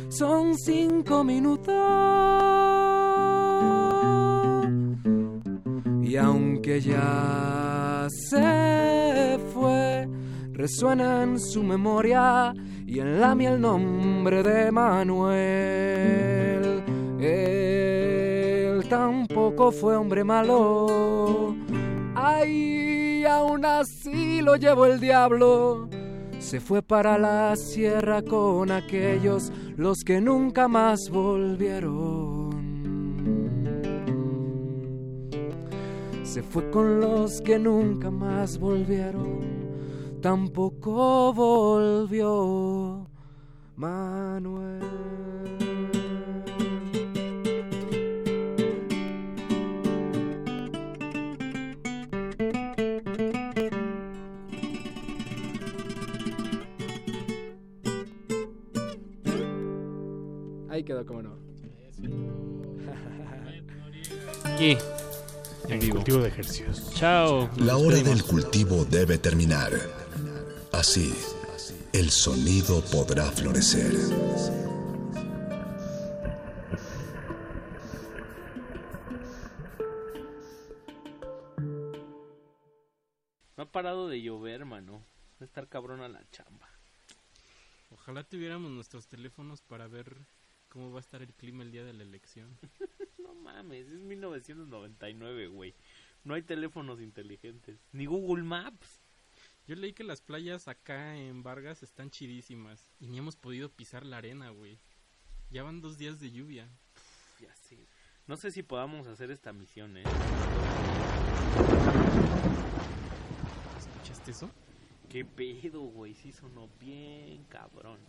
son cinco minutos. Y aunque ya fue, resuena en su memoria y en la mía el nombre de Manuel. Él tampoco fue hombre malo. Ay, aún así lo llevó el diablo. Se fue para la sierra con aquellos los que nunca más volvieron. Se fue con los que nunca más volvieron tampoco volvió Manuel. Ahí quedó, como no. Aquí. En el cultivo de ejercicios. Chao. La hora del cultivo debe terminar. Así, el sonido podrá florecer. No ha parado de llover, mano. Va a estar cabrón a la chamba. Ojalá tuviéramos nuestros teléfonos para ver cómo va a estar el clima el día de la elección. no mames, es 1999, güey. No hay teléfonos inteligentes. Ni Google Maps. Yo leí que las playas acá en Vargas están chidísimas y ni hemos podido pisar la arena, güey. Ya van dos días de lluvia. Uf, ya sé. No sé si podamos hacer esta misión, ¿eh? ¿Escuchaste eso? ¿Qué pedo, güey? Sí sonó bien cabrón.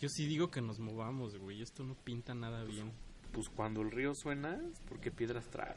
Yo sí digo que nos movamos, güey. Esto no pinta nada bien. Pues cuando el río suena, es porque piedras trae.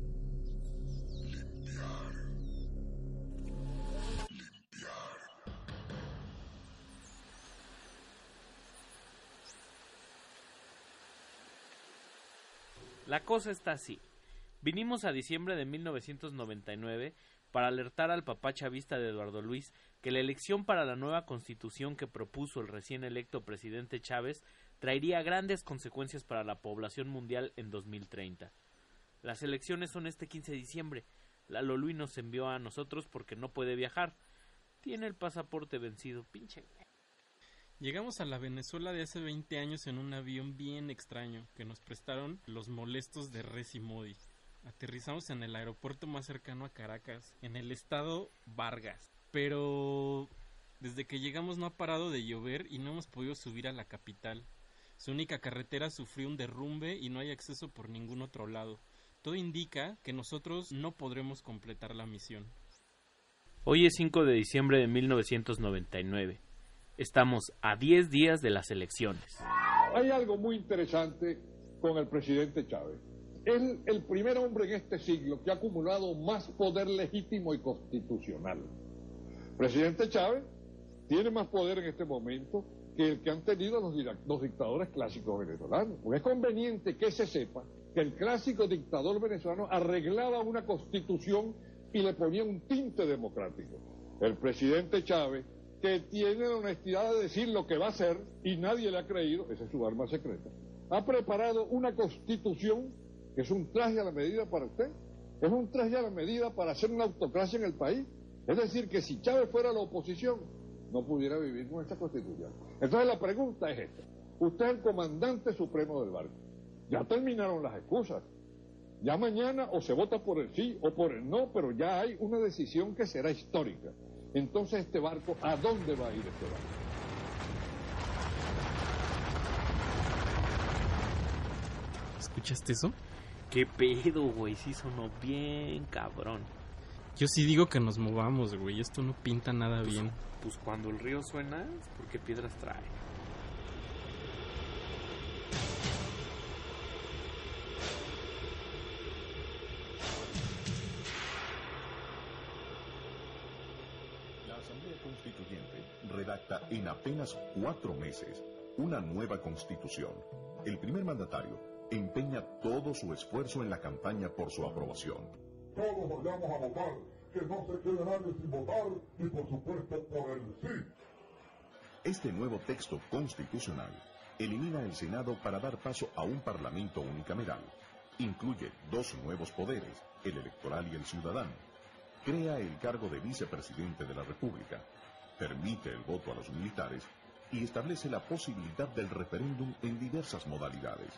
La cosa está así. Vinimos a diciembre de 1999 para alertar al papá chavista de Eduardo Luis que la elección para la nueva constitución que propuso el recién electo presidente Chávez traería grandes consecuencias para la población mundial en 2030. Las elecciones son este 15 de diciembre, Lalo Luis nos envió a nosotros porque no puede viajar. Tiene el pasaporte vencido, pinche. Llegamos a la Venezuela de hace 20 años en un avión bien extraño que nos prestaron los molestos de Res y Modi. Aterrizamos en el aeropuerto más cercano a Caracas, en el estado Vargas. Pero desde que llegamos no ha parado de llover y no hemos podido subir a la capital. Su única carretera sufrió un derrumbe y no hay acceso por ningún otro lado. Todo indica que nosotros no podremos completar la misión. Hoy es 5 de diciembre de 1999. Estamos a 10 días de las elecciones. Hay algo muy interesante con el presidente Chávez. Es el primer hombre en este siglo que ha acumulado más poder legítimo y constitucional. Presidente Chávez tiene más poder en este momento que el que han tenido los, los dictadores clásicos venezolanos. Es conveniente que se sepa que el clásico dictador venezolano arreglaba una constitución y le ponía un tinte democrático. El presidente Chávez, que tiene la honestidad de decir lo que va a hacer y nadie le ha creído, esa es su arma secreta, ha preparado una constitución que es un traje a la medida para usted, es un traje a la medida para hacer una autocracia en el país. Es decir, que si Chávez fuera la oposición, no pudiera vivir con esta constitución. Entonces la pregunta es esta. Usted es el comandante supremo del barco. Ya terminaron las excusas. Ya mañana o se vota por el sí o por el no, pero ya hay una decisión que será histórica. Entonces este barco, ¿a dónde va a ir este barco? ¿Escuchaste eso? ¿Qué pedo, güey? Sí sonó bien cabrón. Yo sí digo que nos movamos, güey. Esto no pinta nada Pues, bien. Pues cuando el río suena, es porque piedras trae. La Asamblea Constituyente redacta en apenas cuatro meses una nueva constitución. El primer mandatario empeña todo su esfuerzo en la campaña por su aprobación. Todos vayamos a votar, que no se quede nadie sin votar y por supuesto por el sí. Este nuevo texto constitucional elimina el Senado para dar paso a un parlamento unicameral. Incluye dos nuevos poderes, el electoral y el ciudadano. Crea el cargo de vicepresidente de la República. Permite el voto a los militares y establece la posibilidad del referéndum en diversas modalidades.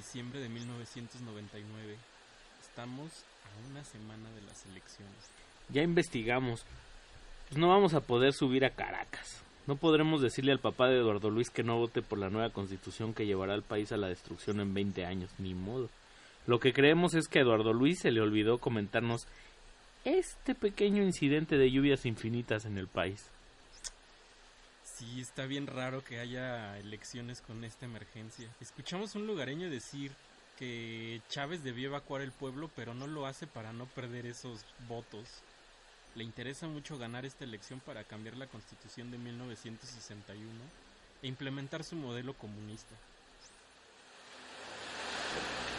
Diciembre de 1999. Estamos a una semana de las elecciones. Ya investigamos. Pues no vamos a poder subir a Caracas. No podremos decirle al papá de Eduardo Luis que no vote por la nueva constitución que llevará al país a la destrucción en 20 años, ni modo. Lo que creemos es que a Eduardo Luis se le olvidó comentarnos este pequeño incidente de lluvias infinitas en el país. Sí, está bien raro que haya elecciones con esta emergencia. Escuchamos un lugareño decir que Chávez debió evacuar el pueblo, pero no lo hace para no perder esos votos. Le interesa mucho ganar esta elección para cambiar la constitución de 1961 e implementar su modelo comunista.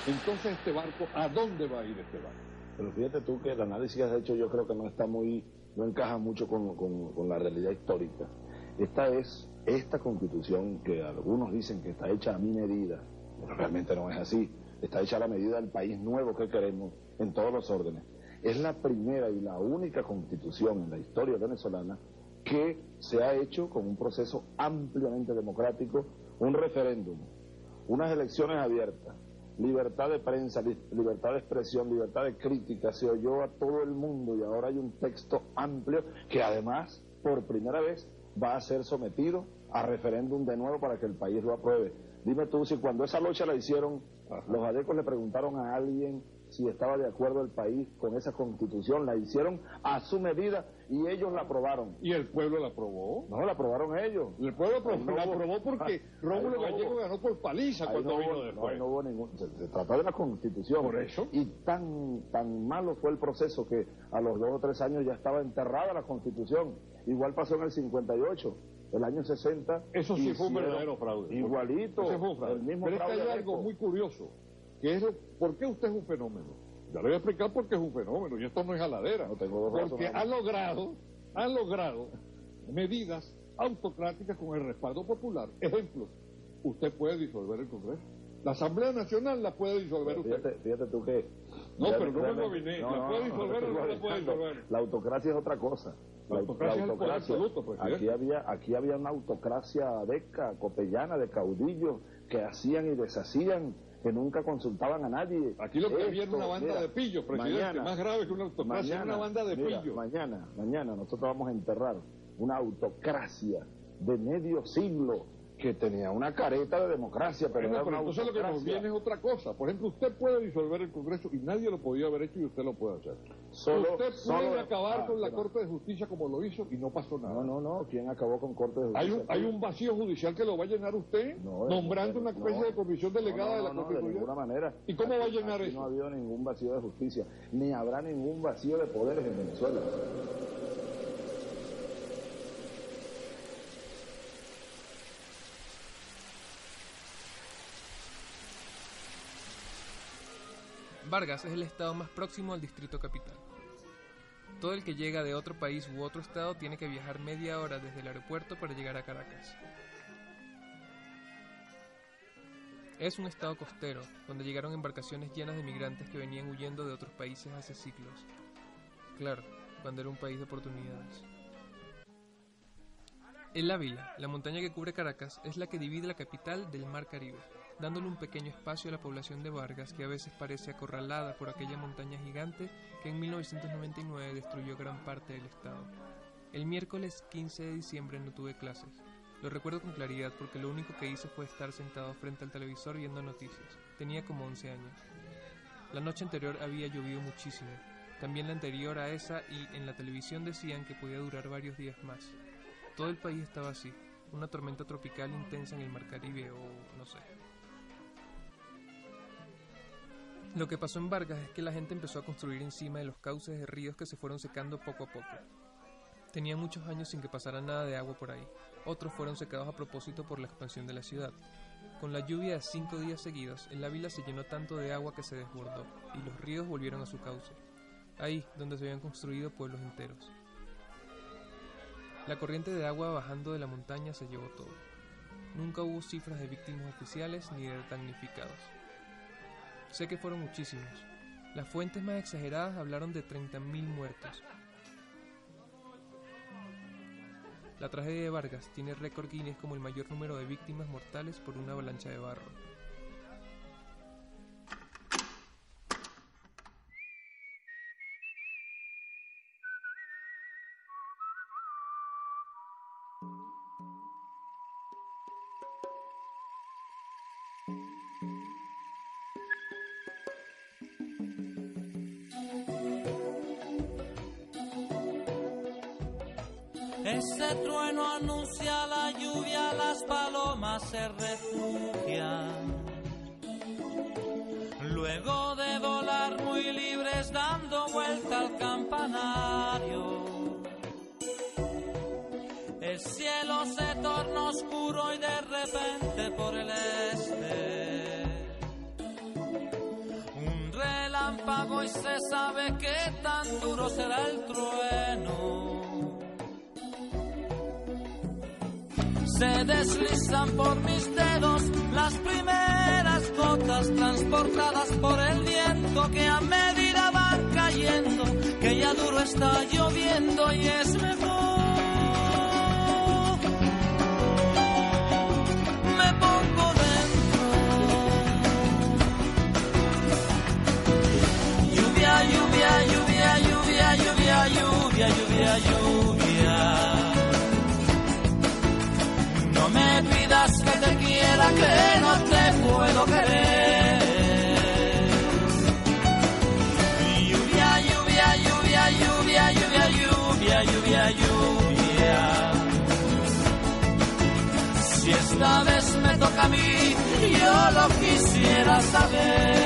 Entonces este barco, ¿a dónde va a ir este barco? Pero fíjate tú que el análisis que has hecho yo creo que no está muy, no encaja mucho con, con, con la realidad histórica. Esta es, esta constitución que algunos dicen que está hecha a mi medida, pero realmente no es así. Está hecha a la medida del país nuevo que queremos en todos los órdenes. Es la primera y la única constitución en la historia venezolana que se ha hecho con un proceso ampliamente democrático, un referéndum, unas elecciones abiertas, libertad de prensa, li- libertad de expresión, libertad de crítica, se oyó a todo el mundo y ahora hay un texto amplio que además, por primera vez, va a ser sometido a referéndum de nuevo para que el país lo apruebe. Dime tú si cuando esa lucha la hicieron, los adecos le preguntaron a alguien si estaba de acuerdo el país con esa constitución, la hicieron a su medida y ellos la aprobaron. ¿Y el pueblo la aprobó? No, la aprobaron ellos. El pueblo aprobó- no la aprobó porque Rómulo no Gallego ganó por paliza cuando no vino hubo- después. No, hubo ningún. Se, se trató de la constitución. Por eso. Y tan, tan malo fue el proceso que a los dos o tres años ya estaba enterrada la constitución. Igual pasó en el 58, el año 60. Eso sí fue un verdadero fraude. Igualito. Ese fue un fraude. El mismo Pero es que fraude hay algo muy curioso, que es lo- por qué usted es un fenómeno. Ya le voy a explicar por qué es un fenómeno, y esto no es jaladera. dos porque razones. ha logrado, ha logrado medidas autocráticas con el respaldo popular. Ejemplo, usted puede disolver el Congreso. La Asamblea Nacional la puede disolver usted. Fíjate, fíjate tú que. No, pero no me moviné. no, ¿La no, puede no, disolver no, o no la no, puede no, disolver? La autocracia es otra cosa. La autocracia absoluto. Aquí había, aquí había una autocracia deca, copellana, de caudillos que hacían y deshacían, que nunca consultaban a nadie. Aquí lo que había era una banda mira, de pillos, presidente, más grave que una autocracia, una banda de mira, pillos. Mañana, mañana nosotros vamos a enterrar una autocracia de medio siglo que tenía una careta de democracia, pero Bueno, era pero una entonces lo que nos viene es otra cosa. Por ejemplo, usted puede disolver el Congreso y nadie lo podía haber hecho y usted lo puede hacer. Solo- usted solo- puede acabar ah, con la pero- Corte de Justicia como lo hizo y no pasó nada. No, no, no. ¿Quién acabó con Corte de Hay Justicia? un, hay un vacío judicial que lo va a llenar usted, No, nombrando no, una especie de comisión delegada de la Corte de ninguna manera. ¿Y cómo va a llenar eso? No ha habido ningún vacío de justicia, ni habrá ningún vacío de poderes en Venezuela. Vargas es el estado más próximo al distrito capital. Todo el que llega de otro país u otro estado tiene que viajar media hora desde el aeropuerto para llegar a Caracas. Es un estado costero, donde llegaron embarcaciones llenas de migrantes que venían huyendo de otros países hace siglos. Claro, cuando era un país de oportunidades. El Ávila, la montaña que cubre Caracas, es la que divide la capital del Mar Caribe, dándole un pequeño espacio a la población de Vargas que a veces parece acorralada por aquella montaña gigante que en 1999 destruyó gran parte del estado. El miércoles 15 de diciembre no tuve clases. Lo recuerdo con claridad porque lo único que hice fue estar sentado frente al televisor viendo noticias. Tenía como 11 años. La noche anterior había llovido muchísimo, también la anterior a esa y en la televisión decían que podía durar varios días más. Todo el país estaba así, una tormenta tropical intensa en el Mar Caribe o no sé. Lo que pasó en Vargas es que la gente empezó a construir encima de los cauces de ríos que se fueron secando poco a poco. Tenían muchos años sin que pasara nada de agua por ahí. Otros fueron secados a propósito por la expansión de la ciudad. Con la lluvia de cinco días seguidos, el Ávila se llenó tanto de agua que se desbordó y los ríos volvieron a su cauce. Ahí, donde se habían construido pueblos enteros. La corriente de agua bajando de la montaña se llevó todo. Nunca hubo cifras de víctimas oficiales ni de damnificados. Sé que fueron muchísimos. Las fuentes más exageradas hablaron de 30.000 muertos. La tragedia de Vargas tiene récord Guinness como el mayor número de víctimas mortales por una avalancha de barro. Anuncia la lluvia, las palomas se refugian. Luego de volar muy libres dando vuelta al campanario. El cielo se torna oscuro y de repente por el este. Un relámpago y se sabe que tan duro será el trueno. Se deslizan por mis dedos las primeras gotas transportadas por el viento que a medida van cayendo, que ya duro está lloviendo y es mejor. Me pongo dentro. Lluvia, lluvia, lluvia, lluvia, lluvia, lluvia, lluvia, no te puedo querer. Lluvia, lluvia, lluvia, lluvia, lluvia, lluvia, lluvia, lluvia. Si esta vez me toca a mí, yo lo quisiera saber.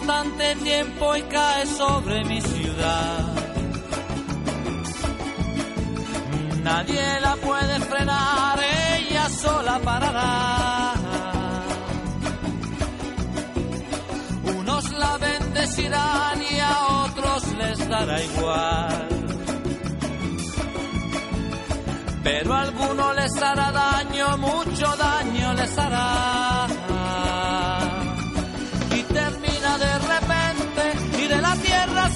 Dura bastante tiempo y cae sobre mi ciudad. Nadie la puede frenar, ella sola parará. Unos la bendecirán y a otros les dará igual. Pero a alguno les hará daño, mucho daño les hará.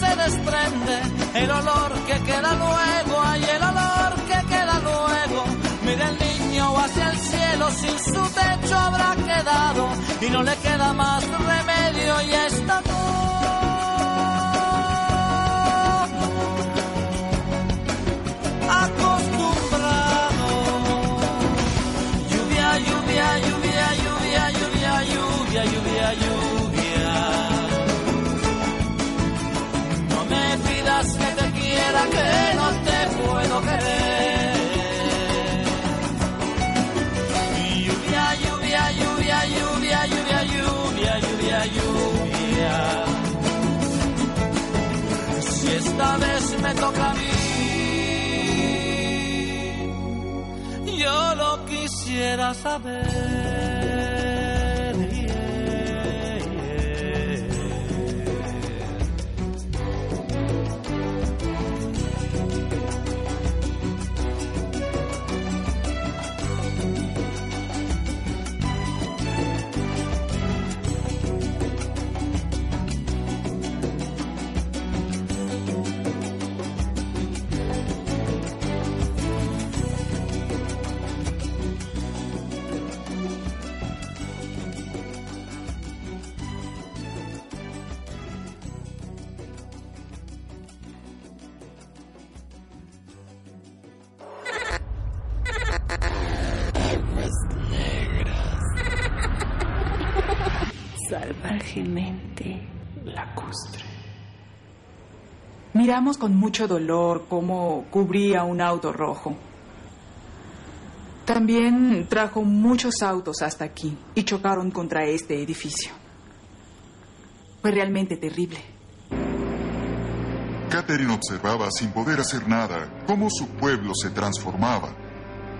Se desprende el olor que queda luego, hay el olor que queda luego. Mira el niño hacia el cielo, sin su techo habrá quedado y no le queda más remedio y está acostumbrado. Esta vez me toca a mí, yo lo quisiera saber. Miramos con mucho dolor cómo cubría un auto rojo. También trajo muchos autos hasta aquí y chocaron contra este edificio. Fue realmente terrible. Catherine observaba sin poder hacer nada cómo su pueblo se transformaba.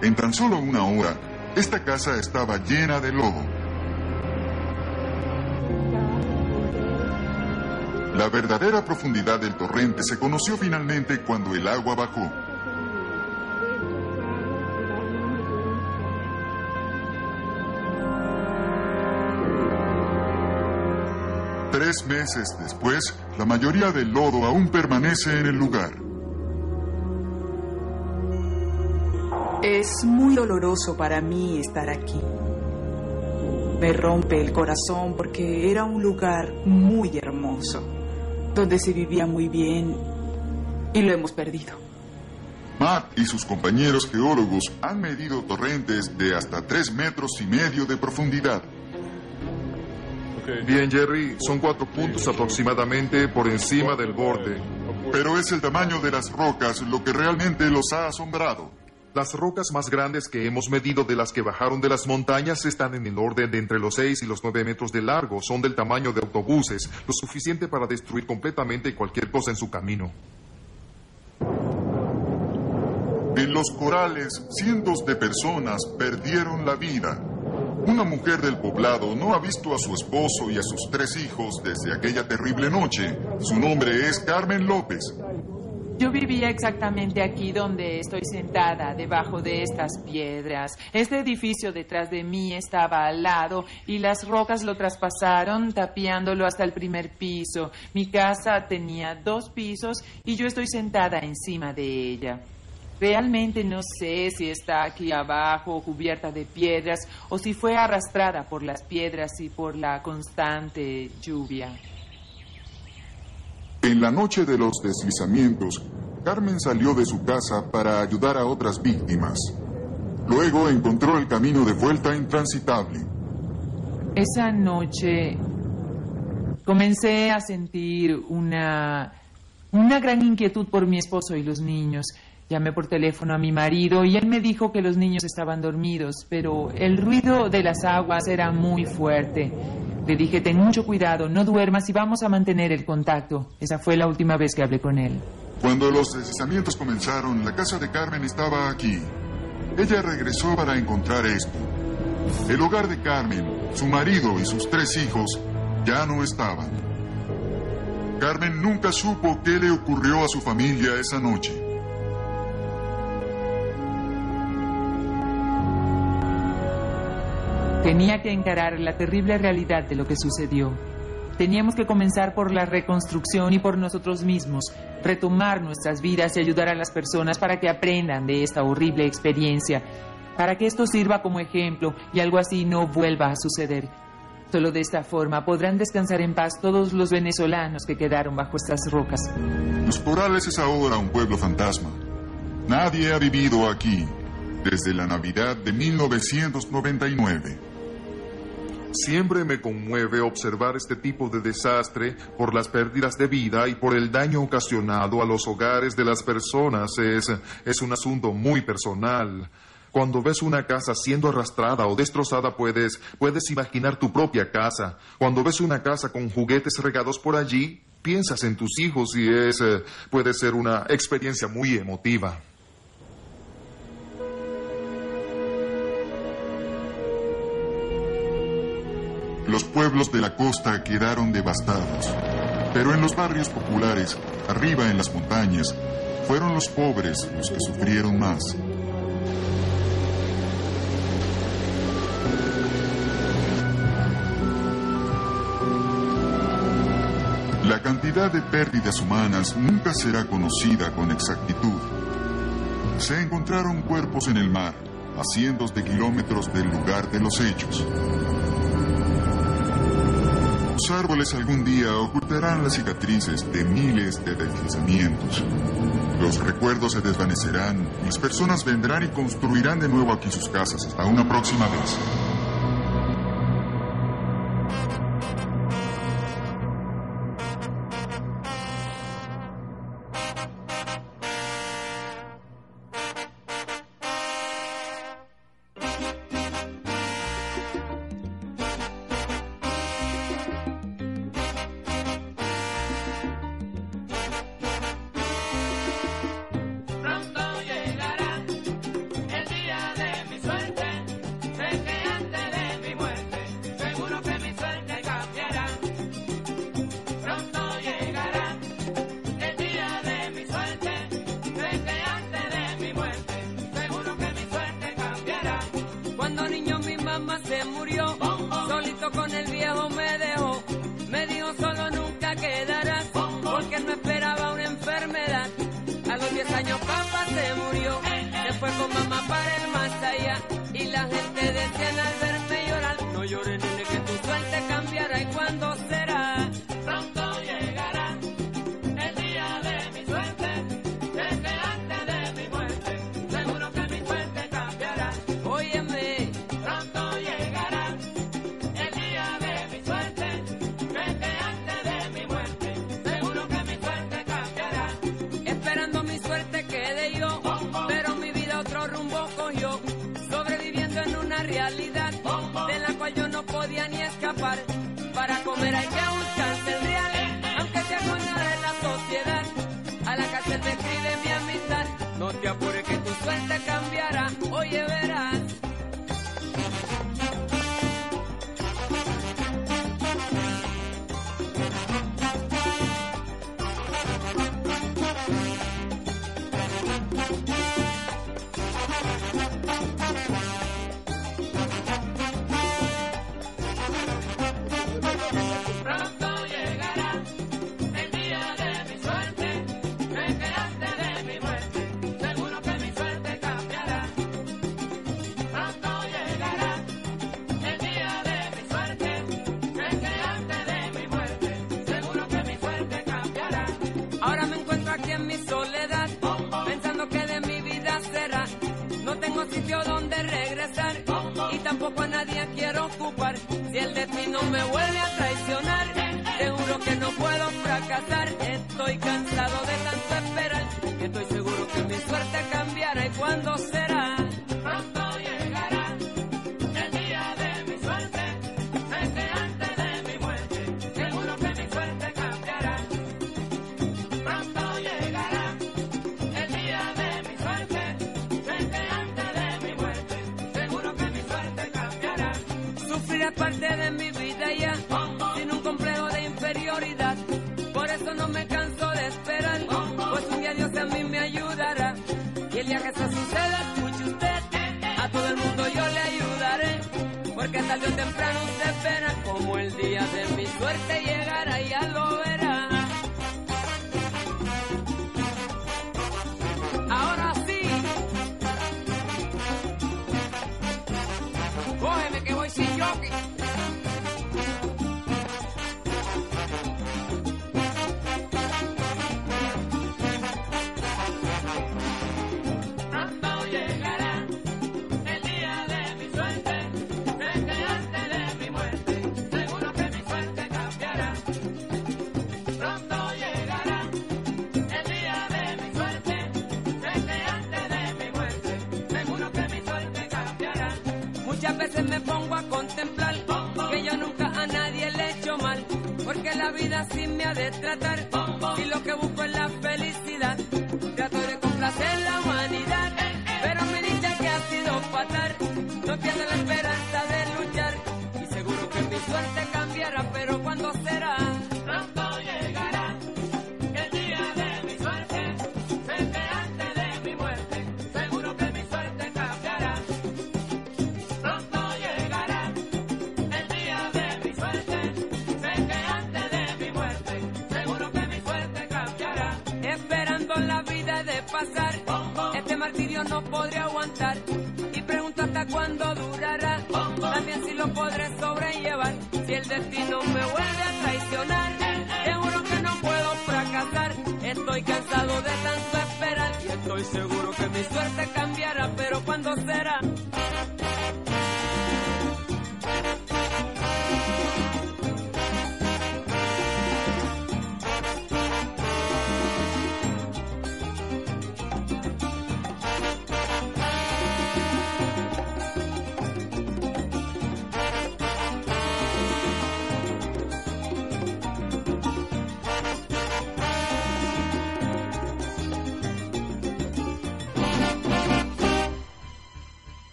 En tan solo una hora, esta casa estaba llena de lodo. La verdadera profundidad del torrente se conoció finalmente cuando el agua bajó. Tres meses después, la mayoría del lodo aún permanece en el lugar. Es muy doloroso para mí estar aquí. Me rompe el corazón porque era un lugar muy hermoso, donde se vivía muy bien y lo hemos perdido. Matt y sus compañeros geólogos han medido torrentes de hasta 3 metros y medio de profundidad. Bien, Jerry, son cuatro puntos aproximadamente por encima del borde. Pero es el tamaño de las rocas lo que realmente los ha asombrado. Las rocas más grandes que hemos medido de las que bajaron de las montañas están en el orden de entre los 6 y los 9 metros de largo. Son del tamaño de autobuses, lo suficiente para destruir completamente cualquier cosa en su camino. En los corales, cientos de personas perdieron la vida. Una mujer del poblado no ha visto a su esposo y a sus tres hijos desde aquella terrible noche. Su nombre es Carmen López. Yo vivía exactamente aquí donde estoy sentada, debajo de estas piedras. Este edificio detrás de mí estaba al lado y las rocas lo traspasaron, tapiándolo hasta el primer piso. Mi casa tenía dos pisos y yo estoy sentada encima de ella. Realmente no sé si está aquí abajo, cubierta de piedras, o si fue arrastrada por las piedras y por la constante lluvia. En la noche de los deslizamientos, Carmen salió de su casa para ayudar a otras víctimas. Luego encontró el camino de vuelta intransitable. Esa noche comencé a sentir una, una gran inquietud por mi esposo y los niños. Llamé por teléfono a mi marido y él me dijo que los niños estaban dormidos, pero el ruido de las aguas era muy fuerte. Le dije, ten mucho cuidado, no duermas y vamos a mantener el contacto. Esa fue la última vez que hablé con él. Cuando los deslizamientos comenzaron, la casa de Carmen estaba aquí. Ella regresó para encontrar esto. El hogar de Carmen, su marido y sus tres hijos ya no estaban. Carmen nunca supo qué le ocurrió a su familia esa noche. Tenía que encarar la terrible realidad de lo que sucedió. Teníamos que comenzar por la reconstrucción y por nosotros mismos, retomar nuestras vidas y ayudar a las personas para que aprendan de esta horrible experiencia, para que esto sirva como ejemplo y algo así no vuelva a suceder. Solo de esta forma podrán descansar en paz todos los venezolanos que quedaron bajo estas rocas. Los Corales es ahora un pueblo fantasma. Nadie ha vivido aquí desde la Navidad de 1999. Siempre me conmueve observar este tipo de desastre por las pérdidas de vida y por el daño ocasionado a los hogares de las personas. Es, es un asunto muy personal. Cuando ves una casa siendo arrastrada o destrozada puedes, puedes imaginar tu propia casa. Cuando ves una casa con juguetes regados por allí, piensas en tus hijos y es, eh, puede ser una experiencia muy emotiva. Los pueblos de la costa quedaron devastados, pero en los barrios populares, arriba en las montañas, fueron los pobres los que sufrieron más. La cantidad de pérdidas humanas nunca será conocida con exactitud. Se encontraron cuerpos en el mar, a cientos de kilómetros del lugar de los hechos. Los árboles algún día ocultarán las cicatrices de miles de deslizamientos. Los recuerdos se desvanecerán, las personas vendrán y construirán de nuevo aquí sus casas. Hasta una próxima vez.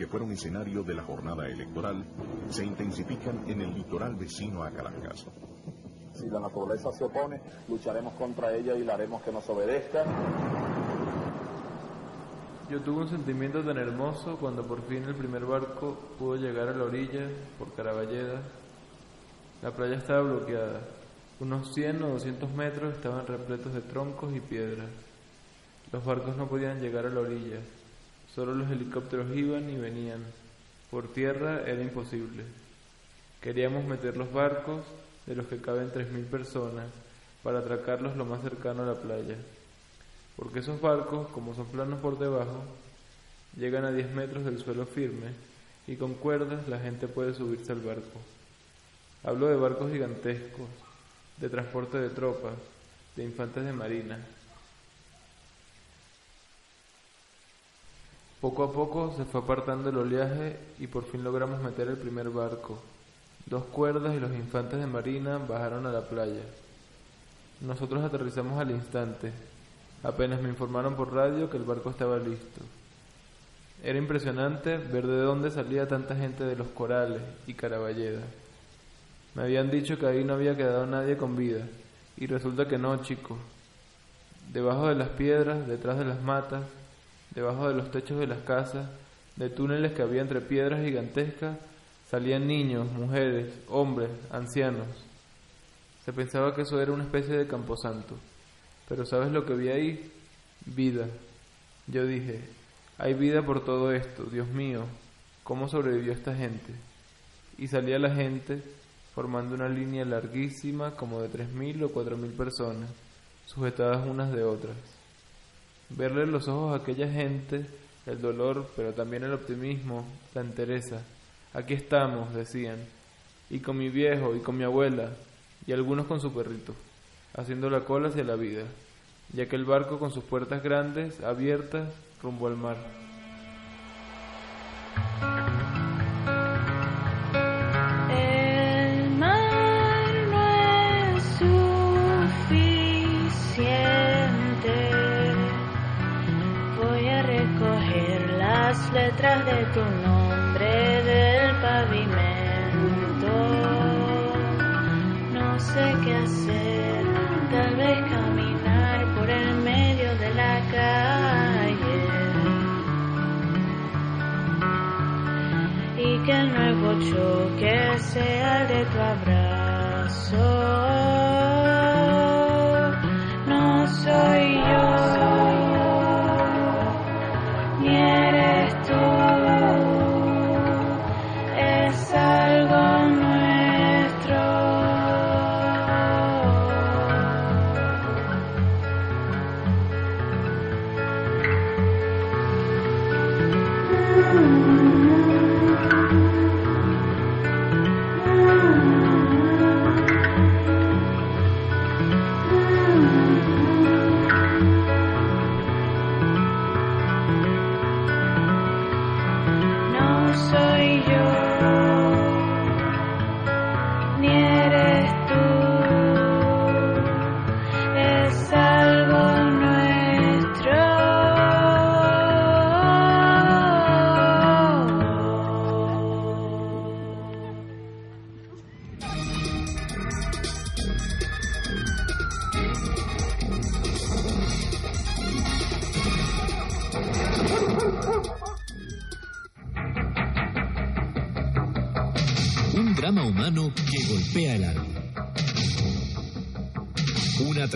Que fueron escenario de la jornada electoral se intensifican en el litoral vecino a Caracas. Si la naturaleza se opone, lucharemos contra ella y la haremos que nos obedezca. Yo tuve un sentimiento tan hermoso cuando por fin el primer barco pudo llegar a la orilla por Caraballeda. La playa estaba bloqueada. Unos 100 o 200 metros estaban repletos de troncos y piedras. Los barcos no podían llegar a la orilla. Solo los helicópteros iban y venían. Por tierra era imposible. Queríamos meter los barcos, de los que caben 3.000 personas, para atracarlos lo más cercano a la playa. Porque esos barcos, como son planos por debajo, llegan a 10 metros del suelo firme y con cuerdas la gente puede subirse al barco. Hablo de barcos gigantescos, de transporte de tropas, de infantes de marina. Poco a poco se fue apartando el oleaje y por fin logramos meter el primer barco. Dos cuerdas y los infantes de marina bajaron a la playa. Nosotros aterrizamos al instante. Apenas me informaron por radio que el barco estaba listo. Era impresionante ver de dónde salía tanta gente de los corales y Caraballeda. Me habían dicho que ahí no había quedado nadie con vida, y resulta que no, chicos. Debajo de las piedras, detrás de las matas, debajo de los techos de las casas, de túneles que había entre piedras gigantescas, salían niños, mujeres, hombres, ancianos. Se pensaba que eso era una especie de camposanto. Pero ¿sabes lo que vi ahí? Vida. Yo dije, hay vida por todo esto, Dios mío, ¿cómo sobrevivió esta gente? Y salía la gente formando una línea larguísima como de 3.000 o 4.000 personas, sujetadas unas de otras. Verle los ojos a aquella gente, el dolor, pero también el optimismo, la entereza. Aquí estamos, decían, y con mi viejo y con mi abuela, y algunos con su perrito, haciendo la cola hacia la vida, y aquel barco con sus puertas grandes, abiertas, rumbo al mar. De tu nombre del pavimento. No sé qué hacer, tal vez caminar por el medio de la calle. y que el nuevo choque sea el de tu abrazo.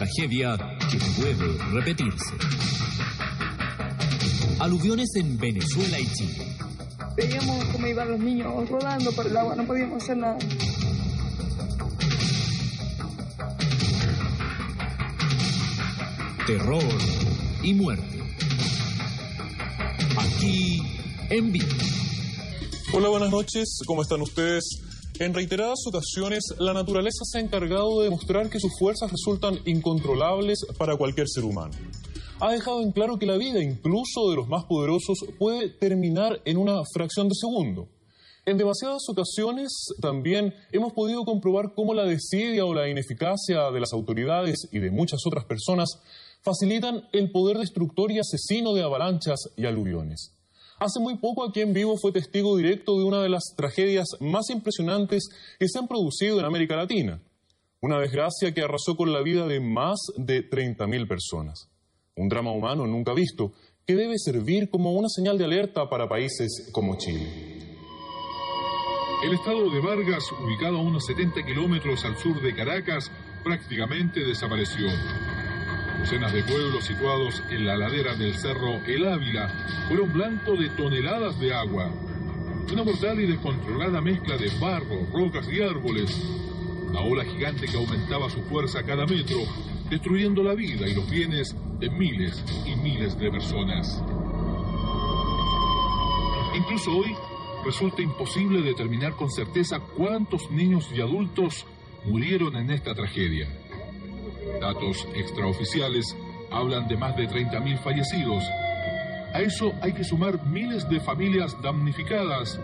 Tragedia que puede repetirse. Aluviones en Venezuela y Chile. Veíamos cómo iban los niños rodando por el agua, no podíamos hacer nada. Terror y muerte. Aquí en vivo. Hola, buenas noches. ¿Cómo están ustedes? En reiteradas ocasiones, la naturaleza se ha encargado de demostrar que sus fuerzas resultan incontrolables para cualquier ser humano. Ha dejado en claro que la vida, incluso de los más poderosos, puede terminar en una fracción de segundo. En demasiadas ocasiones también hemos podido comprobar cómo la desidia o la ineficacia de las autoridades y de muchas otras personas facilitan el poder destructor y asesino de avalanchas y aluviones. Hace muy poco aquí en vivo fue testigo directo de una de las tragedias más impresionantes que se han producido en América Latina. Una desgracia que arrasó con la vida de más de 30.000 personas. Un drama humano nunca visto que debe servir como una señal de alerta para países como Chile. El estado de Vargas, ubicado a unos 70 kilómetros al sur de Caracas, prácticamente desapareció. Docenas de pueblos situados en la ladera del cerro El Ávila fueron blanco de toneladas de agua. Una mortal y descontrolada mezcla de barro, rocas y árboles. Una ola gigante que aumentaba su fuerza cada metro, destruyendo la vida y los bienes de miles y miles de personas. Incluso hoy resulta imposible determinar con certeza cuántos niños y adultos murieron en esta tragedia. Datos extraoficiales hablan de más de 30.000 fallecidos. A eso hay que sumar miles de familias damnificadas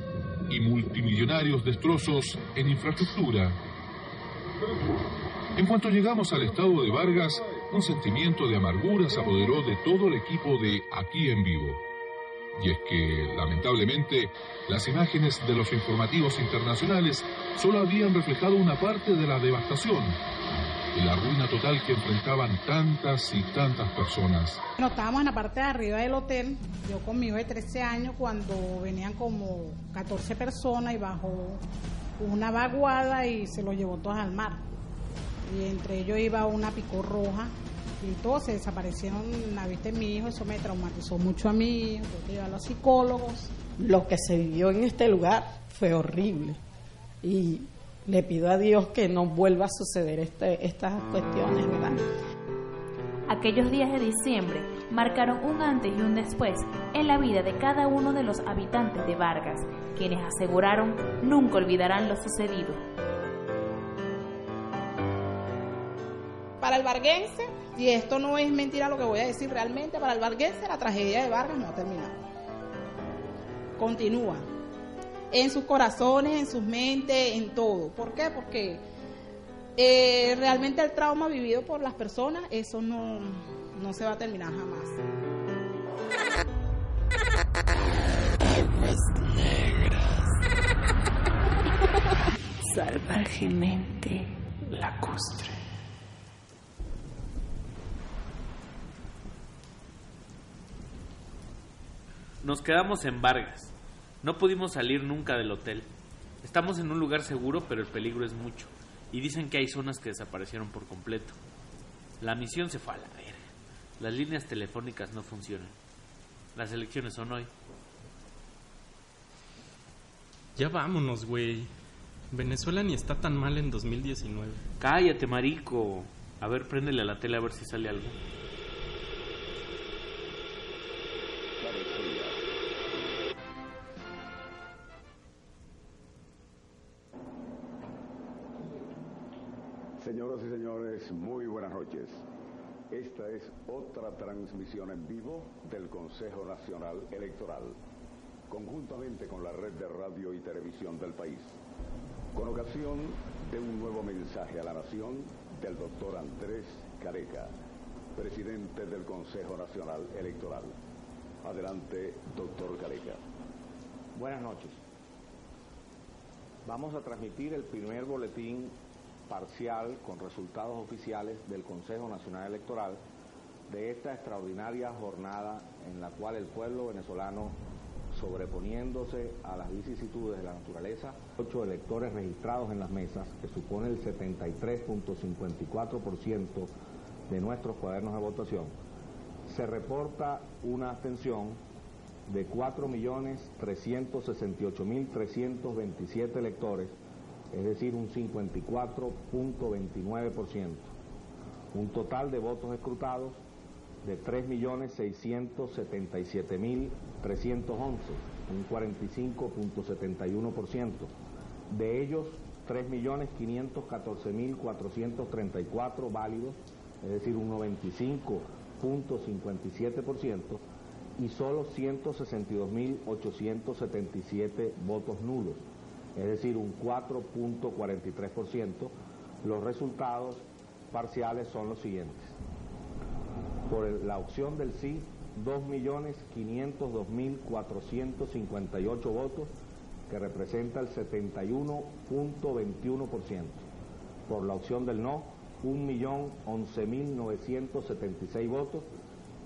y multimillonarios destrozos en infraestructura. En cuanto llegamos al estado de Vargas, un sentimiento de amargura se apoderó de todo el equipo de Aquí en Vivo. Y es que, lamentablemente, las imágenes de los informativos internacionales solo habían reflejado una parte de la devastación la ruina total que enfrentaban tantas y tantas personas. Bueno, estábamos en la parte de arriba del hotel, yo con mi hijo de 13 años, cuando venían como 14 personas y bajó una vaguada y se lo llevó todas al mar. y entre ellos iba una picó roja y todos se desaparecieron, la viste mi hijo, eso me traumatizó mucho a mí, tuve que llevar a los psicólogos. Lo que se vivió en este lugar fue horrible y le pido a Dios que no vuelva a suceder este, estas cuestiones, ¿verdad? Aquellos días de diciembre marcaron un antes y un después en la vida de cada uno de los habitantes de Vargas, quienes aseguraron nunca olvidarán lo sucedido. Para el varguense, y esto no es mentira lo que voy a decir realmente, para el varguense la tragedia de Vargas no ha terminado. Continúa. En sus corazones, en sus mentes, en todo. ¿Por qué? Porque eh, realmente el trauma vivido por las personas, eso no, no se va a terminar jamás. Salvajemente lacustre. Nos quedamos en Vargas. No pudimos salir nunca del hotel. Estamos en un lugar seguro, pero el peligro es mucho. Y dicen que hay zonas que desaparecieron por completo. La misión se fue a la verga. Las líneas telefónicas no funcionan. Las elecciones son hoy. Ya vámonos, güey. Venezuela ni está tan mal en 2019. Cállate, marico. A ver, préndele a la tele a ver si sale algo. Señoras y señores, muy buenas noches. Esta es otra transmisión en vivo del Consejo Nacional Electoral, conjuntamente con la red de radio y televisión del país, con ocasión de un nuevo mensaje a la nación del doctor Andrés Careca, presidente del Consejo Nacional Electoral. Adelante, doctor Careca. Buenas noches. Vamos a transmitir el primer boletín parcial con resultados oficiales del Consejo Nacional Electoral de esta extraordinaria jornada en la cual el pueblo venezolano, sobreponiéndose a las vicisitudes de la naturaleza, ocho electores registrados en las mesas, que supone el 73.54% de nuestros cuadernos de votación, se reporta una abstención de 4.368.327 electores es decir, un 54.29%. Un total de votos escrutados de 3.677.311, un 45.71%. De ellos, 3.514.434 válidos, es decir, un 95.57%, y solo 162.877 votos nulos, es decir, un 4.43%. Los resultados parciales son los siguientes. Por la opción del sí, 2.502.458 votos, que representa el 71.21%. Por la opción del no, 1.011.976 votos,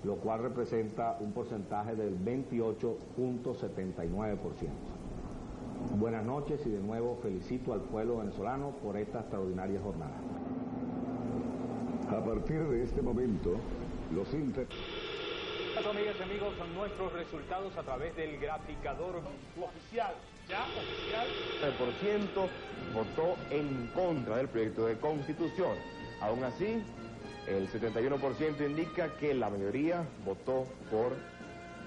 lo cual representa un porcentaje del 28.79%. Buenas noches y de nuevo felicito al pueblo venezolano por esta extraordinaria jornada. A partir de este momento, los inter... Amigas y amigos, son nuestros resultados a través del graficador oficial. ¿Ya? ¿Oficial? El por ciento votó en contra del proyecto de constitución. Aún así, el 71% indica que la mayoría votó por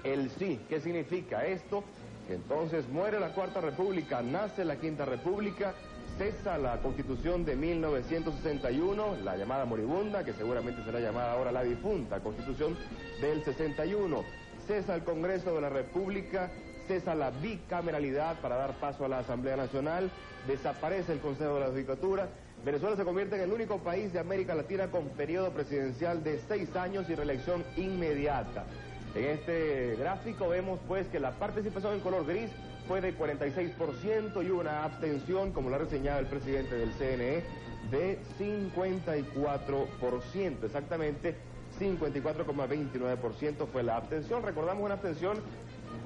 el sí. ¿Qué significa esto? Entonces muere la Cuarta República, nace la Quinta República, cesa la Constitución de 1961, la llamada moribunda, que seguramente será llamada ahora la difunta Constitución del 61, cesa el Congreso de la República, cesa la bicameralidad para dar paso a la Asamblea Nacional, desaparece el Consejo de la Judicatura, Venezuela se convierte en el único país de América Latina con periodo presidencial de seis años y reelección inmediata. En este gráfico vemos pues que la participación en color gris fue de 46% y una abstención, como lo ha reseñado el presidente del CNE, de 54%. Exactamente 54,29% fue la abstención. Recordamos una abstención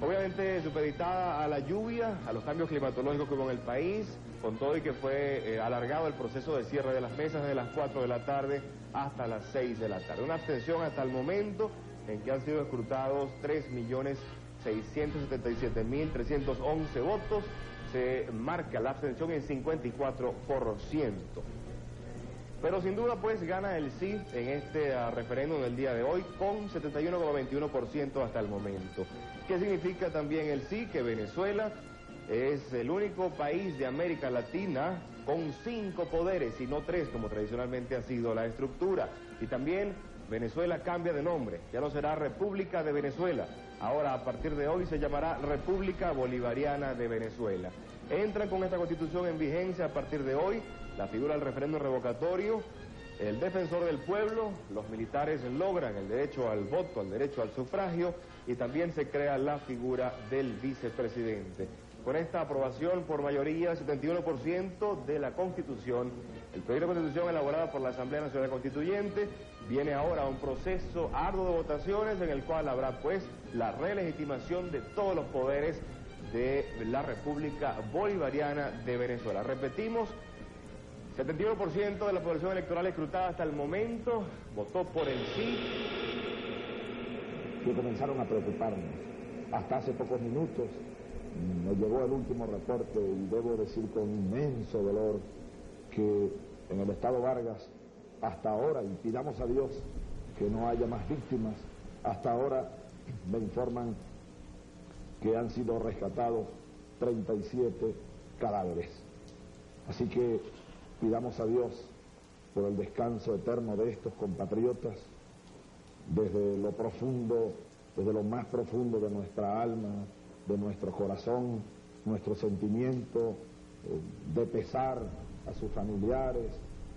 obviamente supeditada a la lluvia, a los cambios climatológicos que hubo en el país, con todo y que fue eh, alargado el proceso de cierre de las mesas de las 4 de la tarde hasta las 6 de la tarde. Una abstención hasta el momento en que han sido escrutados 3.677.311 votos. Se marca la abstención en 54%. Pero sin duda pues gana el sí en este uh, referéndum del día de hoy con 71,21% hasta el momento. ¿Qué significa también el sí? Que Venezuela es el único país de América Latina con cinco poderes y no tres como tradicionalmente ha sido la estructura. Y también Venezuela cambia de nombre, ya no será República de Venezuela, ahora a partir de hoy se llamará República Bolivariana de Venezuela. Entran con esta constitución en vigencia a partir de hoy la figura del referéndum revocatorio, el defensor del pueblo, los militares logran el derecho al voto, al derecho al sufragio y también se crea la figura del vicepresidente. Con esta aprobación por mayoría, 71% de la Constitución, el proyecto de Constitución elaborado por la Asamblea Nacional Constituyente viene ahora un proceso arduo de votaciones en el cual habrá pues la relegitimación de todos los poderes de la República Bolivariana de Venezuela. Repetimos, 71% de la población electoral escrutada hasta el momento votó por el sí. Que comenzaron a preocuparnos. Hasta hace pocos minutos me llegó el último reporte y debo decir con inmenso dolor que en el estado Vargas hasta ahora, y pidamos a Dios que no haya más víctimas, hasta ahora me informan que han sido rescatados 37 cadáveres. Así que pidamos a Dios por el descanso eterno de estos compatriotas desde lo profundo, desde lo más profundo de nuestra alma, de nuestro corazón, nuestro sentimiento eh, de pesar a sus familiares,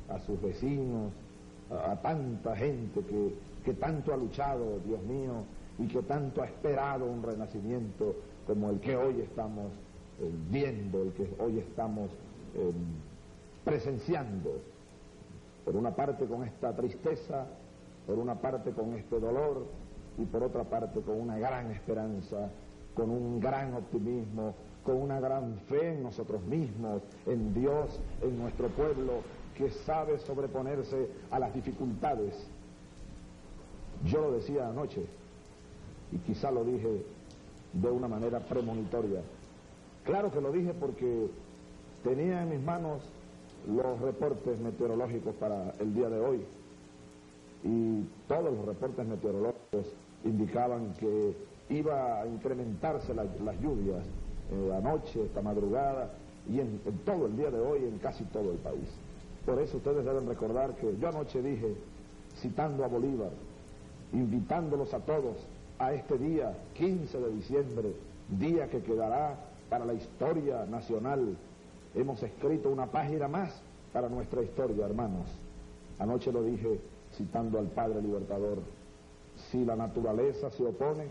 a sus vecinos, a, tanta gente que, que, tanto ha luchado, Dios mío, y que tanto ha esperado un renacimiento como el que hoy estamos eh, viendo, el que hoy estamos eh, presenciando. Por una parte con esta tristeza, por una parte con este dolor y por otra parte con una gran esperanza con un gran optimismo, con una gran fe en nosotros mismos, en Dios, en nuestro pueblo, que sabe sobreponerse a las dificultades. Yo lo decía anoche, y quizá lo dije de una manera premonitoria. Claro que lo dije porque tenía en mis manos los reportes meteorológicos para el día de hoy, y todos los reportes meteorológicos indicaban que iba a incrementarse las lluvias eh, anoche, esta madrugada y en, en, todo el día de hoy en casi todo el país. Por eso ustedes deben recordar que yo anoche dije, citando a Bolívar, invitándolos a todos a este día 15 de diciembre, día que quedará para la historia nacional. Hemos escrito una página más para nuestra historia, hermanos. Anoche lo dije citando al Padre Libertador. Si la naturaleza se opone,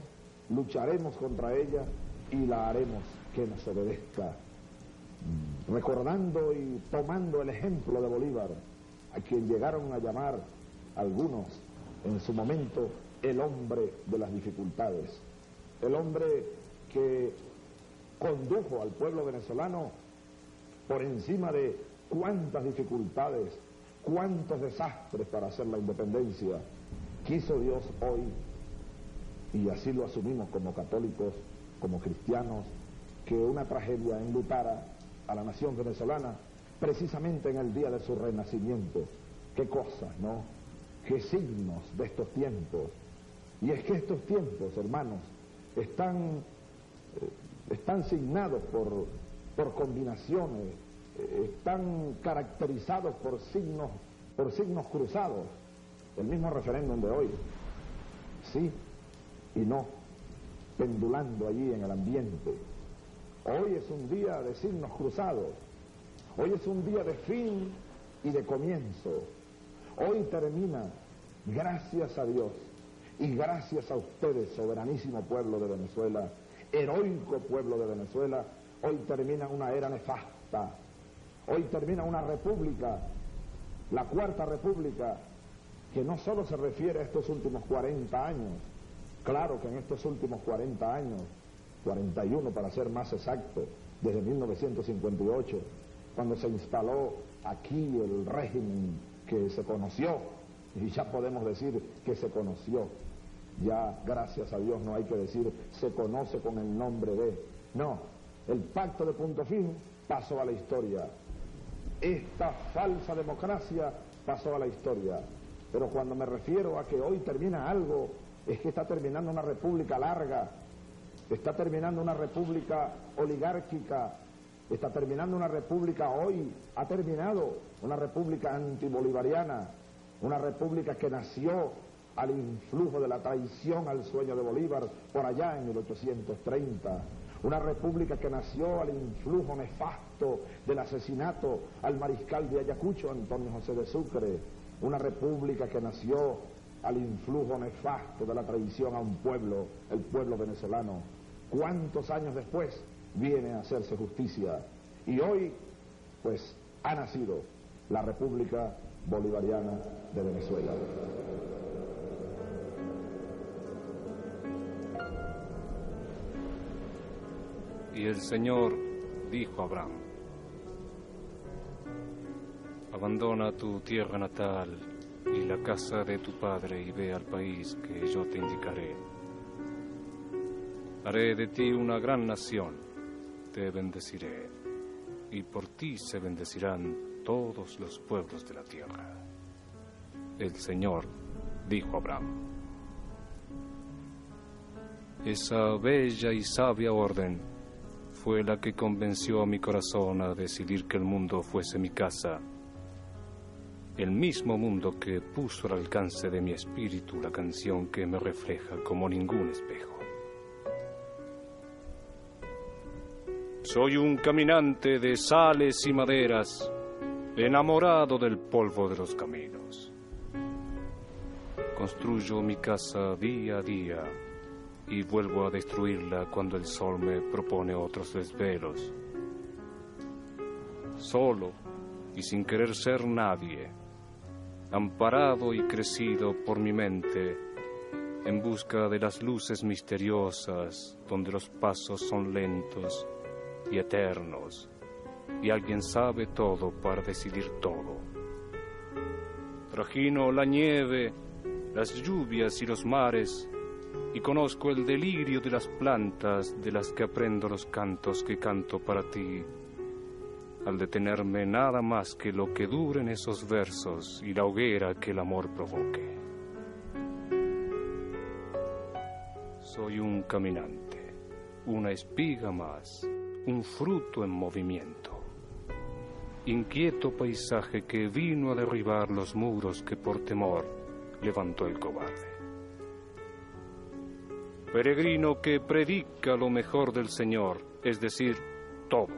lucharemos contra ella y la haremos que nos obedezca. Recordando y tomando el ejemplo de Bolívar, a quien llegaron a llamar algunos en su momento el hombre de las dificultades, el hombre que condujo al pueblo venezolano por encima de cuántas dificultades, cuántos desastres para hacer la independencia, quiso Dios hoy y así lo asumimos como católicos, como cristianos, que una tragedia enlutara a la nación venezolana precisamente en el día de su renacimiento. Qué cosas, ¿no? Qué signos de estos tiempos. Y es que estos tiempos, hermanos, están, eh, están signados por, por combinaciones, eh, están caracterizados por signos, por signos cruzados. El mismo referéndum de hoy. Sí, y no pendulando allí en el ambiente. Hoy es un día de signos cruzados, hoy es un día de fin y de comienzo. Hoy termina, gracias a Dios y gracias a ustedes, soberanísimo pueblo de Venezuela, heroico pueblo de Venezuela, hoy termina una era nefasta, hoy termina una república, la cuarta república, que no solo se refiere a estos últimos 40 años, Claro que en estos últimos 40 años, 41 para ser más exacto, desde 1958, cuando se instaló aquí el régimen que se conoció, y ya podemos decir que se conoció, ya gracias a Dios no hay que decir se conoce con el nombre de, no, el pacto de punto fin pasó a la historia, esta falsa democracia pasó a la historia, pero cuando me refiero a que hoy termina algo, es que está terminando una república larga, está terminando una república oligárquica, está terminando una república hoy, ha terminado una república antibolivariana, una república que nació al influjo de la traición al sueño de Bolívar por allá en 1830, una república que nació al influjo nefasto del asesinato al mariscal de Ayacucho, Antonio José de Sucre, una república que nació al influjo nefasto de la traición a un pueblo, el pueblo venezolano. ¿Cuántos años después viene a hacerse justicia? Y hoy, pues, ha nacido la República Bolivariana de Venezuela. Y el Señor dijo a Abraham, abandona tu tierra natal y la casa de tu padre y ve al país que yo te indicaré. Haré de ti una gran nación, te bendeciré, y por ti se bendecirán todos los pueblos de la tierra. El Señor dijo a Abraham, esa bella y sabia orden fue la que convenció a mi corazón a decidir que el mundo fuese mi casa, el mismo mundo que puso al alcance de mi espíritu la canción que me refleja como ningún espejo. Soy un caminante de sales y maderas, enamorado del polvo de los caminos. Construyo mi casa día a día y vuelvo a destruirla cuando el sol me propone otros desvelos. Solo y sin querer ser nadie, amparado y crecido por mi mente, en busca de las luces misteriosas donde los pasos son lentos y eternos, y alguien sabe todo para decidir todo. Trajino la nieve, las lluvias y los mares, y conozco el delirio de las plantas de las que aprendo los cantos que canto para ti, al detenerme nada más que lo que duren esos versos y la hoguera que el amor provoque. Soy un caminante, una espiga más, un fruto en movimiento, inquieto paisaje que vino a derribar los muros que por temor levantó el cobarde. Peregrino que predica lo mejor del Señor, es decir, todo.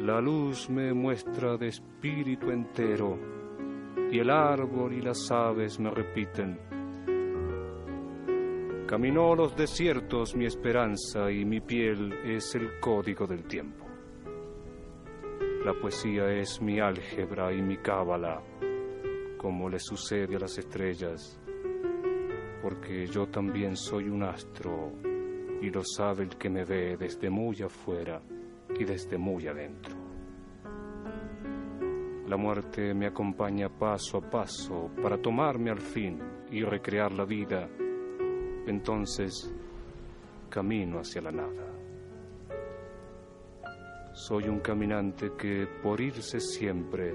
La luz me muestra de espíritu entero y el árbol y las aves me repiten. Caminó los desiertos mi esperanza y mi piel es el código del tiempo. La poesía es mi álgebra y mi cábala, como le sucede a las estrellas, porque yo también soy un astro y lo sabe el que me ve desde muy afuera y desde muy adentro. La muerte me acompaña paso a paso para tomarme al fin y recrear la vida. Entonces camino hacia la nada. Soy un caminante que por irse siempre,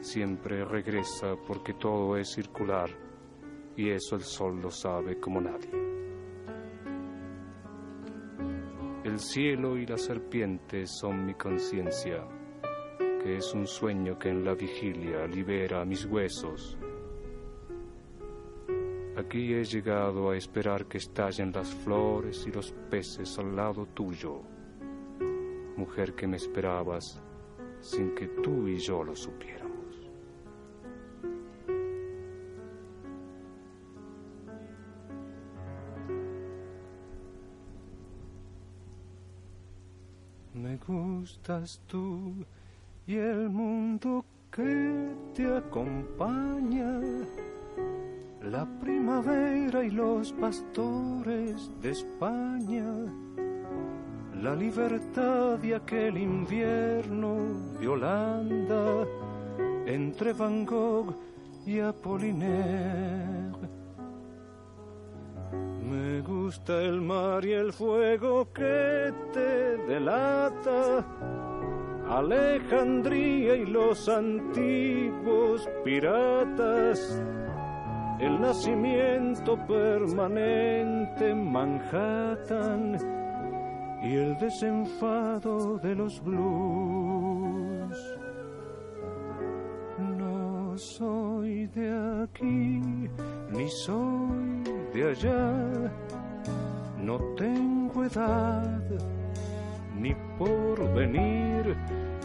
siempre regresa porque todo es circular y eso el sol lo sabe como nadie. El cielo y la serpiente son mi conciencia, que es un sueño que en la vigilia libera mis huesos. Aquí he llegado a esperar que estallen las flores y los peces al lado tuyo, mujer que me esperabas sin que tú y yo lo supiéramos. Me gustas tú y el mundo que te acompaña, la primavera y los pastores de España, la libertad de aquel invierno de Holanda entre Van Gogh y Apollinaire. Me gusta el mar y el fuego que te delata, Alejandría y los antiguos piratas, el nacimiento permanente en Manhattan y el desenfado de los blues. No soy de aquí, ni soy de allá, no tengo edad ni por venir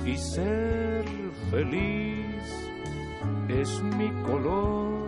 y ser feliz es mi color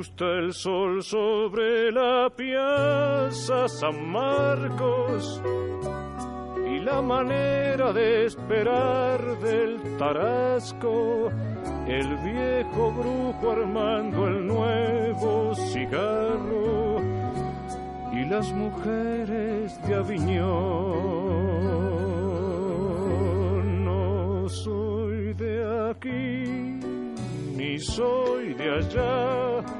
Gusta el sol sobre la piazza San Marcos. Y la manera de esperar del tarasco, el viejo brujo armando el nuevo cigarro. Y las mujeres de Aviñón. No soy de aquí, ni soy de allá,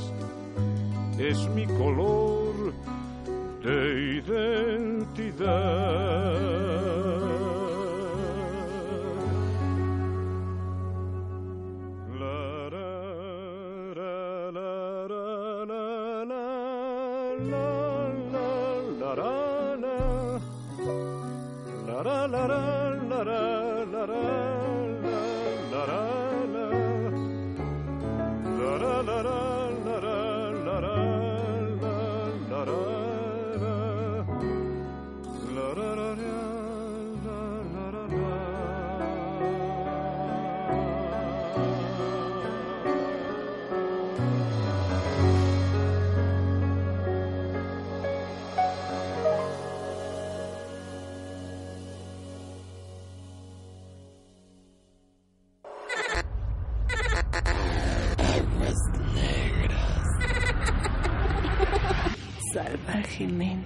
Es mi color de identidad. Salvajemente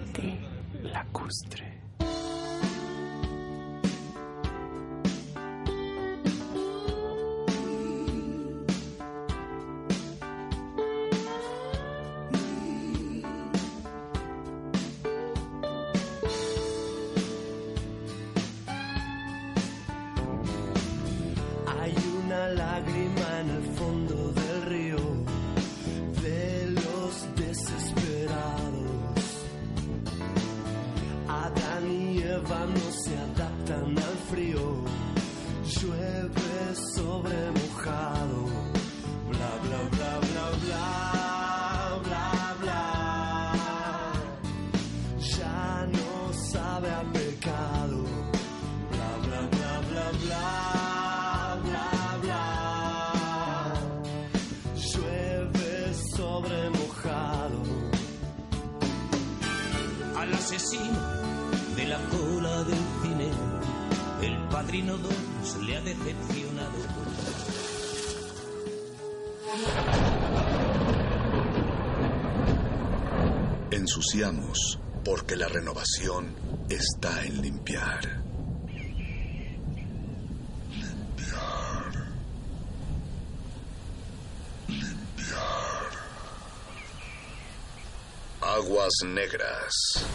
limpiar. Limpiar. Limpiar. Aguas negras.